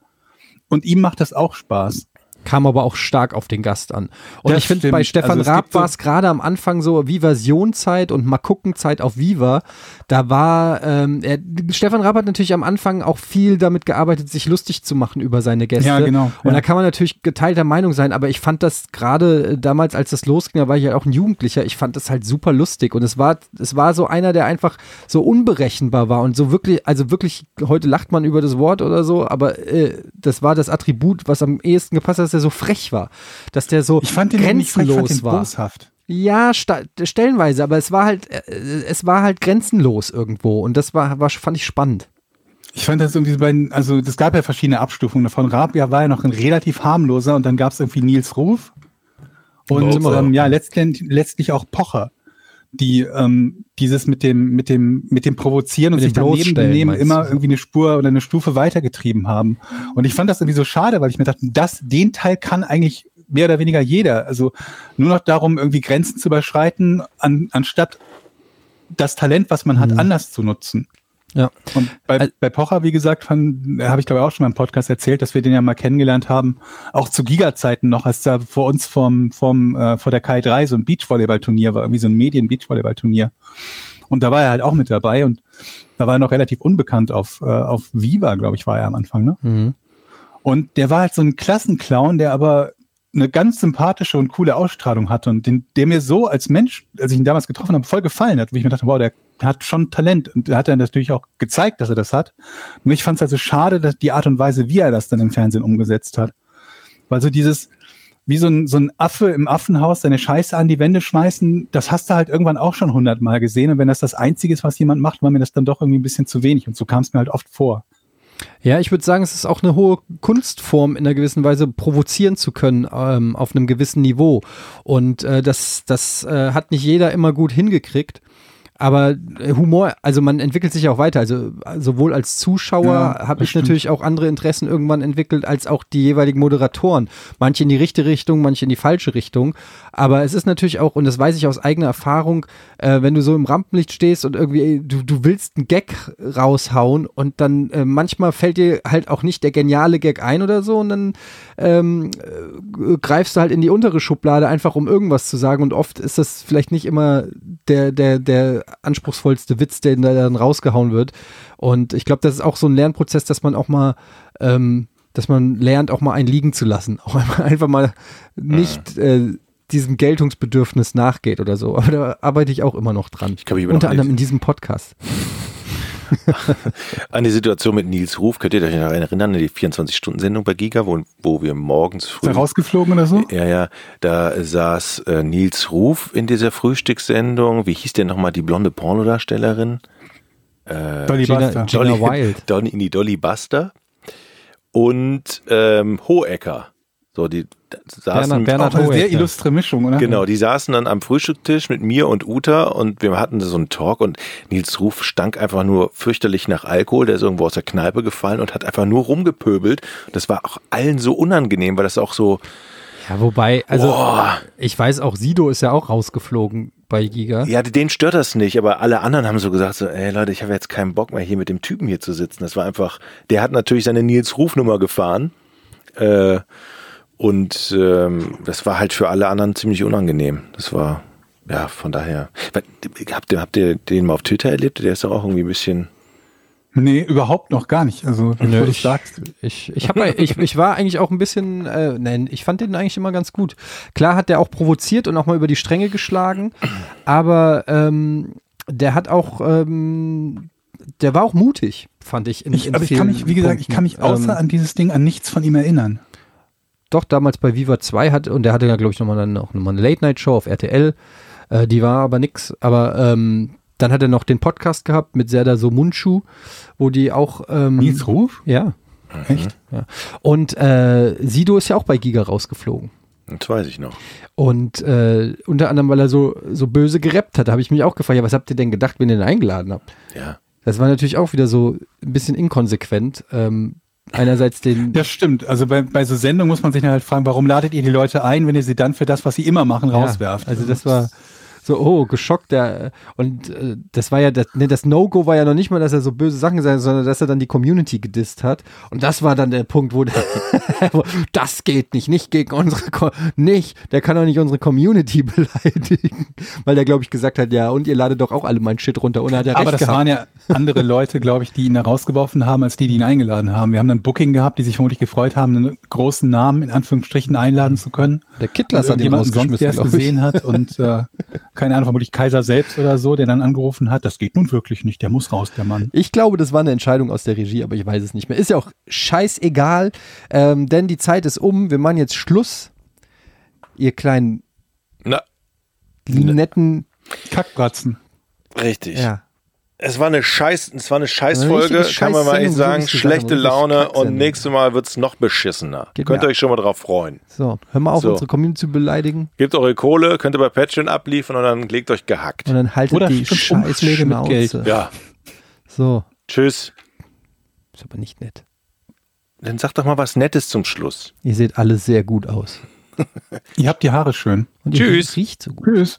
und ihm macht das auch Spaß. Kam aber auch stark auf den Gast an. Und Das ich finde, bei Stefan Also Raab war es gerade am Anfang so Vivasion-Zeit und mal gucken Zeit auf Viva. Da war, ähm, er, Stefan Raab hat natürlich am Anfang auch viel damit gearbeitet, sich lustig zu machen über seine Gäste. Ja, genau, Und ja. da kann man natürlich geteilter Meinung sein, aber ich fand das gerade äh, damals, als das losging, da war ich ja auch ein Jugendlicher, ich fand das halt super lustig. Und es war, es war so einer, der einfach so unberechenbar war und so wirklich, also wirklich, heute lacht man über das Wort oder so, aber äh, das war das Attribut, was am ehesten gepasst hat, dass er so frech war, dass der so Ich fand den frech, grenzenlos fand den war. boshaft. Ja, stellenweise, aber es war halt, äh, es war halt grenzenlos irgendwo und das war, war fand ich spannend. Ich fand das irgendwie bei, also es gab ja verschiedene Abstufungen davon. Rabia war ja noch ein relativ harmloser und dann gab es irgendwie Nils Ruf und Pocher. ähm, ja, letztendlich, letztlich auch Pocher, die ähm, dieses mit dem, mit dem, mit dem Provozieren und Mit sich daneben benehmen immer irgendwie eine Spur oder eine Stufe weitergetrieben haben. Und ich fand das irgendwie so schade, weil ich mir dachte, das, den Teil kann eigentlich mehr oder weniger jeder. Also nur noch darum, irgendwie Grenzen zu überschreiten, an, anstatt das Talent, was man hat, Mhm. anders zu nutzen. Ja. Und bei, Al- bei Pocher, wie gesagt, habe ich glaube ich auch schon mal im Podcast erzählt, dass wir den ja mal kennengelernt haben, auch zu Giga-Zeiten noch, als da vor uns vom, vom, äh, vor der Kai 3 so ein Beachvolleyball-Turnier war, irgendwie so ein Medien-Beachvolleyball-Turnier. Und da war er halt auch mit dabei und da war er noch relativ unbekannt auf, äh, auf Viva, glaube ich, war er am Anfang, ne? Mhm. Und der war halt so ein Klassenclown, der aber eine ganz sympathische und coole Ausstrahlung hatte und den, der mir so als Mensch, als ich ihn damals getroffen habe, voll gefallen hat, wo ich mir dachte, wow, der hat schon Talent und hat dann natürlich auch gezeigt, dass er das hat. Nur ich fand es also schade, dass die Art und Weise, wie er das dann im Fernsehen umgesetzt hat. Weil so dieses, wie so ein, so ein Affe im Affenhaus seine Scheiße an die Wände schmeißen, das hast du halt irgendwann auch schon hundertmal gesehen. Und wenn das das Einzige ist, was jemand macht, war mir das dann doch irgendwie ein bisschen zu wenig. Und so kam es mir halt oft vor. Ja, ich würde sagen, es ist auch eine hohe Kunstform, in einer gewissen Weise provozieren zu können ähm, auf einem gewissen Niveau. Und äh, das, das äh, hat nicht jeder immer gut hingekriegt. Aber äh, Humor, also man entwickelt sich auch weiter. Also äh, sowohl als Zuschauer Ja, habe ich stimmt. natürlich auch andere Interessen irgendwann entwickelt, als auch die jeweiligen Moderatoren. Manche in die richtige Richtung, manche in die falsche Richtung. Aber es ist natürlich auch, und das weiß ich aus eigener Erfahrung, äh, wenn du so im Rampenlicht stehst und irgendwie, du, du willst einen Gag raushauen und dann äh, manchmal fällt dir halt auch nicht der geniale Gag ein oder so und dann ähm, äh, greifst du halt in die untere Schublade einfach um irgendwas zu sagen und oft ist das vielleicht nicht immer der, der, der anspruchsvollste Witz, der da dann rausgehauen wird. Und ich glaube, das ist auch so ein Lernprozess, dass man auch mal ähm, dass man lernt, auch mal einen liegen zu lassen. <laughs> Auch einfach mal nicht äh, diesem Geltungsbedürfnis nachgeht oder so. Aber da arbeite ich auch immer noch dran. Unter anderem in diesem Podcast. An die Situation mit Nils Ruf, könnt ihr euch noch erinnern, die 24-Stunden-Sendung bei Giga, wo, wo wir morgens Ist früh. er rausgeflogen oder so? Ja, ja, da saß äh, Nils Ruf in dieser Frühstückssendung. Wie hieß denn nochmal die blonde Pornodarstellerin? Dolly Gina- Buster. Gina Dolly, Wild. Dolly, die Dolly Buster und ähm, Hohecker. So, die saßen Bernhard- Bernhard eine sehr Hohecker. illustre Mischung, oder? Genau, die saßen dann am Frühstückstisch mit mir und Uta und wir hatten so einen Talk und Nils Ruf stank einfach nur fürchterlich nach Alkohol, der ist irgendwo aus der Kneipe gefallen und hat einfach nur rumgepöbelt. Das war auch allen so unangenehm, weil das auch so, Ja, wobei, also Boah. ich weiß auch, Sido ist ja auch rausgeflogen bei Giga. ja, den stört das nicht, aber alle anderen haben so gesagt, so, ey Leute, ich habe jetzt keinen Bock mehr hier mit dem Typen hier zu sitzen. Das war einfach, der hat natürlich seine Nils Ruf Nummer gefahren. Äh, und ähm, das war halt für alle anderen ziemlich unangenehm. Das war, ja, von daher. Habt ihr, habt ihr den mal auf Twitter erlebt? Der ist doch auch irgendwie ein bisschen. Nee, überhaupt noch gar nicht. Also, wenn Nö, du das ich- sagst. Ich, ich, hab, ich, ich war eigentlich auch ein bisschen, äh, nein, ich fand den eigentlich immer ganz gut. Klar hat der auch provoziert und auch mal über die Stränge geschlagen, aber ähm, der hat auch, ähm, der war auch mutig, fand ich. In, Ich, in aber ich kann mich, wie gesagt, ich kann mich Punkten. außer ähm, an dieses Ding an nichts von ihm erinnern. Doch damals bei Viva 2 hat, und der hatte ja, glaube ich, nochmal dann auch nochmal eine Late-Night-Show auf RTL. Äh, die war aber nix. Aber ähm, dann hat er noch den Podcast gehabt mit Serda Somunchu, wo die auch. Ähm, Nils Ruf? Ja. Echt? ja. Und äh, Sido ist ja auch bei Giga rausgeflogen. Das weiß ich noch. Und äh, unter anderem, weil er so, so böse gerappt hat, habe ich mich auch gefragt, ja, was habt ihr denn gedacht, wenn ihr ihn eingeladen habt? Ja. Das war natürlich auch wieder so ein bisschen inkonsequent. Ähm, einerseits den. Das stimmt. Also bei, bei so Sendungen muss man sich dann halt fragen, warum ladet ihr die Leute ein, wenn ihr sie dann für das, was sie immer machen, rauswerft? Ja, also das war so, oh, geschockt. Der, und äh, das war ja, das, ne, das No-Go war ja noch nicht mal, dass er so böse Sachen gesagt hat, sondern dass er dann die Community gedisst hat. Und das war dann der Punkt, wo der, <laughs> das geht nicht, nicht gegen unsere, Co nicht, der kann doch nicht unsere Community <laughs> beleidigen. Weil der, glaube ich, gesagt hat, ja, und ihr ladet doch auch alle mein Shit runter. Und er hat ja Aber das gehabt. waren ja andere Leute, glaube ich, die ihn da rausgeworfen haben, als die, die ihn eingeladen haben. Wir haben dann Booking gehabt, die sich vermutlich gefreut haben, einen großen Namen in Anführungsstrichen einladen zu können. Der Kittlas hat ihn jemand sonst, rausgeschmissen, der es gesehen hat. Und äh, keine Ahnung, vermutlich Kaiser selbst oder so, der dann angerufen hat, das geht nun wirklich nicht, der muss raus, der Mann. Ich glaube, das war eine Entscheidung aus der Regie, aber ich weiß es nicht mehr. Ist ja auch scheißegal, ähm, denn die Zeit ist um. Wir machen jetzt Schluss. Ihr kleinen, Na, netten, Kackbratzen. richtig. ja. Es war eine Scheiß, es war eine Scheißfolge, kann man mal echt sagen. Schlechte Laune und nächstes Mal wird's noch beschissener. Geht Könnt ihr euch schon mal drauf freuen. So, hör mal auf, So. unsere Community zu beleidigen Gebt eure Kohle, könnt ihr bei Patreon abliefern und dann legt euch gehackt. und dann haltet Oder die schickt uns scheiß Umschläge mit Geld. Ja, So, tschüss. ist aber nicht nett. Dann sag doch mal was Nettes zum Schluss. Ihr seht alle sehr gut aus. Ihr habt die Haare schön. Und ihr Tschüss. riecht so gut. Tschüss.